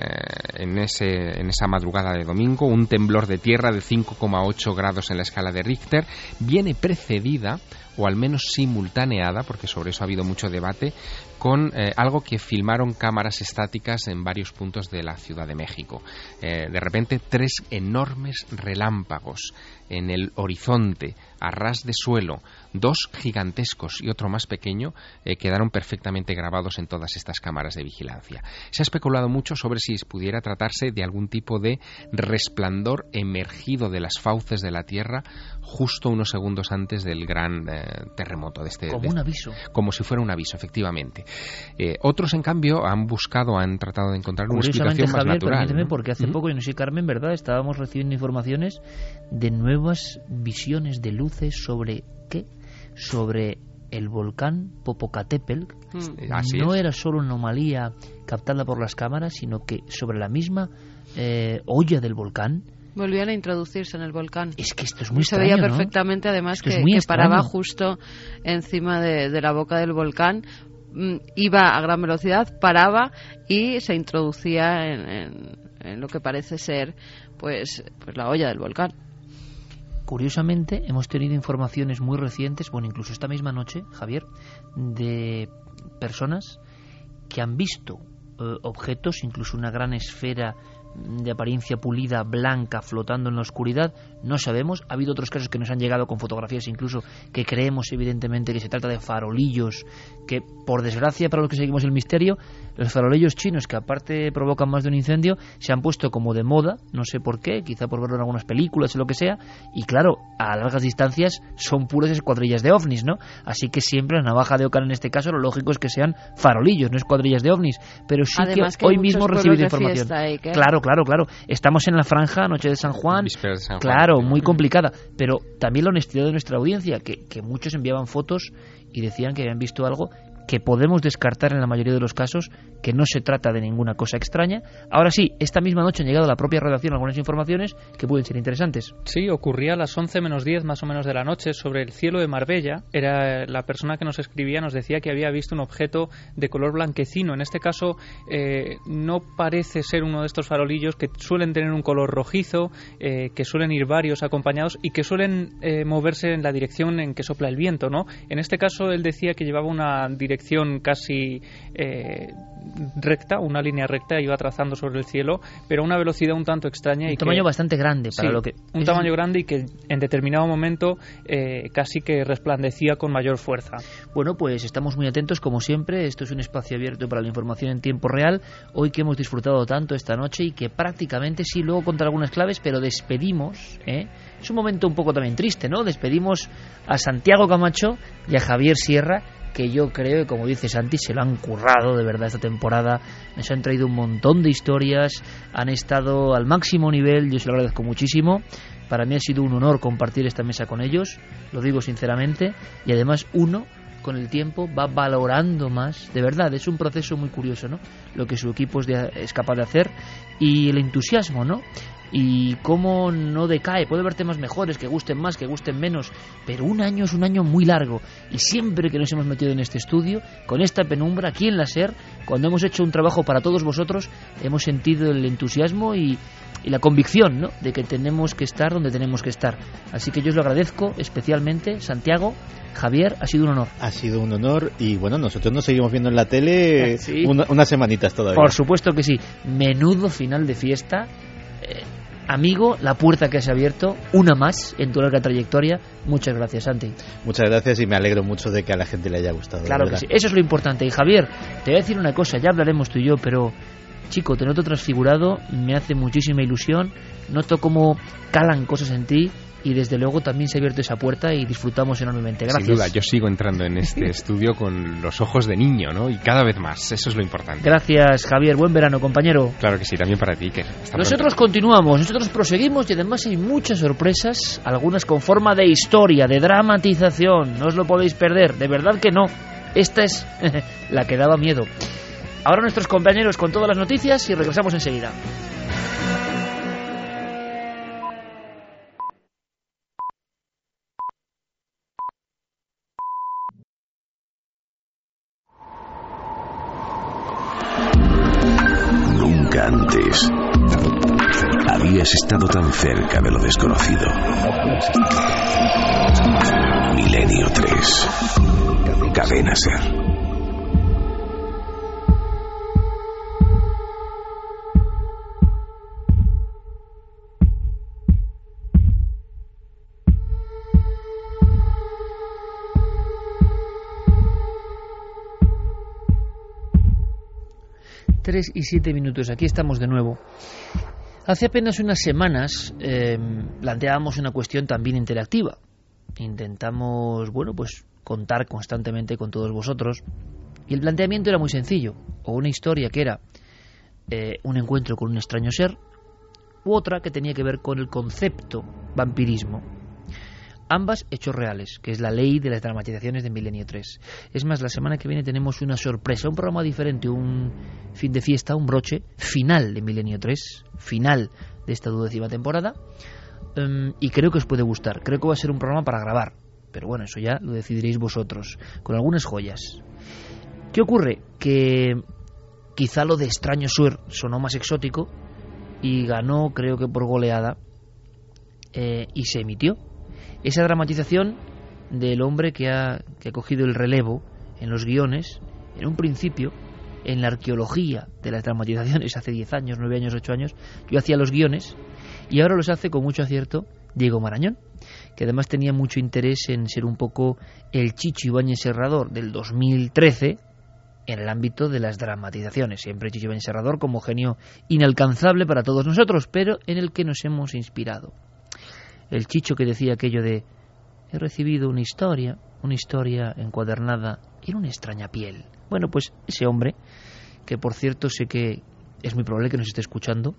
en, ese, en esa madrugada de domingo, un temblor de tierra de 5,8 grados en la escala de Richter, viene precedida o al menos simultaneada, porque sobre eso ha habido mucho debate, con eh, algo que filmaron cámaras estáticas en varios puntos de la Ciudad de México. Eh, de repente, tres enormes relámpagos en el horizonte, a ras de suelo, dos gigantescos y otro más pequeño eh, quedaron perfectamente grabados en todas estas cámaras de vigilancia. Se ha especulado mucho sobre si pudiera tratarse de algún tipo de resplandor emergido de las fauces de la Tierra justo unos segundos antes del gran eh, terremoto de este. Como un aviso. Como si fuera un aviso, efectivamente. Eh, otros, en cambio, han buscado, han tratado de encontrar una explicación más natural. Permíteme, porque hace poco, yo no sé, Carmen, ¿verdad? Estábamos recibiendo informaciones de nuevas visiones de luces sobre qué? Sobre el volcán Popocatépetl. Mm. no era solo una anomalía captada por las cámaras, sino que sobre la misma eh, olla del volcán Volvían a introducirse en el volcán. Es que esto es muy Se extraño, veía ¿no? perfectamente, además, Esto que, paraba justo encima de, de la boca del volcán. Mm, Iba a gran velocidad, paraba y se introducía en, en- en lo que parece ser pues, pues la olla del volcán. Curiosamente, hemos tenido informaciones muy recientes, bueno, incluso esta misma noche, Javier, de personas que han visto eh, objetos, incluso una gran esfera de apariencia pulida, blanca, flotando en la oscuridad. No sabemos. Ha habido otros casos que nos han llegado con fotografías, incluso que creemos, evidentemente, que se trata de farolillos, que, por desgracia, para los que seguimos el misterio, los farolillos chinos, que aparte provocan más de un incendio, se han puesto como de moda, no sé por qué, quizá por verlo en algunas películas o lo que sea, y claro, a largas distancias son puras escuadrillas de ovnis, ¿no? Así que siempre la navaja de Ocan en este caso, lo lógico es que sean farolillos, no escuadrillas de ovnis, pero sí Además que, hoy mismo recibido información. fiesta que- Claro, claro, claro. Estamos en la franja, noche de San Juan, Vísperas de San Juan. Claro, muy complicada. Pero también la honestidad de nuestra audiencia, que, que muchos enviaban fotos y decían que habían visto algo que podemos descartar en la mayoría de los casos, que no se trata de ninguna cosa extraña. Ahora sí, esta misma noche han llegado a la propia redacción algunas informaciones que pueden ser interesantes. Sí, ocurría a las 11 menos 10 más o menos de la noche sobre el cielo de Marbella. Era la persona que nos escribía, nos decía que había visto un objeto de color blanquecino. En este caso eh, no parece ser uno de estos farolillos que suelen tener un color rojizo, eh, que suelen ir varios acompañados y que suelen eh, moverse en la dirección en que sopla el viento, ¿no? En este caso él decía que llevaba una dirección casi eh, recta, una línea recta, iba trazando sobre el cielo, pero a una velocidad un tanto extraña. y Un que- tamaño bastante grande para Sí, lo que... un tamaño grande y que en determinado momento eh, casi que resplandecía con mayor fuerza. Bueno, pues estamos muy atentos como siempre. Esto es un espacio abierto para la información en tiempo real. Hoy que hemos disfrutado tanto esta noche y que prácticamente sí, luego contra algunas claves, pero despedimos. ¿eh? Es un momento un poco también triste, ¿no? Despedimos a Santiago Camacho y a Javier Sierra que yo creo que como dice Santi se lo han currado de verdad esta temporada nos han traído un montón de historias han estado al máximo nivel yo se lo agradezco muchísimo para mí ha sido un honor compartir esta mesa con ellos lo digo sinceramente y además uno con el tiempo va valorando más, de verdad, es un proceso muy curioso, ¿no? Lo que su equipo es, de- es capaz de hacer y el entusiasmo, ¿no? Y cómo no decae, puede haber temas mejores, que gusten más, que gusten menos, pero un año es un año muy largo y siempre que nos hemos metido en este estudio, con esta penumbra, aquí en la SER, cuando hemos hecho un trabajo para todos vosotros, hemos sentido el entusiasmo y, y la convicción ¿no? de que tenemos que estar donde tenemos que estar. Así que yo os lo agradezco especialmente, Santiago, Javier, ha sido un honor. Ha sido un honor y bueno, nosotros nos seguimos viendo en la tele [LAUGHS] Sí. una- unas semanitas todavía. Por supuesto que sí. Menudo final de fiesta. Eh, amigo, la puerta que has abierto, una más en tu larga trayectoria. Muchas gracias, Santi. Muchas gracias y me alegro mucho de que a la gente le haya gustado. Claro que sí. Eso es lo importante. Y Javier, te voy a decir una cosa, ya hablaremos tú y yo, pero chico, te noto transfigurado, me hace muchísima ilusión, noto cómo calan cosas en ti y desde luego también se ha abierto esa puerta y disfrutamos enormemente. Gracias. Sin duda, yo sigo entrando en este [LAUGHS] estudio con los ojos de niño, ¿no? Y cada vez más, eso es lo importante. Gracias, Javier. Buen verano, compañero. Claro que sí, también para ti, hasta Nosotros continuamos, nosotros proseguimos y además hay muchas sorpresas, algunas con forma de historia, de dramatización, no os lo podéis perder, de verdad que no. Esta es [LAUGHS] la que daba miedo. Ahora nuestros compañeros con todas las noticias y regresamos enseguida. has estado tan cerca de lo desconocido. Milenio 3. Cadena Ser. Tres y siete minutos. Aquí estamos de nuevo. Hace apenas unas semanas eh, planteábamos una cuestión también interactiva. Intentamos, bueno, pues contar constantemente con todos vosotros. Y el planteamiento era muy sencillo. O una historia que era eh, un encuentro con un extraño ser, u otra que tenía que ver con el concepto vampirismo ambas hechos reales, que es la ley de las dramatizaciones de Milenio 3. Es más, la semana que viene tenemos una sorpresa, un programa diferente, un fin de fiesta, un broche final de Milenio 3, final de esta duodécima temporada, em, y creo que os puede gustar. Creo que va a ser un programa para grabar, pero bueno, eso ya lo decidiréis vosotros, con algunas joyas. ¿Qué ocurre? Que quizá lo de Extraño Sur sonó más exótico y ganó, creo que por goleada, eh, y se emitió esa dramatización del hombre que ha, que ha cogido el relevo en los guiones, en un principio, en la arqueología de las dramatizaciones, [LAUGHS] hace 10 años, 9 años, 8 años, yo hacía los guiones y ahora los hace con mucho acierto Diego Marañón, que además tenía mucho interés en ser un poco el Chicho Ibáñez Serrador del 2013 en el ámbito de las dramatizaciones. Siempre Chicho Ibáñez Serrador como genio inalcanzable para todos nosotros, pero en el que nos hemos inspirado el chicho que decía aquello de he recibido una historia, una historia encuadernada en una extraña piel. Bueno, pues ese hombre, que por cierto sé que es muy probable que nos esté escuchando,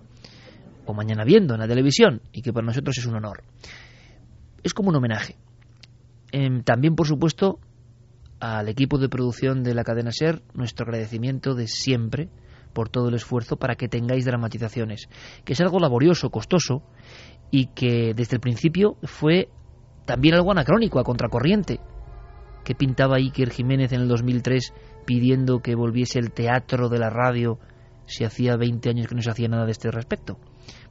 o mañana viendo en la televisión, y que para nosotros es un honor. Es como un homenaje. Em, también, por supuesto, al equipo de producción de la cadena SER, nuestro agradecimiento de siempre por todo el esfuerzo para que tengáis dramatizaciones, que es algo laborioso, costoso, y que desde el principio fue también algo anacrónico, a contracorriente, que pintaba Iker Jiménez en el 2003 pidiendo que volviese el teatro de la radio si hacía 20 años que no se hacía nada de este respecto.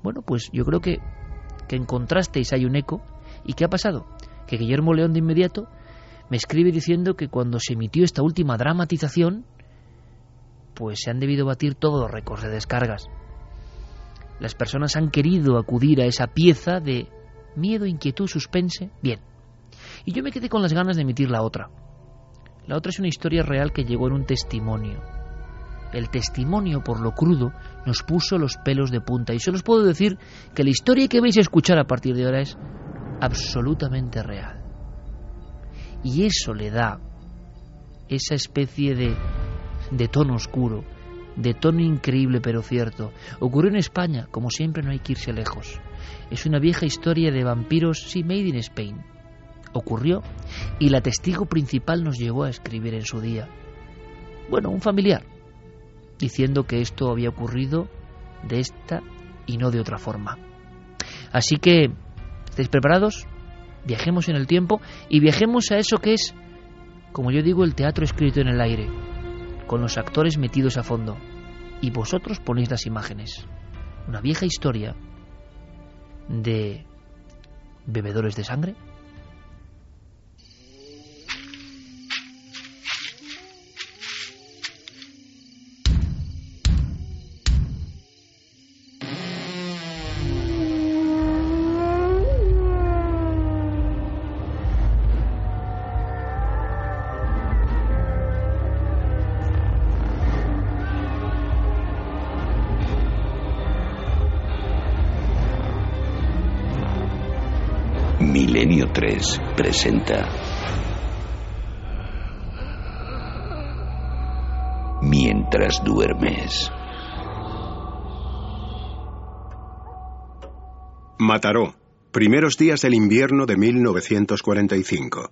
Bueno, pues yo creo que, que encontrasteis hay un eco. ¿Y qué ha pasado? Que Guillermo León de inmediato me escribe diciendo que cuando se emitió esta última dramatización, pues se han debido batir todos los récords de descargas. Las personas han querido acudir a esa pieza de miedo, inquietud, suspense. Bien. Y yo me quedé con las ganas de emitir la otra. La otra es una historia real que llegó en un testimonio. El testimonio, por lo crudo, nos puso los pelos de punta. Y solo os puedo decir que la historia que vais a escuchar a partir de ahora es absolutamente real. Y eso le da esa especie de, de tono oscuro, de tono increíble pero cierto. Ocurrió en España, como siempre no hay que irse lejos. Es una vieja historia de vampiros, sí, made in Spain. Ocurrió y la testigo principal nos llegó a escribir en su día. Bueno, un familiar, diciendo que esto había ocurrido de esta y no de otra forma. Así que, ¿estáis preparados? Viajemos en el tiempo y viajemos a eso que es, como yo digo, el teatro escrito en el aire con los actores metidos a fondo, y vosotros ponéis las imágenes. Una vieja historia de bebedores de sangre. Milenio 3 presenta Mientras duermes. Mataró. Primeros días del invierno de 1945.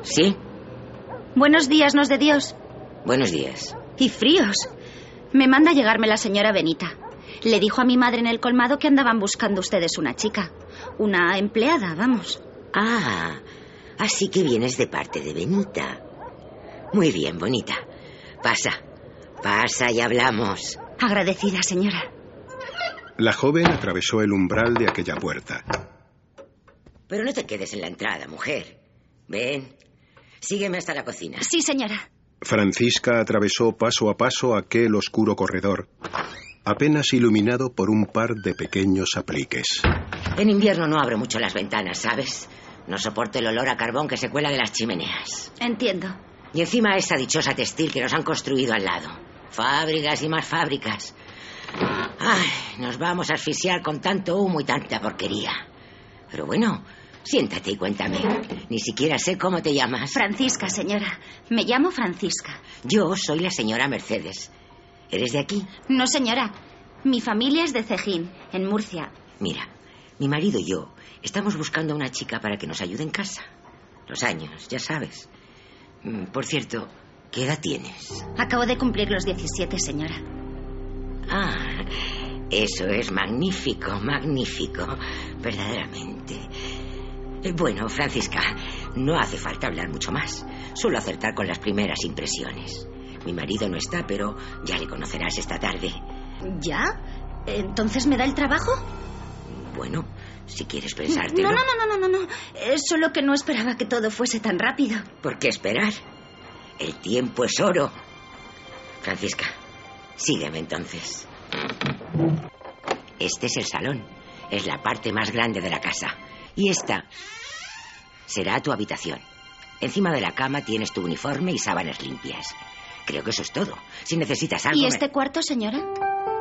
¿Sí? Buenos días, nos de Dios. Buenos días. Y fríos. Me manda a llegarme la señora Benita. Le dijo a mi madre en el colmado que andaban buscando ustedes una chica. Una empleada, vamos. Ah, así que vienes de parte de Benita. Muy bien, bonita. Pasa, pasa y hablamos. Agradecida, señora. La joven atravesó el umbral de aquella puerta. Pero no te quedes en la entrada, mujer. Ven, sígueme hasta la cocina. Sí, señora. Francisca atravesó paso a paso aquel oscuro corredor, apenas iluminado por un par de pequeños apliques. En invierno no abro mucho las ventanas, ¿sabes? No soporto el olor a carbón que se cuela de las chimeneas. Entiendo. Y encima esa dichosa textil que nos han construido al lado. Fábricas y más fábricas. Ay, nos vamos a asfixiar con tanto humo y tanta porquería. Pero bueno, siéntate y cuéntame. Ni siquiera sé cómo te llamas. Francisca, señora. Me llamo Francisca. Yo soy la señora Mercedes. ¿Eres de aquí? No, señora. Mi familia es de Cejín, en Murcia. Mira, mi marido y yo estamos buscando a una chica para que nos ayude en casa. Los años, ya sabes. Mm, Por cierto, ¿qué edad tienes? Acabo de cumplir los 17, señora. Ah, eso es magnífico, magnífico, verdaderamente. Eh, Bueno, Francisca, no hace falta hablar mucho más. Solo acertar con las primeras impresiones. Mi marido no está, pero ya le conocerás esta tarde. ¿Ya? ¿Entonces me da el trabajo? Bueno, si quieres pensártelo. No, no, no, no, no, no. Eh, solo que no esperaba que todo fuese tan rápido. ¿Por qué esperar? El tiempo es oro. Francisca, sígueme entonces. Este es el salón. Es la parte más grande de la casa. Y esta será tu habitación. Encima de la cama tienes tu uniforme y sábanas limpias. Creo que eso es todo. Si necesitas algo... ¿Y me- este cuarto, señora?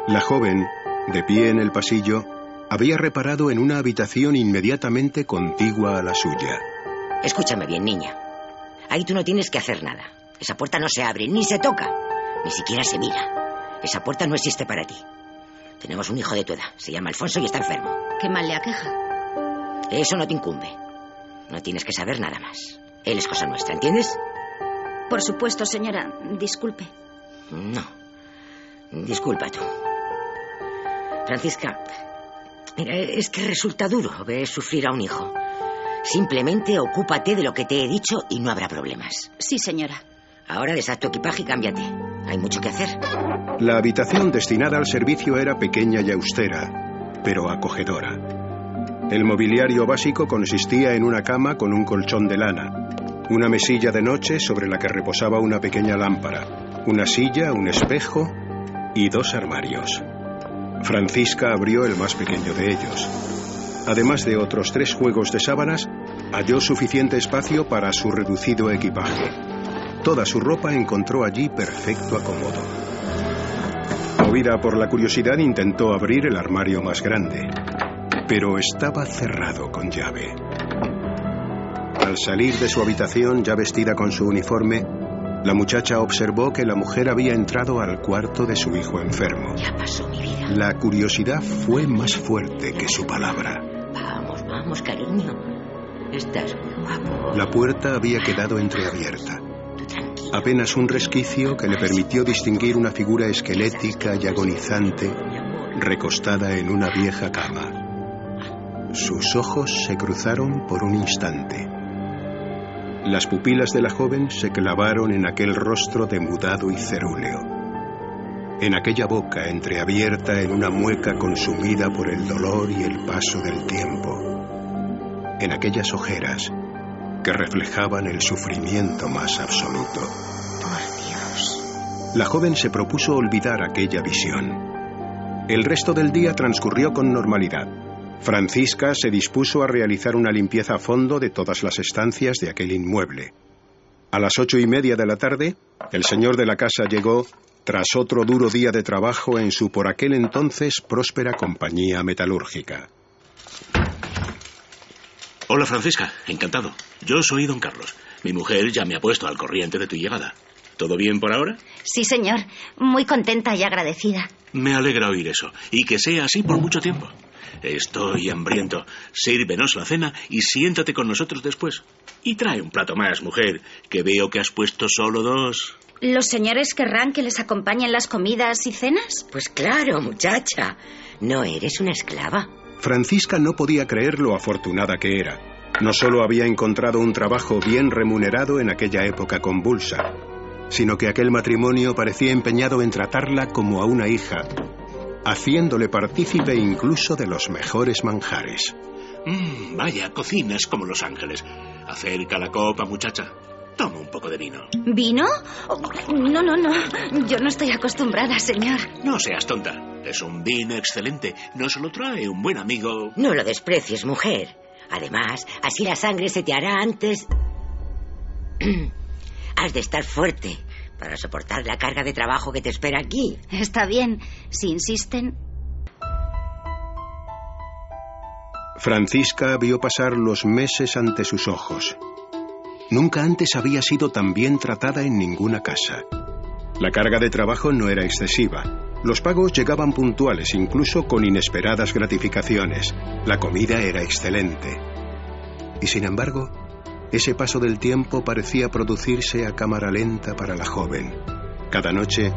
La joven, de pie en el pasillo, había reparado en una habitación inmediatamente contigua a la suya. Escúchame bien, niña. Ahí tú no tienes que hacer nada. Esa puerta no se abre, ni se toca, ni siquiera se mira. Esa puerta no existe para ti. Tenemos un hijo de tu edad. Se llama Alfonso y está enfermo. Qué mal le aqueja. Eso no te incumbe. No tienes que saber nada más. Él es cosa nuestra, ¿entiendes? Por supuesto, señora. Disculpe. No. Disculpa tú. Francisca, mira, es que resulta duro ver sufrir a un hijo. Simplemente ocúpate de lo que te he dicho y no habrá problemas. Sí, señora. Ahora deshaz tu equipaje y cámbiate. Hay mucho que hacer. La habitación destinada al servicio era pequeña y austera, pero acogedora. El mobiliario básico consistía en una cama con un colchón de lana, una mesilla de noche sobre la que reposaba una pequeña lámpara, una silla, un espejo y dos armarios. Francisca abrió el más pequeño de ellos. Además de otros tres juegos de sábanas, halló suficiente espacio para su reducido equipaje. Toda su ropa encontró allí perfecto acomodo. Movida por la curiosidad, intentó abrir el armario más grande, pero estaba cerrado con llave. Al salir de su habitación, ya vestida con su uniforme, la muchacha observó que la mujer había entrado al cuarto de su hijo enfermo. Ya pasó mi vida. La curiosidad fue más fuerte que su palabra. Vamos, vamos, cariño. Estás guapo. La puerta había quedado entreabierta. Apenas un resquicio que le permitió distinguir una figura esquelética y agonizante recostada en una vieja cama. Sus ojos se cruzaron por un instante. Las pupilas de la joven se clavaron en aquel rostro demudado y cerúleo, en aquella boca entreabierta en una mueca consumida por el dolor y el paso del tiempo, en aquellas ojeras que reflejaban el sufrimiento más absoluto. La joven se propuso olvidar aquella visión. El resto del día transcurrió con normalidad. Francisca se dispuso a realizar una limpieza a fondo de todas las estancias de aquel inmueble. A las ocho y media de la tarde, el señor de la casa llegó tras otro duro día de trabajo en su por aquel entonces próspera compañía metalúrgica. Hola Francisca, encantado. Yo soy don Carlos. Mi mujer ya me ha puesto al corriente de tu llegada. ¿Todo bien por ahora? Sí, señor. Muy contenta y agradecida. Me alegra oír eso. Y que sea así por mucho tiempo. Estoy hambriento. Sírvenos la cena y siéntate con nosotros después. Y trae un plato más, mujer, que veo que has puesto solo dos. ¿Los señores querrán que les acompañen las comidas y cenas? Pues claro, muchacha. No eres una esclava. Francisca no podía creer lo afortunada que era. No solo había encontrado un trabajo bien remunerado en aquella época convulsa, sino que aquel matrimonio parecía empeñado en tratarla como a una hija, haciéndole partícipe incluso de los mejores manjares. Mm, vaya, cocinas como los ángeles. Acerca la copa, muchacha. Toma un poco de vino. ¿Vino? Oh, No, no, no. Yo no estoy acostumbrada, señor. No seas tonta. Es un vino excelente. Nos lo trae un buen amigo. No lo desprecies, mujer. Además, así la sangre se te hará antes... [CLEARS THROAT] Has de estar fuerte para soportar la carga de trabajo que te espera aquí. Está bien, si insisten. Francisca vio pasar los meses ante sus ojos. Nunca antes había sido tan bien tratada en ninguna casa. La carga de trabajo no era excesiva. Los pagos llegaban puntuales, incluso con inesperadas gratificaciones. La comida era excelente. Y sin embargo, ese paso del tiempo parecía producirse a cámara lenta para la joven. Cada noche,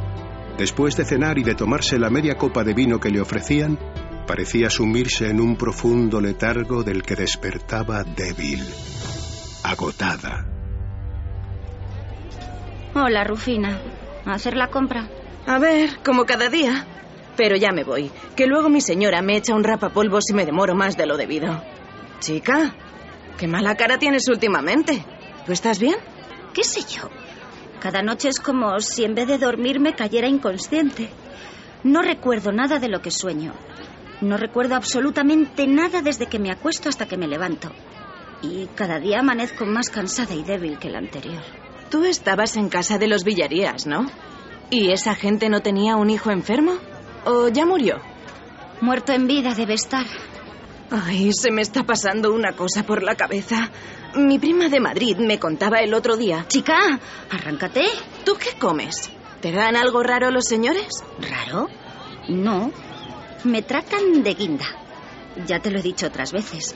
después de cenar y de tomarse la media copa de vino que le ofrecían, parecía sumirse en un profundo letargo del que despertaba débil, agotada. Hola, Rufina. ¿A hacer la compra? A ver, como cada día. Pero ya me voy, que luego mi señora me echa un rapapolvo si me demoro más de lo debido. Chica, qué mala cara tienes últimamente. ¿Tú estás bien? ¿Qué sé yo? Cada noche es como si en vez de dormir me cayera inconsciente. No recuerdo nada de lo que sueño. No recuerdo absolutamente nada desde que me acuesto hasta que me levanto. Y cada día amanezco más cansada y débil que la anterior. Tú estabas en casa de los Villarías, ¿no? ¿Y esa gente no tenía un hijo enfermo? ¿O ya murió? Muerto en vida debe estar. Ay, se me está pasando una cosa por la cabeza. Mi prima de Madrid me contaba el otro día. Chica, arráncate. ¿Tú qué comes? ¿Te dan algo raro los señores? ¿Raro? No. Me tratan de guinda. Ya te lo he dicho otras veces.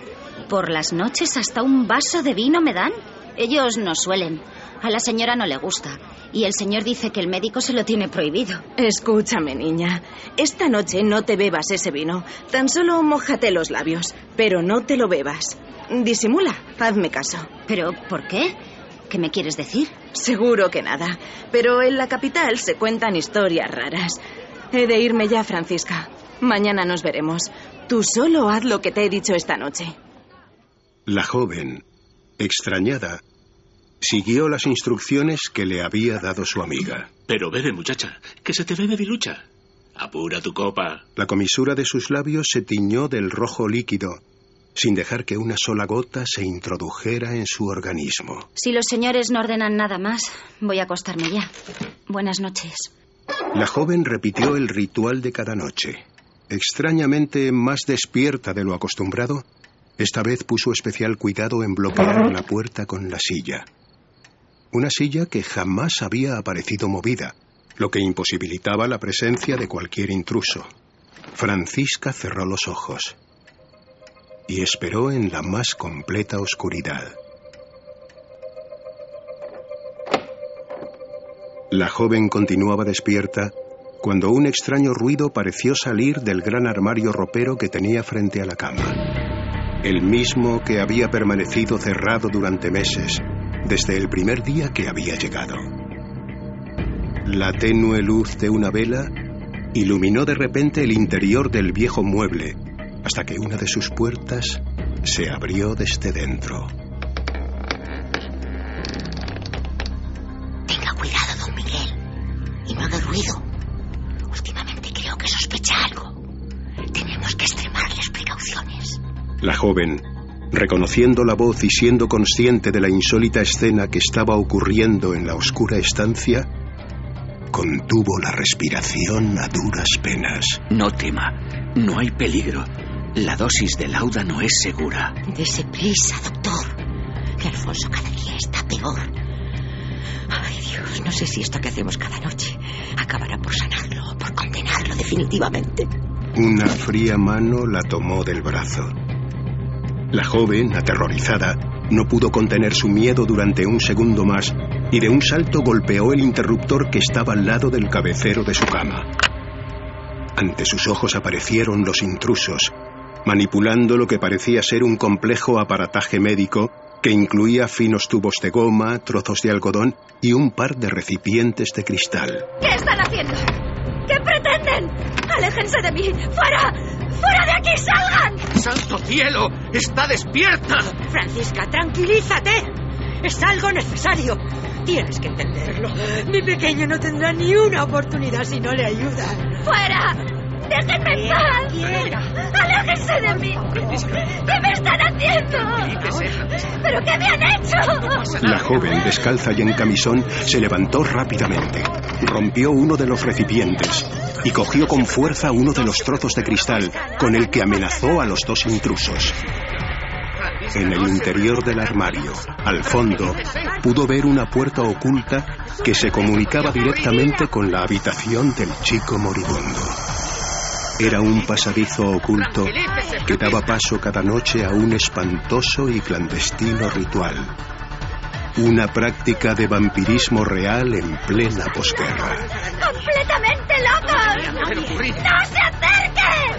Por las noches hasta un vaso de vino me dan. Ellos no suelen. A la señora no le gusta. Y el señor dice que el médico se lo tiene prohibido. Escúchame, niña. Esta noche no te bebas ese vino. Tan solo mojate los labios. Pero no te lo bebas. Disimula. Hazme caso. ¿Pero por qué? ¿Qué me quieres decir? Seguro que nada. Pero en la capital se cuentan historias raras. He de irme ya, Francisca. Mañana nos veremos. Tú solo haz lo que te he dicho esta noche. La joven, extrañada, siguió las instrucciones que le había dado su amiga. Pero bebe, muchacha, que se te ve debilucha. Apura tu copa. La comisura de sus labios se tiñó del rojo líquido, sin dejar que una sola gota se introdujera en su organismo. Si los señores no ordenan nada más, voy a acostarme ya. Buenas noches. La joven repitió el ritual de cada noche. Extrañamente más despierta de lo acostumbrado, esta vez puso especial cuidado en bloquear la puerta con la silla. Una silla que jamás había aparecido movida, lo que imposibilitaba la presencia de cualquier intruso. Francisca cerró los ojos y esperó en la más completa oscuridad. La joven continuaba despierta cuando un extraño ruido pareció salir del gran armario ropero que tenía frente a la cama. El mismo que había permanecido cerrado durante meses, desde el primer día que había llegado. La tenue luz de una vela iluminó de repente el interior del viejo mueble, hasta que una de sus puertas se abrió desde dentro. Tenga cuidado, don Miguel. Y no haga ruido. La joven, reconociendo la voz y siendo consciente de la insólita escena que estaba ocurriendo en la oscura estancia, contuvo la respiración a duras penas. No tema, no hay peligro. La dosis de lauda no es segura. Dese prisa, doctor. Que Alfonso cada día está peor. Ay, Dios, no sé si esto que hacemos cada noche acabará por sanarlo o por condenarlo definitivamente. Una fría mano la tomó del brazo. La joven, aterrorizada, no pudo contener su miedo durante un segundo más y de un salto golpeó el interruptor que estaba al lado del cabecero de su cama. Ante sus ojos aparecieron los intrusos, manipulando lo que parecía ser un complejo aparataje médico que incluía finos tubos de goma, trozos de algodón y un par de recipientes de cristal. ¿Qué están haciendo? ¿Qué pretenden? ¡Aléjense de mí! ¡Fuera! ¡Fuera de aquí! ¡Salgan! ¡Santo cielo! ¡Está despierta! Francisca, tranquilízate. Es algo necesario. Tienes que entenderlo. Mi pequeño no tendrá ni una oportunidad si no le ayudan. ¡Fuera! ¡Déjenme en paz! ¡Aléjense de mí! ¿Qué me están haciendo? ¿Pero qué me han hecho? La joven, descalza y en camisón, se levantó rápidamente, rompió uno de los recipientes y cogió con fuerza uno de los trozos de cristal con el que amenazó a los dos intrusos. En el interior del armario, al fondo, pudo ver una puerta oculta que se comunicaba directamente con la habitación del chico moribundo. Era un pasadizo oculto que daba paso cada noche a un espantoso y clandestino ritual. Una práctica de vampirismo real en plena posguerra. ¡Completamente locos! ¡No se acerquen!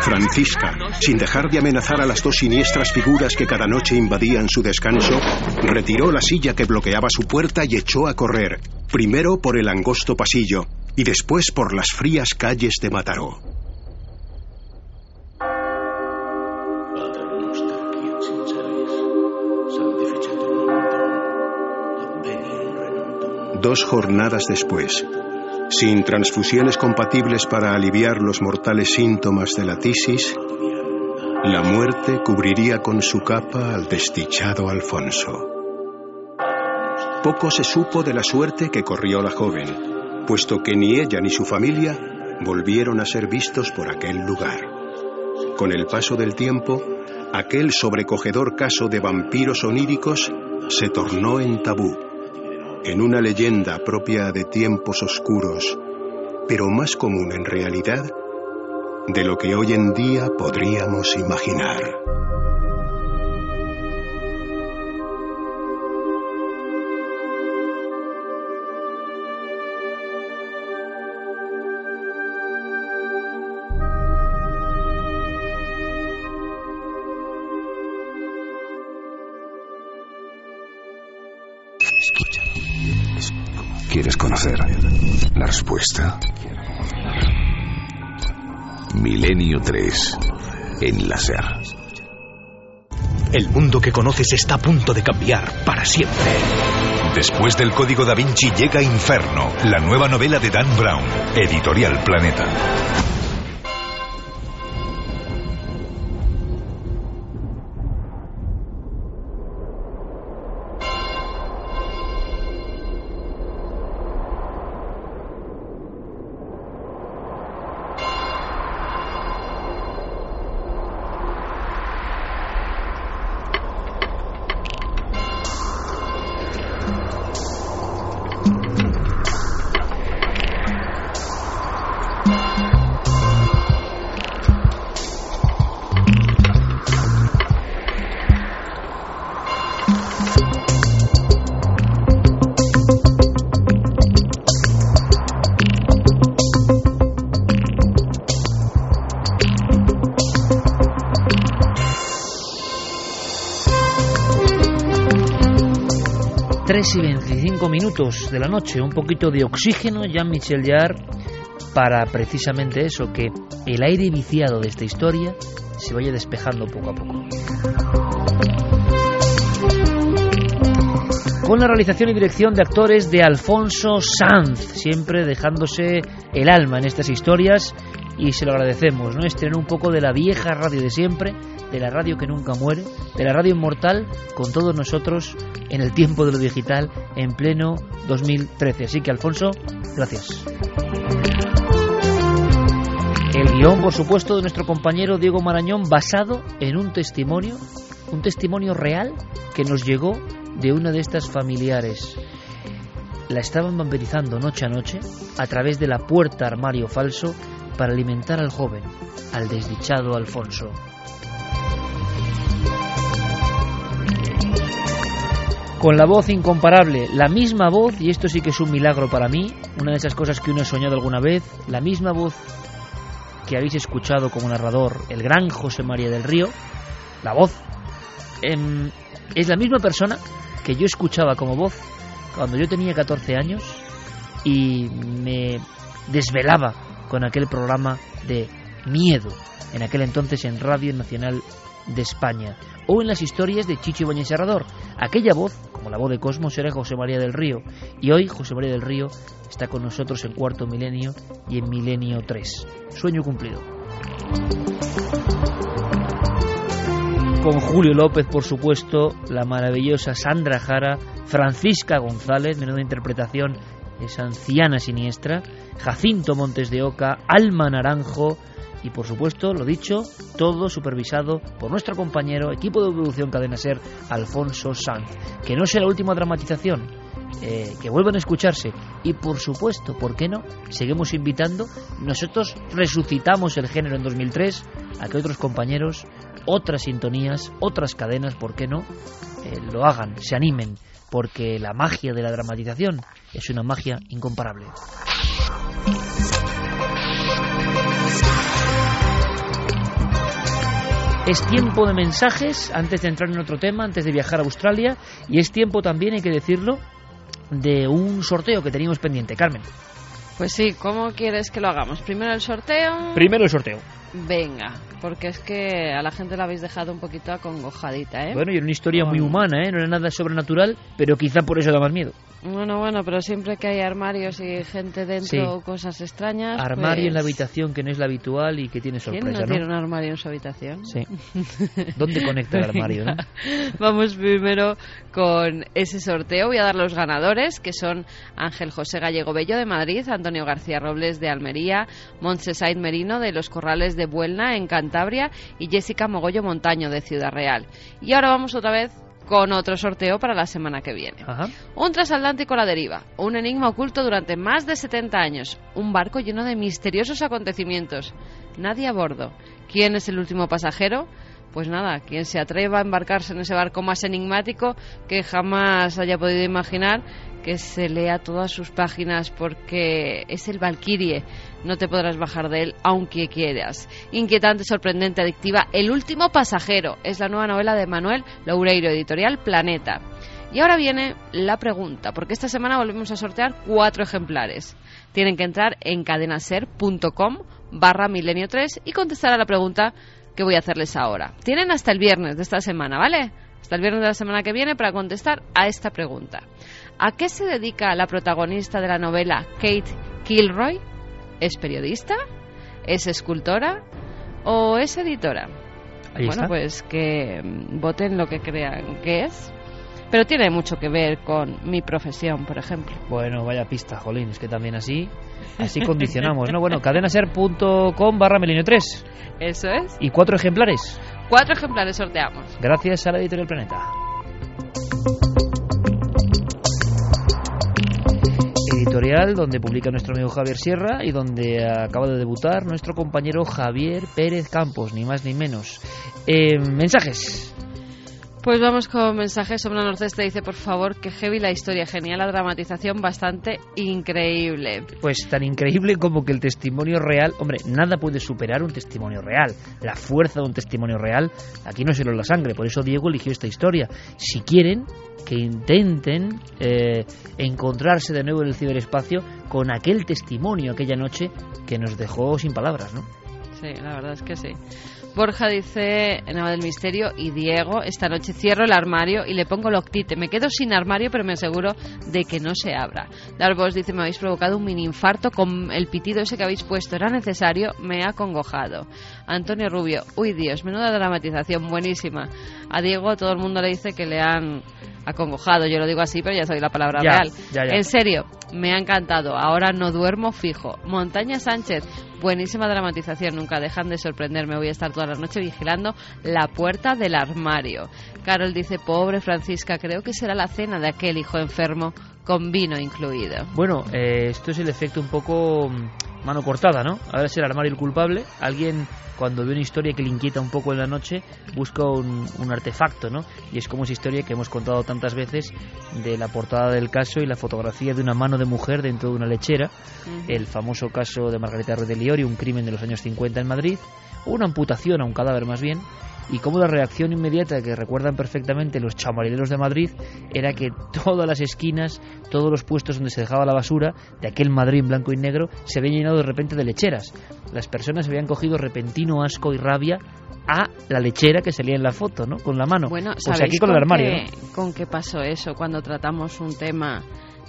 Francisca, sin dejar de amenazar a las dos siniestras figuras que cada noche invadían su descanso, retiró la silla que bloqueaba su puerta y echó a correr, primero por el angosto pasillo y después por las frías calles de Mataró. Dos jornadas después, sin transfusiones compatibles para aliviar los mortales síntomas de la tisis, la muerte cubriría con su capa al desdichado Alfonso. Poco se supo de la suerte que corrió la joven, puesto que ni ella ni su familia volvieron a ser vistos por aquel lugar. Con el paso del tiempo, aquel sobrecogedor caso de vampiros oníricos se tornó en tabú, en una leyenda propia de tiempos oscuros, pero más común en realidad de lo que hoy en día podríamos imaginar. ¿Quieres conocer la respuesta? Milenio 3 en la SER. El mundo que conoces está a punto de cambiar para siempre. Después del Código da Vinci llega Inferno, la nueva novela de Dan Brown, editorial Planeta. De la noche, un poquito de oxígeno, Jean-Michel Jarre, para precisamente eso, que el aire viciado de esta historia se vaya despejando poco a poco. Con la realización y dirección de actores de Alfonso Sanz, siempre dejándose el alma en estas historias y se lo agradecemos, ¿no? Estrenó un poco de la vieja radio de siempre, de la radio que nunca muere, de la radio inmortal, con todos nosotros en el tiempo de lo digital en pleno 2013. Así que, Alfonso, gracias. El guion, por supuesto, de nuestro compañero Diego Marañón, basado en un testimonio, un testimonio real que nos llegó de una de estas familiares. La estaban vampirizando noche a noche a través de la puerta armario falso para alimentar al joven, al desdichado Alfonso. Con la voz incomparable, la misma voz, y esto sí que es un milagro para mí, una de esas cosas que uno ha soñado alguna vez, la misma voz que habéis escuchado como narrador, el gran José María del Río, la voz, em, es la misma persona que yo escuchaba como voz cuando yo tenía 14 años y me desvelaba con aquel programa de miedo, en aquel entonces en Radio Nacional de España, o en las historias de Chicho Ibáñez Serrador. Aquella voz, como la voz de Cosmos, era José María del Río, y hoy José María del Río está con nosotros en Cuarto Milenio y en Milenio 3. Sueño cumplido. con Julio López, por supuesto, la maravillosa Sandra Jara, Francisca González, menuda interpretación, esa anciana siniestra, Jacinto Montes de Oca, Alma Naranjo y, por supuesto, lo dicho, todo supervisado por nuestro compañero, equipo de producción Cadena Ser, Alfonso Sanz. Que no sea la última dramatización, eh, que vuelvan a escucharse y por supuesto, ¿por qué no? Seguimos invitando, nosotros resucitamos el género en 2003 a que otros compañeros, otras sintonías, otras cadenas, ¿por qué no? Eh, lo hagan, se animen, porque la magia de la dramatización es una magia incomparable. Es tiempo de mensajes antes de entrar en otro tema, antes de viajar a Australia, y es tiempo también, hay que decirlo, de un sorteo que teníamos pendiente. Carmen. Pues sí, ¿cómo quieres que lo hagamos? ¿Primero el sorteo? Primero el sorteo. Venga, porque es que a la gente la habéis dejado un poquito acongojadita, ¿eh? Bueno, y era una historia muy humana, ¿eh? No era nada sobrenatural, pero quizá por eso da más miedo. Bueno, bueno, pero siempre que hay armarios y gente dentro o cosas extrañas. Armario en la pues, habitación que no es la habitual y que tiene sorpresa, ¿Quién no, tiene un armario en su habitación? Sí. ¿Dónde conecta el armario, no? [LAUGHS] Vamos primero con ese sorteo. Voy a dar los ganadores, que son Ángel José Gallego Bello de Madrid, Antonio García Robles de Almería, Montse Said Merino de Los Corrales de Buelna en Cantabria y Jessica Mogollo Montaño de Ciudad Real. Y ahora vamos otra vez con otro sorteo para la semana que viene. Un transatlántico a la deriva, un enigma oculto durante más de 70 años, un barco lleno de misteriosos acontecimientos, nadie a bordo. ¿Quién es el último pasajero? Pues nada, quien se atreva a embarcarse en ese barco más enigmático que jamás haya podido imaginar, que se lea todas sus páginas porque es el Valkyrie. No te podrás bajar de él aunque quieras. Inquietante, sorprendente, adictiva. El último pasajero es la nueva novela de Manuel Loureiro, editorial Planeta. Y ahora viene la pregunta, porque esta semana volvemos a sortear cuatro ejemplares. Tienen que entrar en cadenaser.com barra milenio 3 y contestar a la pregunta que voy a hacerles ahora. Tienen hasta el viernes de esta semana, ¿vale? Hasta el viernes de la semana que viene para contestar a esta pregunta. ¿A qué se dedica la protagonista de la novela Kate Kilroy? ¿Es periodista? ¿Es escultora? ¿O es editora? bueno, pues que mm, voten lo que crean que es. Pero tiene mucho que ver con mi profesión, por ejemplo. Bueno, vaya pista, Jolín, es que también así, así [LAUGHS] condicionamos, ¿no? Bueno, cadenaser.com barra melinio 3. Eso es. ¿Y cuatro ejemplares? Cuatro ejemplares sorteamos. Gracias a la editorial Planeta. Editorial donde publica nuestro amigo Javier Sierra y donde acaba de debutar nuestro compañero Javier Pérez Campos, ni más ni menos. Eh, mensajes. Pues vamos con mensajes. Somna Norceste dice, por favor, que heavy la historia, genial la dramatización, bastante increíble. Pues tan increíble como que el testimonio real, hombre, nada puede superar un testimonio real. La fuerza de un testimonio real, aquí no es solo la sangre, por eso Diego eligió esta historia. Si quieren, que intenten eh, encontrarse de nuevo en el ciberespacio con aquel testimonio aquella noche que nos dejó sin palabras, ¿no? Sí, la verdad es que sí. Borja dice, Nava del Misterio, y Diego, esta noche cierro el armario y le pongo loctite. Me quedo sin armario, pero me aseguro de que no se abra. Darvos dice, me habéis provocado un mini infarto con el pitido ese que habéis puesto. Era necesario, me ha congojado. Antonio Rubio, uy Dios, menuda dramatización, buenísima. A Diego todo el mundo le dice que le han acongojado, yo lo digo así, pero ya soy la palabra real. En serio, me ha encantado. Ahora no duermo fijo. Montaña Sánchez, buenísima dramatización. Nunca dejan de sorprenderme. Voy a estar toda la noche vigilando la puerta del armario. Carol dice, pobre Francisca, creo que será la cena de aquel hijo enfermo con vino incluido. Bueno, eh, esto es el efecto un poco mm, mano cortada, ¿no? Ahora es el armario el culpable. Alguien cuando ve una historia que le inquieta un poco en la noche, busca un, artefacto, ¿no? Y es como esa historia que hemos contado tantas veces de la portada del caso y la fotografía de una mano de mujer dentro de una lechera, el famoso caso de Margarita Ruiz de Liori, un crimen de los años 50 en Madrid, o una amputación a un cadáver más bien, y como la reacción inmediata que recuerdan perfectamente los chamarileros de Madrid era que todas las esquinas, todos los puestos donde se dejaba la basura de aquel Madrid en blanco y negro se habían llenado de repente de lecheras. Las personas habían cogido repentino asco y rabia a la lechera que salía en la foto, ¿no? Con la mano. Bueno, sea, aquí con, el armario. ¿Con qué pasó eso cuando tratamos un tema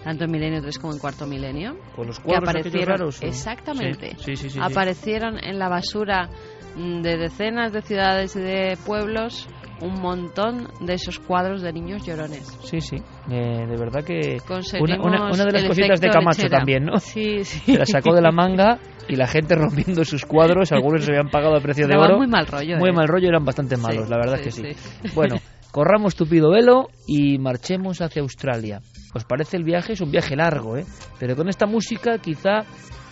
tanto en Milenio 3 como en Cuarto Milenio? Con los cuadros que aparecieron, raros, Exactamente. Sí, sí, sí, aparecieron en la basura de decenas de ciudades y de pueblos un montón de esos cuadros de niños llorones. Sí, sí, eh, de verdad que una, una- una de las cositas de Camacho lechera. también, ¿no? Sí, sí. Se la sacó de la manga y la gente rompiendo sus cuadros, algunos se habían pagado a precio de oro. muy mal rollo, Muy ¿eh? mal rollo, eran bastante Sí, malos, la verdad sí, que sí. sí. Bueno, [LAUGHS] corramos tupido velo y marchemos hacia Australia. ¿Os parece el viaje? Es un viaje largo, ¿eh? Pero con esta música quizá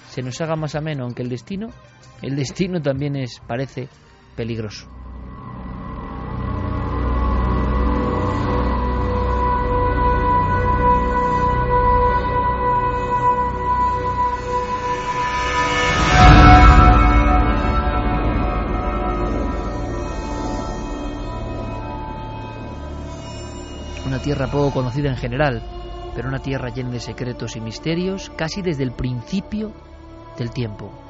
se nos haga más ameno, aunque el destino, el destino también es, parece, peligroso. Una tierra poco conocida en general, pero una tierra llena de secretos y misterios casi desde el principio del tiempo.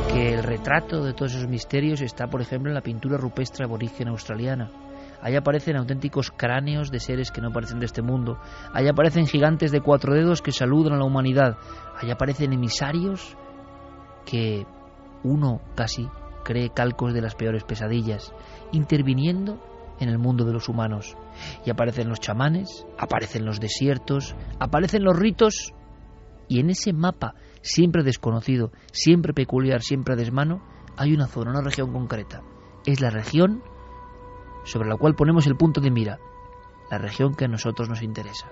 Porque el retrato de todos esos misterios está, por ejemplo, en la pintura rupestre aborigen australiana. Ahí aparecen auténticos cráneos de seres que no parecen de este mundo. Ahí aparecen gigantes de cuatro dedos que saludan a la humanidad. Ahí aparecen emisarios que uno casi cree calcos de las peores pesadillas, interviniendo en el mundo de los humanos. Y aparecen los chamanes, aparecen los desiertos, aparecen los ritos, y en ese mapa, siempre desconocido, siempre peculiar, siempre a desmano, hay una zona, una región concreta. Es la región sobre la cual ponemos el punto de mira, la región que a nosotros nos interesa.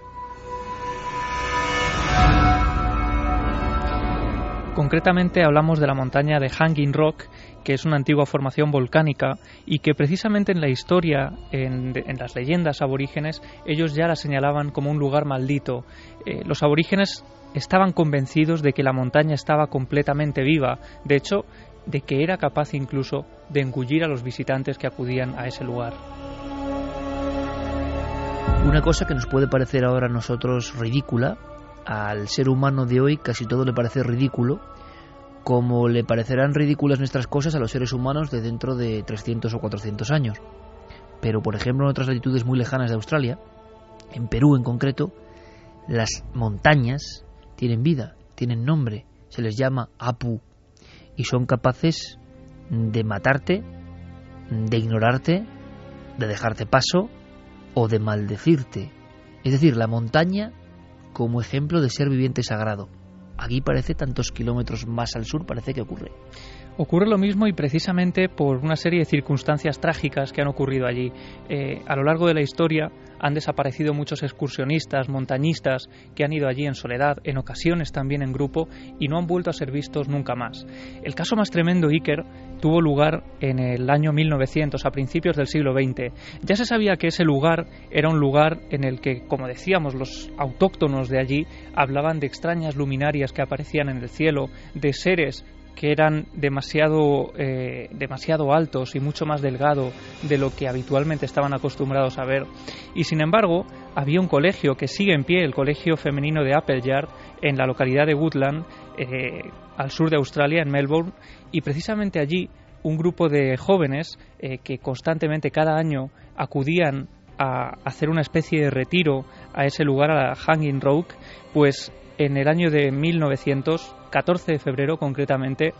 Concretamente hablamos de la montaña de Hanging Rock, que es una antigua formación volcánica y que precisamente en la historia, en, las leyendas aborígenes, ellos ya la señalaban como un lugar maldito. Eh, los aborígenes estaban convencidos de que la montaña estaba completamente viva, de hecho, de que era capaz incluso de engullir a los visitantes que acudían a ese lugar. Una cosa que nos puede parecer ahora a nosotros ridícula, al ser humano de hoy casi todo le parece ridículo, como le parecerán ridículas nuestras cosas a los seres humanos de dentro de 300 o 400 años. Pero, por ejemplo, en otras latitudes muy lejanas de Australia, en Perú en concreto, las montañas tienen vida, tienen nombre, se les llama Apu, y son capaces de matarte, de ignorarte, de dejarte paso o de maldecirte. Es decir, la montaña como ejemplo de ser viviente sagrado. Aquí parece tantos kilómetros más al sur, parece que ocurre. Ocurre lo mismo y precisamente por una serie de circunstancias trágicas que han ocurrido allí. Eh, a lo largo de la historia han desaparecido muchos excursionistas, montañistas que han ido allí en soledad, en ocasiones también en grupo, y no han vuelto a ser vistos nunca más. El caso más tremendo, Iker, tuvo lugar en el año 1900, a principios del siglo XX. Ya se sabía que ese lugar era un lugar en el que, como decíamos, los autóctonos de allí hablaban de extrañas luminarias que aparecían en el cielo, de seres que eran demasiado, eh, demasiado altos y mucho más delgado de lo que habitualmente estaban acostumbrados a ver. Y sin embargo, había un colegio que sigue en pie, el Colegio Femenino de Appleyard, en la localidad de Woodland, eh, al sur de Australia, en Melbourne, y precisamente allí un grupo de jóvenes eh, que constantemente cada año acudían a hacer una especie de retiro a ese lugar, a la Hanging Rock, pues en el año de 1900, 14 de febrero concretamente,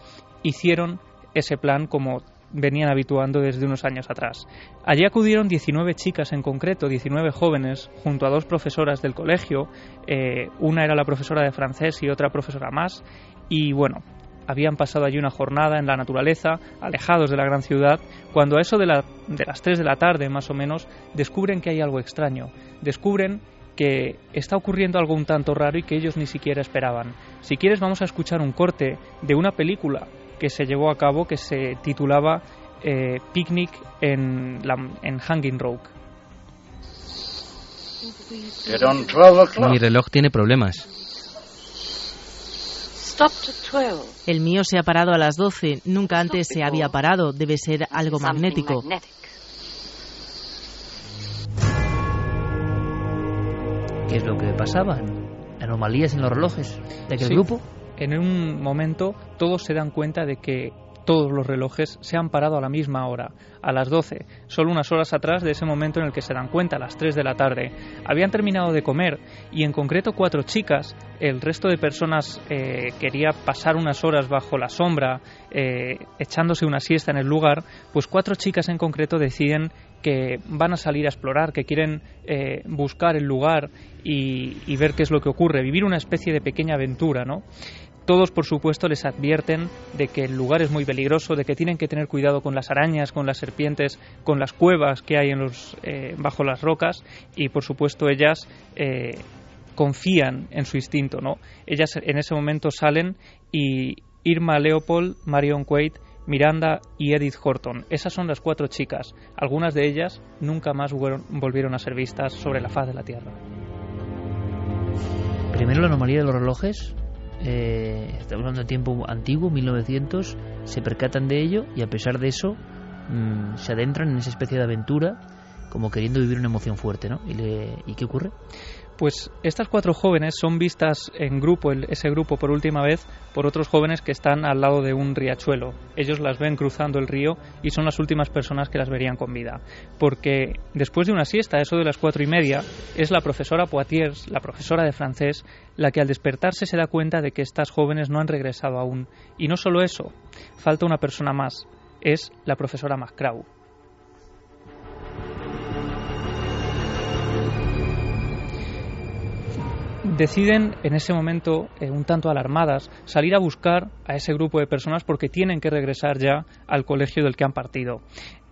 hicieron ese plan como venían habituando desde unos años atrás. Allí acudieron 19 chicas en concreto, 19 jóvenes, junto a dos profesoras del colegio, eh, una era la profesora de francés y otra profesora más, y bueno, habían pasado allí una jornada en la naturaleza, alejados de la gran ciudad, cuando a eso de, la- de las 3 de la tarde más o menos, descubren que hay algo extraño, descubren que está ocurriendo algo un tanto raro y que ellos ni siquiera esperaban. Si quieres vamos a escuchar un corte de una película que se llevó a cabo que se titulaba eh, Picnic en, la, en Hanging Rock. Get on 12 o'clock. Mi reloj tiene problemas. Stopped at 12. El mío se ha parado a las 12. Nunca antes se había parado. Debe ser algo magnético. ¿Qué es lo que pasaba? ¿Anomalías en los relojes de aquel Sí. grupo? En un momento todos se dan cuenta de que todos los relojes se han parado a la misma hora, a las 12, solo unas horas atrás de ese momento en el que se dan cuenta, a las 3 de la tarde. Habían terminado de comer y en concreto cuatro chicas, el resto de personas eh, quería pasar unas horas bajo la sombra, eh, echándose una siesta en el lugar, pues cuatro chicas en concreto deciden que van a salir a explorar, que quieren eh, buscar el lugar y, ver qué es lo que ocurre, vivir una especie de pequeña aventura, ¿no? Todos, por supuesto, les advierten de que el lugar es muy peligroso, de que tienen que tener cuidado con las arañas, con las serpientes, con las cuevas que hay eh, bajo las rocas y, por supuesto, ellas eh, confían en su instinto. ¿no? Ellas en ese momento salen y Irma Leopold, Marion Quaid, Miranda y Edith Horton. Esas son las cuatro chicas. Algunas de ellas nunca más volvieron a ser vistas sobre la faz de la Tierra. Primero la anomalía de los relojes, eh, estamos hablando de tiempo antiguo, 1900, se percatan de ello y a pesar de eso mmm, se adentran en esa especie de aventura como queriendo vivir una emoción fuerte, ¿no? ¿Y, le, ¿y qué ocurre? Pues estas cuatro jóvenes son vistas en grupo, ese grupo por última vez, por otros jóvenes que están al lado de un riachuelo. Ellos las ven cruzando el río y son las últimas personas que las verían con vida. Porque después de una siesta, eso de las cuatro y media, es la profesora Poitiers, la profesora de francés, la que al despertarse se da cuenta de que estas jóvenes no han regresado aún. Y no solo eso, falta una persona más, es la profesora Macrau. Deciden en ese momento, eh, un tanto alarmadas, salir a buscar a ese grupo de personas porque tienen que regresar ya al colegio del que han partido.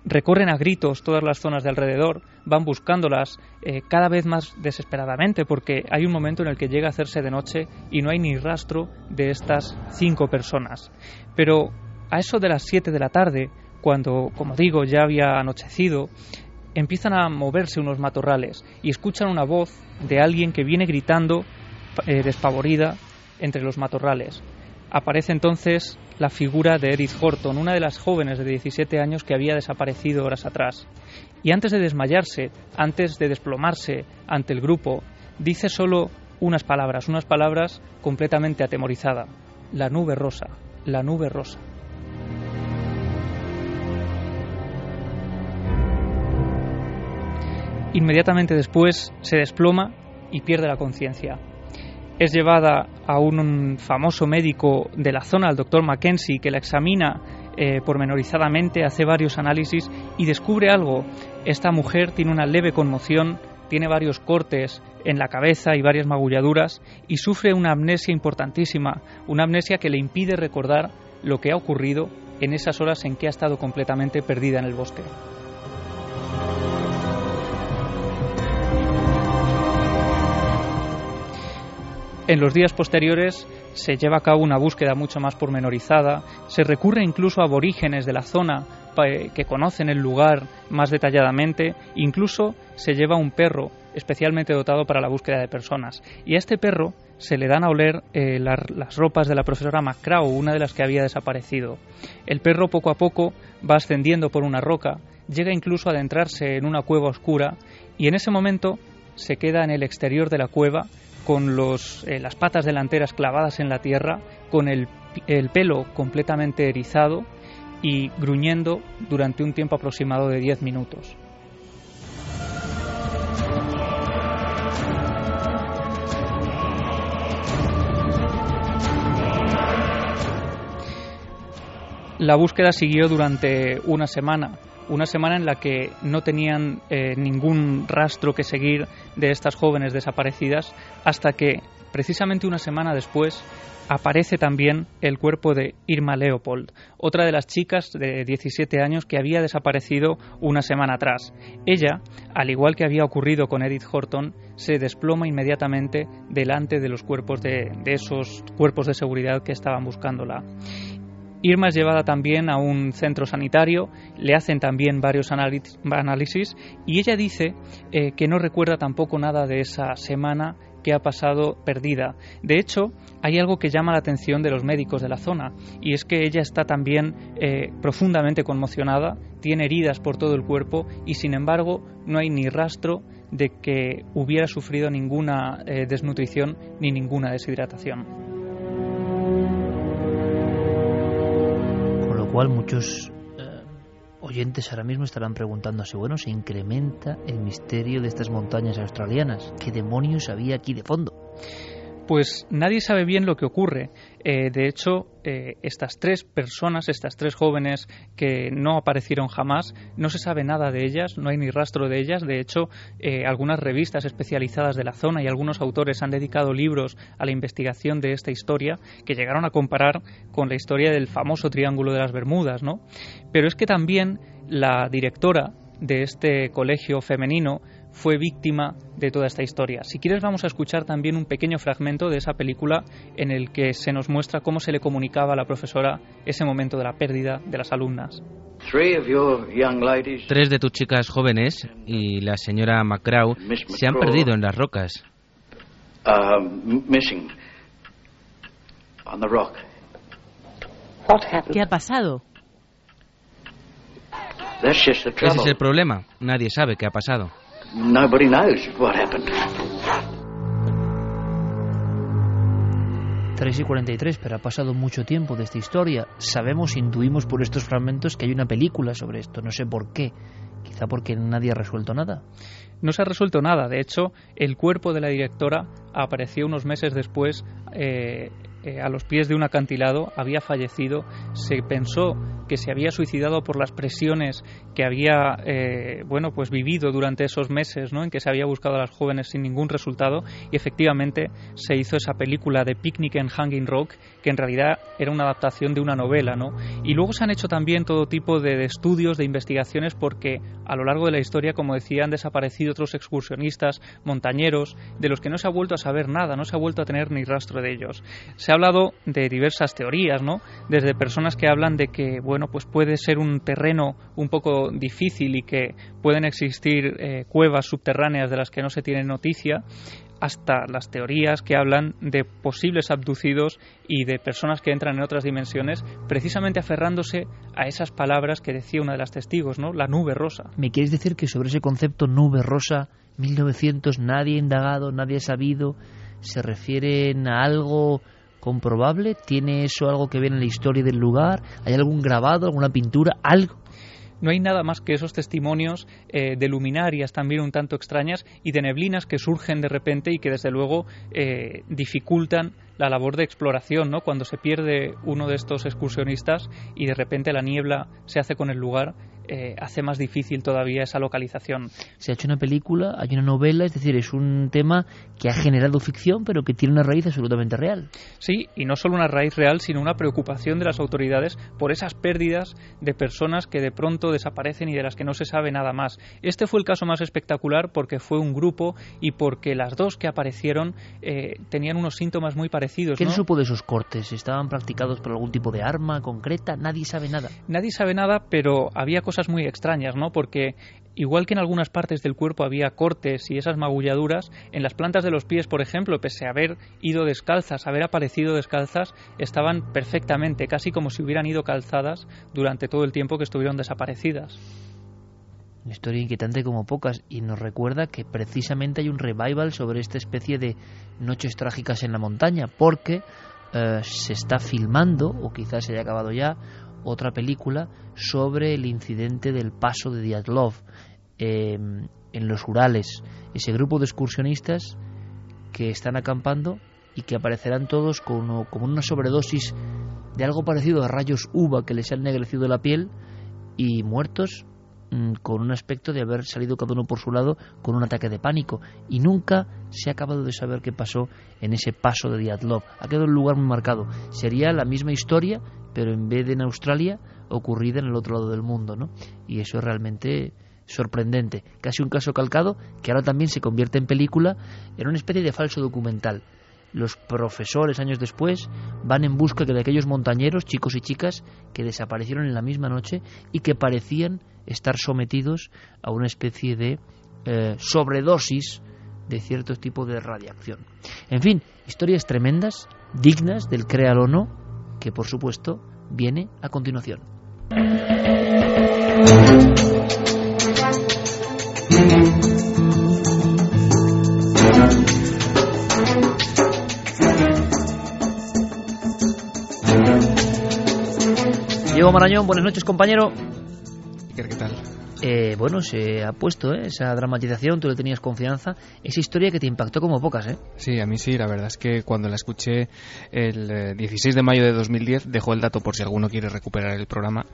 Recorren a gritos todas las zonas de alrededor, van buscándolas eh, cada vez más desesperadamente porque hay un momento en el que llega a hacerse de noche y no hay ni rastro de estas cinco personas. Pero a eso de las siete de la tarde, cuando, como digo, ya había anochecido, empiezan a moverse unos matorrales y escuchan una voz de alguien que viene gritando eh, despavorida entre los matorrales. Aparece entonces la figura de Edith Horton, una de las jóvenes de 17 años que había desaparecido horas atrás. Y antes de desmayarse, antes de desplomarse ante el grupo, dice solo unas palabras, unas palabras completamente atemorizada. La nube rosa, la nube rosa. Inmediatamente después se desploma y pierde la conciencia. Es llevada a un famoso médico de la zona, el doctor Mackenzie, que la examina eh, pormenorizadamente, hace varios análisis y descubre algo. Esta mujer tiene una leve conmoción, tiene varios cortes en la cabeza y varias magulladuras y sufre una amnesia importantísima, una amnesia que le impide recordar lo que ha ocurrido en esas horas en que ha estado completamente perdida en el bosque. En los días posteriores se lleva a cabo una búsqueda mucho más pormenorizada, se recurre incluso a aborígenes de la zona que conocen el lugar más detalladamente, incluso se lleva un perro especialmente dotado para la búsqueda de personas. Y a este perro se le dan a oler eh, las ropas de la profesora McCraw, una de las que había desaparecido. El perro poco a poco va ascendiendo por una roca, llega incluso a adentrarse en una cueva oscura y en ese momento se queda en el exterior de la cueva con los, eh, las patas delanteras clavadas en la tierra, con el, el pelo completamente erizado y gruñendo durante un tiempo aproximado de 10 minutos. La búsqueda siguió durante una semana una semana en la que no tenían eh, ningún rastro que seguir de estas jóvenes desaparecidas hasta que precisamente una semana después aparece también el cuerpo de Irma Leopold, otra de las chicas de 17 años que había desaparecido una semana atrás. Ella, al igual que había ocurrido con Edith Horton, se desploma inmediatamente delante de los cuerpos de, de esos cuerpos de seguridad que estaban buscándola. Irma es llevada también a un centro sanitario, le hacen también varios análisis y ella dice eh, que no recuerda tampoco nada de esa semana que ha pasado perdida. De hecho, hay algo que llama la atención de los médicos de la zona y es que ella está también eh, profundamente conmocionada, tiene heridas por todo el cuerpo y sin embargo no hay ni rastro de que hubiera sufrido ninguna eh, desnutrición ni ninguna deshidratación. Cual muchos eh, oyentes ahora mismo estarán preguntándose, bueno, se incrementa el misterio de estas montañas australianas. ¿Qué demonios había aquí de fondo? Pues nadie sabe bien lo que ocurre. Eh, de hecho, eh, estas tres personas, estas tres jóvenes que no aparecieron jamás, no se sabe nada de ellas, no hay ni rastro de ellas. De hecho, eh, algunas revistas especializadas de la zona y algunos autores han dedicado libros a la investigación de esta historia que llegaron a comparar con la historia del famoso Triángulo de las Bermudas, ¿no? Pero es que también la directora de este colegio femenino fue víctima de toda esta historia. Si quieres vamos a escuchar también un pequeño fragmento de esa película en el que se nos muestra cómo se le comunicaba a la profesora ese momento de la pérdida de las alumnas. Tres de tus chicas jóvenes y la señora McGraw se han perdido en las rocas. ¿Qué ha pasado? Ese es el problema. Nadie sabe qué ha pasado. Nobody knows what happened. 3 y 43, pero ha pasado mucho tiempo de esta historia. Sabemos, intuimos por estos fragmentos que hay una película sobre esto. No sé por qué. Quizá porque nadie ha resuelto nada. No se ha resuelto nada. De hecho, el cuerpo de la directora apareció unos meses después eh, eh, a los pies de un acantilado, había fallecido, se pensó que se había suicidado por las presiones que había eh, bueno pues vivido durante esos meses ¿no? en que se había buscado a las jóvenes sin ningún resultado y efectivamente se hizo esa película de Picnic en Hanging Rock que en realidad era una adaptación de una novela ¿no? y luego se han hecho también todo tipo de, estudios de investigaciones porque a lo largo de la historia como decía han desaparecido otros excursionistas montañeros de los que no se ha vuelto a saber nada no se ha vuelto a tener ni rastro de ellos se ha hablado de diversas teorías, ¿no? Desde personas que hablan de que, bueno, pues puede ser un terreno un poco difícil y que pueden existir eh, cuevas subterráneas de las que no se tiene noticia, hasta las teorías que hablan de posibles abducidos y de personas que entran en otras dimensiones, precisamente aferrándose a esas palabras que decía una de las testigos, ¿no? La nube rosa. ¿Me quieres decir que sobre ese concepto nube rosa, 1900, nadie ha indagado, nadie ha sabido, se refieren a algo comprobable? ¿Tiene eso algo que ver en la historia del lugar? ¿Hay algún grabado, alguna pintura, algo? No hay nada más que esos testimonios eh, de luminarias también un tanto extrañas y de neblinas que surgen de repente y que desde luego eh, dificultan la labor de exploración, ¿no? Cuando se pierde uno de estos excursionistas y de repente la niebla se hace con el lugar eh, hace más difícil todavía esa localización. Se ha hecho una película, hay una novela, es decir, es un tema que ha generado ficción, pero que tiene una raíz absolutamente real. Sí, y no solo una raíz real, sino una preocupación de las autoridades por esas pérdidas de personas que de pronto desaparecen y de las que no se sabe nada más. Este fue el caso más espectacular porque fue un grupo y porque las dos que aparecieron eh, tenían unos síntomas muy parecidos. ¿Qué ¿no? se supo de esos cortes? ¿Estaban practicados por algún tipo de arma concreta? Nadie sabe nada. Nadie sabe nada, pero había cosas muy extrañas, ¿no? Porque igual que en algunas partes del cuerpo había cortes y esas magulladuras, en las plantas de los pies, por ejemplo, pese a haber ido descalzas, haber aparecido descalzas, estaban perfectamente, casi como si hubieran ido calzadas durante todo el tiempo que estuvieron desaparecidas. Una historia inquietante como pocas y nos recuerda que precisamente hay un revival sobre esta especie de noches trágicas en la montaña, porque eh, se está filmando, o quizás se haya acabado ya, otra película sobre el incidente del paso de Diatlov eh, en los Urales. Ese grupo de excursionistas que están acampando y que aparecerán todos como, como una sobredosis de algo parecido a rayos uva que les han ennegrecido la piel y muertos mm, con un aspecto de haber salido cada uno por su lado con un ataque de pánico y nunca se ha acabado de saber qué pasó en ese paso de Diatlov. Ha quedado un lugar muy marcado. Sería la misma historia pero en vez de en Australia, ocurrida en el otro lado del mundo, ¿no? Y eso es realmente sorprendente, casi un caso calcado que ahora también se convierte en película, en una especie de falso documental. Los profesores años después van en busca de aquellos montañeros, chicos y chicas, que desaparecieron en la misma noche y que parecían estar sometidos a una especie de eh, sobredosis de cierto tipo de radiación. En fin, historias tremendas, dignas del créalo o no, que por supuesto viene a continuación. Un Marañón, buenas noches, compañero. ¿Qué tal? Eh, bueno, se ha puesto ¿eh? esa dramatización, tú le tenías confianza, esa historia que te impactó como pocas, ¿eh? Sí, a mí sí, la verdad es que cuando la escuché el 16 de mayo de 2010, dejó el dato por si alguno quiere recuperar el programa,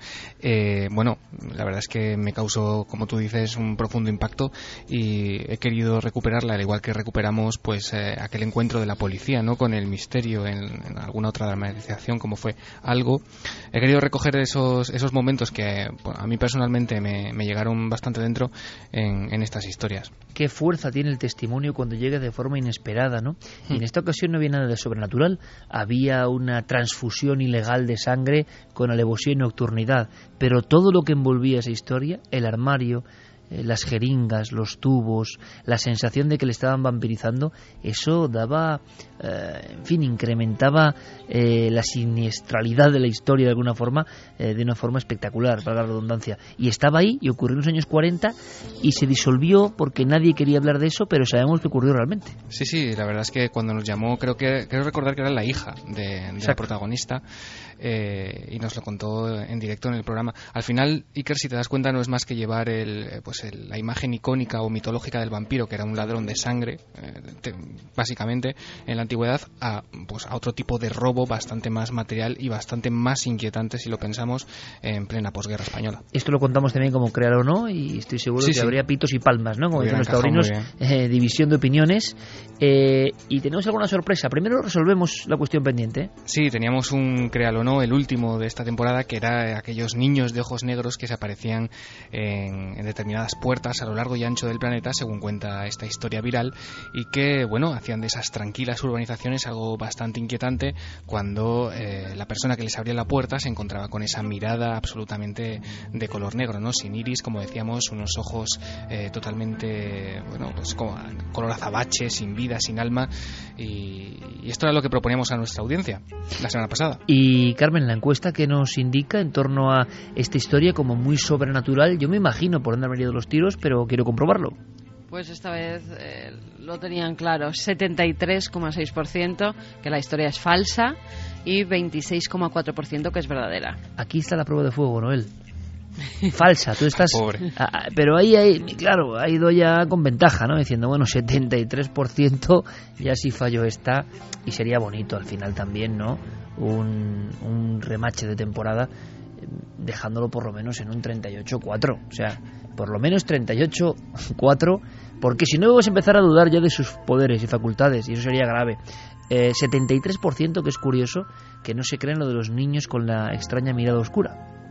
bueno, la verdad es que me causó, como tú dices, un profundo impacto y he querido recuperarla, al igual que recuperamos pues aquel encuentro de la policía, ¿no? Con el misterio en, alguna otra dramatización, como fue algo. He querido recoger esos, esos momentos que a mí personalmente me, me llegaron bastante dentro en, estas historias. Qué fuerza tiene el testimonio cuando llega de forma inesperada, ¿no? Y en esta ocasión no había nada de sobrenatural, había una transfusión ilegal de sangre con alevosía y nocturnidad, pero todo lo que envolvía esa historia, el armario, eh, las jeringas, los tubos, la sensación de que le estaban vampirizando, eso daba, eh, en fin, incrementaba eh, la siniestralidad de la historia de alguna forma, de una forma espectacular, para la redundancia. Y estaba ahí y ocurrió en los años 40 y se disolvió porque nadie quería hablar de eso, pero sabemos que ocurrió realmente. Sí, sí, la verdad es que cuando nos llamó, creo que creo recordar que era la hija de, de la protagonista, eh, y nos lo contó en directo en el programa. Al final, Iker, si te das cuenta, no es más que llevar el, pues la imagen icónica o mitológica del vampiro, que era un ladrón de sangre, eh, básicamente, en la antigüedad, a, pues, a otro tipo de robo bastante más material y bastante más inquietante, si lo pensamos, en plena posguerra española. Esto lo contamos también como crear o no, y estoy seguro que habría pitos y palmas, ¿no? Como dicen los taurinos, eh, división de opiniones. y tenemos alguna sorpresa. Primero resolvemos la cuestión pendiente. Sí, teníamos un crear o no el último de esta temporada, que era aquellos niños de ojos negros que se aparecían en, determinadas puertas a lo largo y ancho del planeta, según cuenta esta historia viral, y que, bueno, hacían de esas tranquilas urbanizaciones algo bastante inquietante cuando eh, la persona que les abría la puerta se encontraba con esa mirada absolutamente de color negro, ¿no? Sin iris, como decíamos, unos ojos eh, totalmente, bueno, pues como color azabache, sin vida, sin alma, y, y esto era lo que proponíamos a nuestra audiencia la semana pasada. Y Carmen, la encuesta que nos indica en torno a esta historia como muy sobrenatural, yo me imagino por dónde han venido los tiros, pero quiero comprobarlo. Pues esta vez eh, lo tenían claro, 73,6% que la historia es falsa y 26,4% que es verdadera. Aquí está la prueba de fuego, Noel. [LAUGHS] falsa, tú estás... pero ahí, hay, claro, ha ido ya con ventaja, ¿no? Diciendo, bueno, 73% ya si fallo está y sería bonito al final también, ¿no? Un, un remache de temporada dejándolo por lo menos en un 38-4. O sea, por lo menos 38-4, porque si no vamos a empezar a dudar ya de sus poderes y facultades, y eso sería grave. Eh, 73%, que es curioso, que no se creen lo de los niños con la extraña mirada oscura.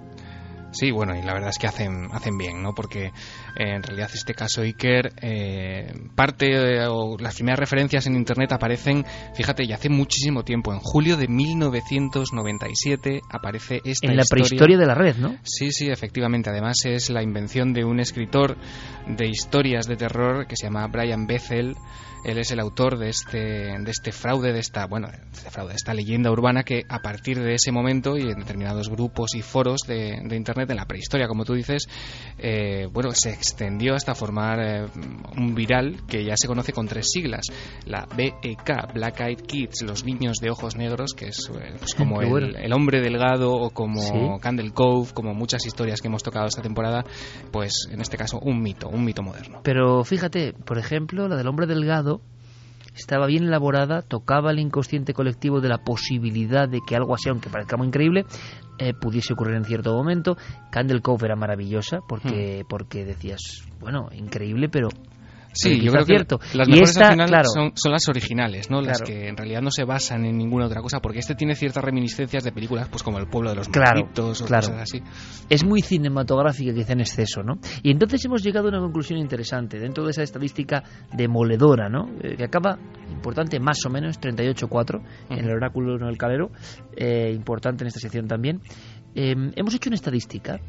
Sí, bueno, y la verdad es que hacen, hacen bien, ¿no? Porque eh, en realidad este caso Iker, eh, parte eh, o las primeras referencias en Internet aparecen, fíjate, ya hace muchísimo tiempo, en julio de 1997 aparece esta En la prehistoria de la red, ¿no? Sí, sí, efectivamente. Además es la invención de un escritor de historias de terror que se llama Brian Bethel, él es el autor de este, de este fraude, de esta, bueno, de este fraude, de esta leyenda urbana que a partir de ese momento y en determinados grupos y foros de, Internet, en la prehistoria, como tú dices, eh, bueno, se extendió hasta formar eh, un viral que ya se conoce con tres siglas, la BEK, Black Eyed Kids, los niños de ojos negros, que es eh, pues como el, hombre delgado o como Candle Cove, como muchas historias que hemos tocado esta temporada, pues en este caso un mito, un mito moderno. Pero fíjate, por ejemplo, la del hombre delgado, estaba bien elaborada, tocaba el inconsciente colectivo de la posibilidad de que algo así, aunque parezca muy increíble, eh, pudiese ocurrir en cierto momento. Candle Cove era maravillosa porque, hmm. porque decías, bueno, increíble, pero Sí, yo creo que las mejores son, las originales, ¿no? Las que en realidad no se basan en ninguna otra cosa, porque este tiene ciertas reminiscencias de películas, pues como El pueblo de los claro, o cosas así. Es muy cinematográfica, quizá en exceso, ¿no? Y entonces hemos llegado a una conclusión interesante dentro de esa estadística demoledora, ¿no? Eh, que acaba, importante, más o menos 38-4 en el oráculo en el calero, eh, importante en esta sección también. Eh, hemos hecho una estadística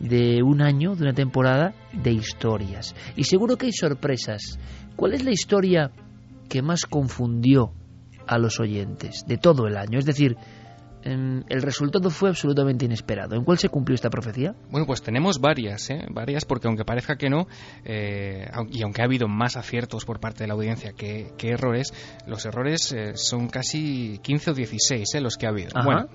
de un año, de una temporada de historias. Y seguro que hay sorpresas. ¿Cuál es la historia que más confundió a los oyentes de todo el año? Es decir, em, el resultado fue absolutamente inesperado. ¿En cuál se cumplió esta profecía? Bueno, pues tenemos varias, ¿eh? varias, porque aunque parezca que no, eh, y aunque ha habido más aciertos por parte de la audiencia que, errores, los errores eh, son casi 15 o 16 los que ha habido. Bueno,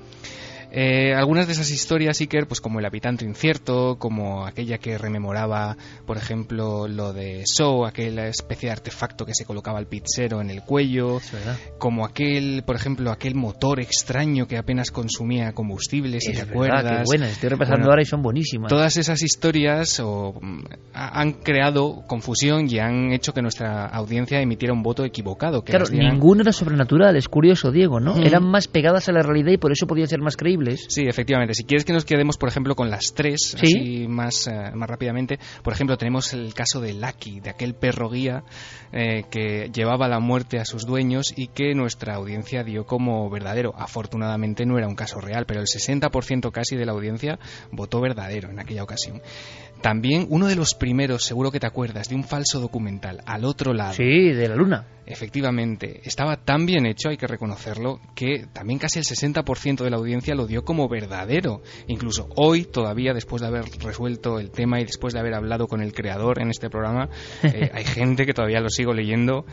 Eh, algunas de esas historias, Iker, pues como El habitante incierto, como aquella que rememoraba, por ejemplo, lo de Show, aquella especie de artefacto que se colocaba al pizzero en el cuello, como aquel, por ejemplo, aquel motor extraño que apenas consumía combustible, si Es te verdad, acuerdas. qué buenas, estoy repasando Bueno, ahora y son buenísimas. Todas esas historias o, mm, ha- han creado confusión y han hecho que nuestra audiencia emitiera un voto equivocado. Que Claro, dieran- ninguna era sobrenatural, es curioso, Diego, ¿no? Mm. Eran más pegadas a la realidad y por eso podían ser más creíbles. Sí, efectivamente. Si quieres que nos quedemos, por ejemplo, con las tres, Sí. así más, eh, más rápidamente, por ejemplo, tenemos el caso de Lucky, de aquel perro guía eh, que llevaba la muerte a sus dueños y que nuestra audiencia dio como verdadero. Afortunadamente no era un caso real, pero el 60% casi de la audiencia votó verdadero en aquella ocasión. También uno de los primeros, seguro que te acuerdas, de un falso documental, Al otro lado. Sí, de la luna. Efectivamente, estaba tan bien hecho, hay que reconocerlo, que también casi el 60% de la audiencia lo dio como verdadero. Incluso hoy, todavía, después de haber resuelto el tema y después de haber hablado con el creador en este programa, [LAUGHS] eh, hay gente que todavía lo sigo leyendo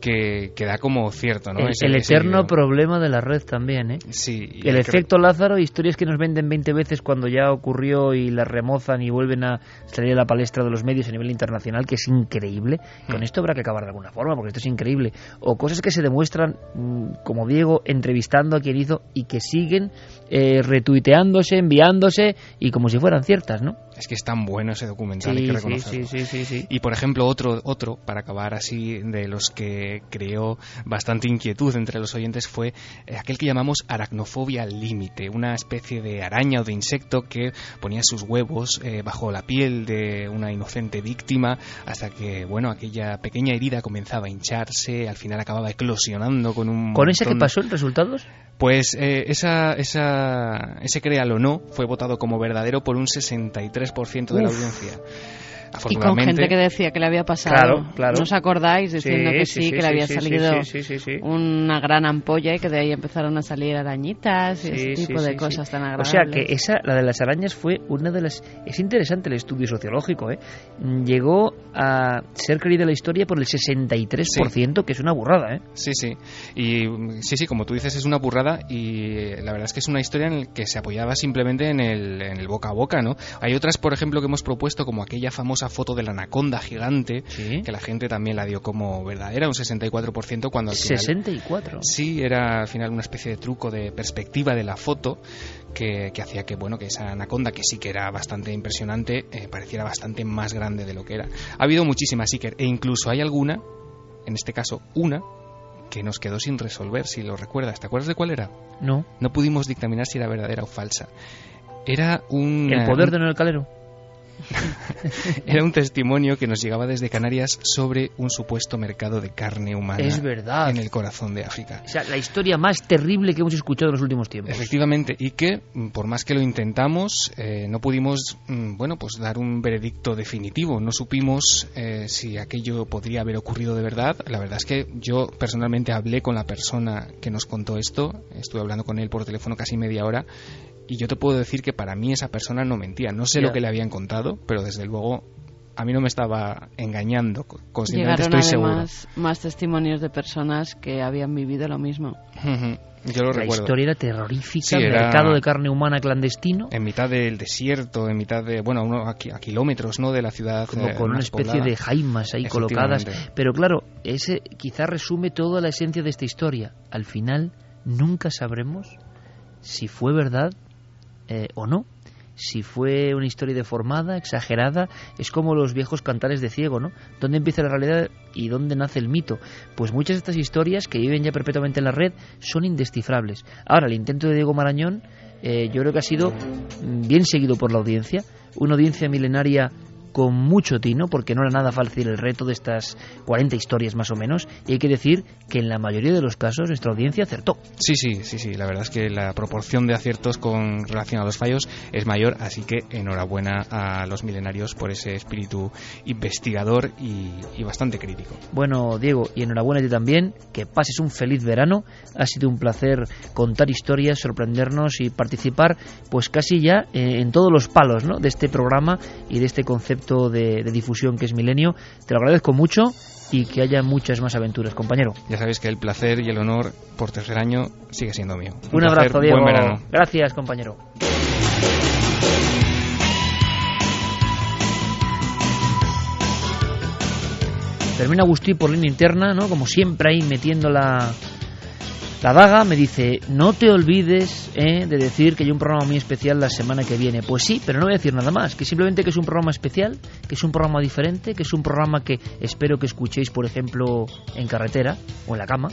que, que da como cierto, ¿no? el, Ese- el ese eterno problema de la red también, ¿eh? Sí. El efecto Lázaro, historias que nos venden 20 veces cuando ya ocurrió y las remozan y vuelven a salir a la palestra de los medios a nivel internacional, que es increíble. Con Mm. esto habrá que acabar de alguna forma, porque esto es increíble. O cosas que se demuestran, mm, como Diego, entrevistando a quien hizo y que siguen eh, retuiteándose, enviándose y como si fueran ciertas, ¿no? Es que es tan bueno ese documental, Sí, hay que reconocerlo. sí, sí. Y por ejemplo, otro, otro, para acabar así, de los que creó bastante inquietud entre los oyentes fue eh, aquel que llamamos aracnofobia al límite, una especie de araña o de insecto que ponía sus huevos eh, bajo la piel de una inocente víctima hasta que, bueno, aquella pequeña herida comenzaba a hincharse, al final acababa eclosionando con un ¿Con esa que pasó en resultados? Pues eh, esa, esa, ese créalo o no fue votado como verdadero por un 63% de la audiencia. Y con gente que decía que le había pasado. Claro, claro. ¿No os acordáis? Diciendo Sí, que sí, sí, que sí, le había sí, salido sí, sí, sí, sí. una gran ampolla y que de ahí empezaron a salir arañitas y ese tipo sí, de sí, cosas sí. tan O agradables. sea que esa, la de las arañas, fue una de las. Es interesante el estudio sociológico, ¿eh? Llegó a ser creída la historia por el 63%, que es una burrada, ¿eh? Sí, sí. Y sí, sí, como tú dices, es una burrada y eh, la verdad es que es una historia en la que se apoyaba simplemente en el, en el boca a boca, ¿no? Hay otras, por ejemplo, que hemos propuesto, como aquella famosa foto de la anaconda gigante, que la gente también la dio como verdadera, un 64% cuando al final... 64. Sí, era al final una especie de truco de perspectiva de la foto que, que hacía que, bueno, que esa anaconda, que sí que era bastante impresionante, eh, pareciera bastante más grande de lo que era. Ha habido muchísimas, Iker, e incluso hay alguna, en este caso una, que nos quedó sin resolver, si lo recuerdas. ¿Te acuerdas de cuál era? No. No pudimos dictaminar si era verdadera o falsa. Era un... El eh, poder un- de no el calero. [LAUGHS] Era un testimonio que nos llegaba desde Canarias sobre un supuesto mercado de carne humana Es verdad. en el corazón de África. O sea, la historia más terrible que hemos escuchado en los últimos tiempos. Efectivamente, y que mm, por más que lo intentamos, eh, no pudimos, mm, bueno, pues dar un veredicto definitivo. No supimos eh, si aquello podría haber ocurrido de verdad. La verdad es que yo personalmente hablé con la persona que nos contó esto. Estuve hablando con él por teléfono casi media hora. Y yo te puedo decir que para mí esa persona no mentía. No sé lo que le habían contado, pero desde luego a mí no me estaba engañando. Conscientemente Llegaron estoy seguro. además más testimonios de personas que habían vivido lo mismo. Yo lo la recuerdo. historia era terrorífica, Sí, era- mercado de carne humana clandestino, en mitad del desierto, en mitad de, bueno, a, uno- a, ki- a kilómetros, ¿no? De la ciudad. como eh, con una especie poblada. de jaimas ahí colocadas. Pero claro, ese quizá resume toda la esencia de esta historia. Al final, nunca sabremos si fue verdad eh, o no. Si fue una historia deformada, exagerada, es como los viejos cantares de ciego, ¿no? ¿Dónde empieza la realidad y dónde nace el mito? Pues muchas de estas historias que viven ya perpetuamente en la red son indescifrables. Ahora, el intento de Diego Marañón eh, yo creo que ha sido mm, bien seguido por la audiencia, una audiencia milenaria con mucho tino, porque no era nada fácil el reto de estas 40 historias más o menos, y hay que decir que en la mayoría de los casos nuestra audiencia acertó. Sí, sí, sí, sí. La verdad es que la proporción de aciertos con relación a los fallos es mayor, así que enhorabuena a los milenarios por ese espíritu investigador y, y bastante crítico. Bueno, Diego, y enhorabuena a ti también, que pases un feliz verano. Ha sido un placer contar historias, sorprendernos y participar, pues casi ya eh, en todos los palos ¿no? de este programa y de este concepto de, de difusión que es Milenio. Te lo agradezco mucho y que haya muchas más aventuras, compañero. Ya sabéis que el placer y el honor por tercer año sigue siendo mío. Un, abrazo, Diego. Gracias, compañero. Termina Agustí por línea interna, ¿no? Como siempre ahí metiendo la, la daga me dice, no te olvides eh, de decir que hay un programa muy especial la semana que viene. Pues sí, pero no voy a decir nada más, que simplemente que es un programa especial, que es un programa diferente, que es un programa que espero que escuchéis, por ejemplo, en carretera o en la cama,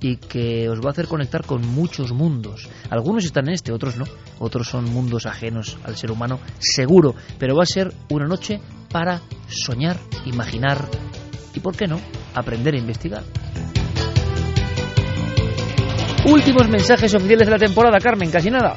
y que os va a hacer conectar con muchos mundos. Algunos están en este, otros no. Otros son mundos ajenos al ser humano, seguro, pero va a ser una noche para soñar, imaginar y, ¿por qué no?, aprender a investigar. Últimos mensajes oficiales de la temporada, Carmen, casi nada.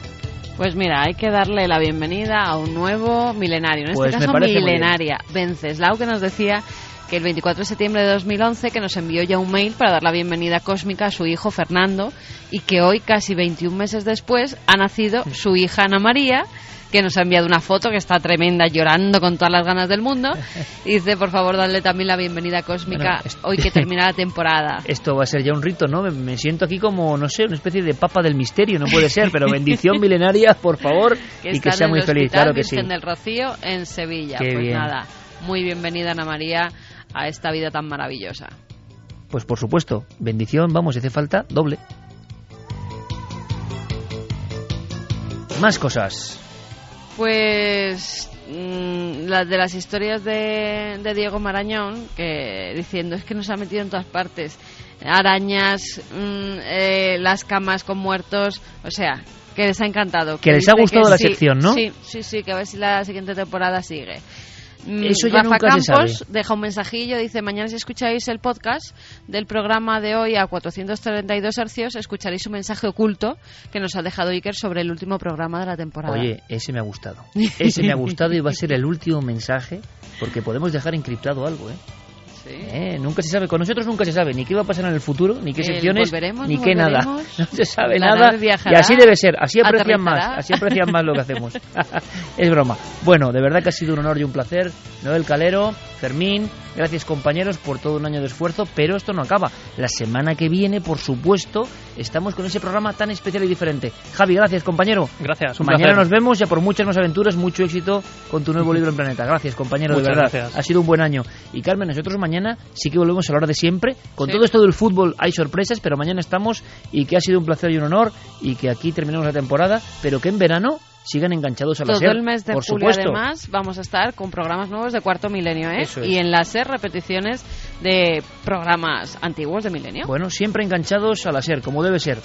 Pues mira, hay que darle la bienvenida a un nuevo milenario, en este Pues caso milenaria, Venceslau, que nos decía que el 24 de septiembre de 2011 que nos envió ya un mail para dar la bienvenida cósmica a su hijo Fernando y que hoy, casi 21 meses después, ha nacido su hija Ana María que nos ha enviado una foto que está tremenda, llorando con todas las ganas del mundo. [LAUGHS] Y dice, por favor, darle también la bienvenida cósmica Bueno, hoy que termina la temporada. [LAUGHS] Esto va a ser ya un rito, ¿no? Me, siento aquí como, no sé, una especie de papa del misterio, no puede ser, pero bendición [LAUGHS] milenaria, por favor, que y que sea muy el feliz, claro que sí. Virgen del Rocío en Sevilla. Qué pues bien. nada, muy bienvenida Ana María a esta vida tan maravillosa. Pues por supuesto, bendición, vamos, si hace falta, doble. Más cosas. Pues mm, las de las historias de, de Diego Marañón, que diciendo es que nos ha metido en todas partes. Arañas, mm, eh, las camas con muertos, o sea, que les ha encantado. Que les ha gustado la sí, sección, ¿no? Sí, sí, sí, que a ver si la siguiente temporada sigue. Mm, Eso ya Rafa nunca se Campos sabe. deja un mensajillo, dice, mañana si escucháis el podcast del programa de hoy a 432 hercios, escucharéis un mensaje oculto que nos ha dejado Iker sobre el último programa de la temporada. Oye, ese me ha gustado. Ese me ha gustado y va a ser el último mensaje, porque podemos dejar encriptado algo, ¿eh? Eh, Nunca se sabe, con nosotros nunca se sabe ni qué va a pasar en el futuro, ni qué El secciones, volveremos, ni no qué nada. [LAUGHS] No se sabe la nada. viajará, Y así debe ser, así aprecian más, así aprecian más lo que hacemos. [LAUGHS] es broma. Bueno, de verdad que ha sido un honor y un placer. Noel Calero, Fermín, gracias compañeros por todo un año de esfuerzo, pero esto no acaba. La semana que viene, por supuesto, estamos con ese programa tan especial y diferente. Javi, gracias compañero. Gracias, un Mañana placer. nos vemos ya por muchas más aventuras, mucho éxito con tu nuevo libro en Planeta. Gracias, compañero, de Muchas verdad. gracias. Ha sido un buen año. Y Carmen, nosotros mañana sí que volvemos a la hora de siempre. Con Sí. todo esto del fútbol hay sorpresas, pero mañana estamos y que ha sido un placer y un honor y que aquí terminamos la temporada, pero que en verano sigan enganchados a la Todo SER, el mes de por julio, supuesto. además, vamos a estar con programas nuevos de cuarto milenio, ¿eh? Es. Y en la SER, repeticiones de programas antiguos de milenio. Bueno, siempre enganchados a la SER, como debe ser.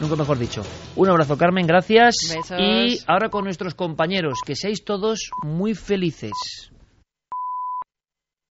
Nunca mejor dicho. Un abrazo, Carmen, gracias. Besos. Y ahora con nuestros compañeros, que seáis todos muy felices.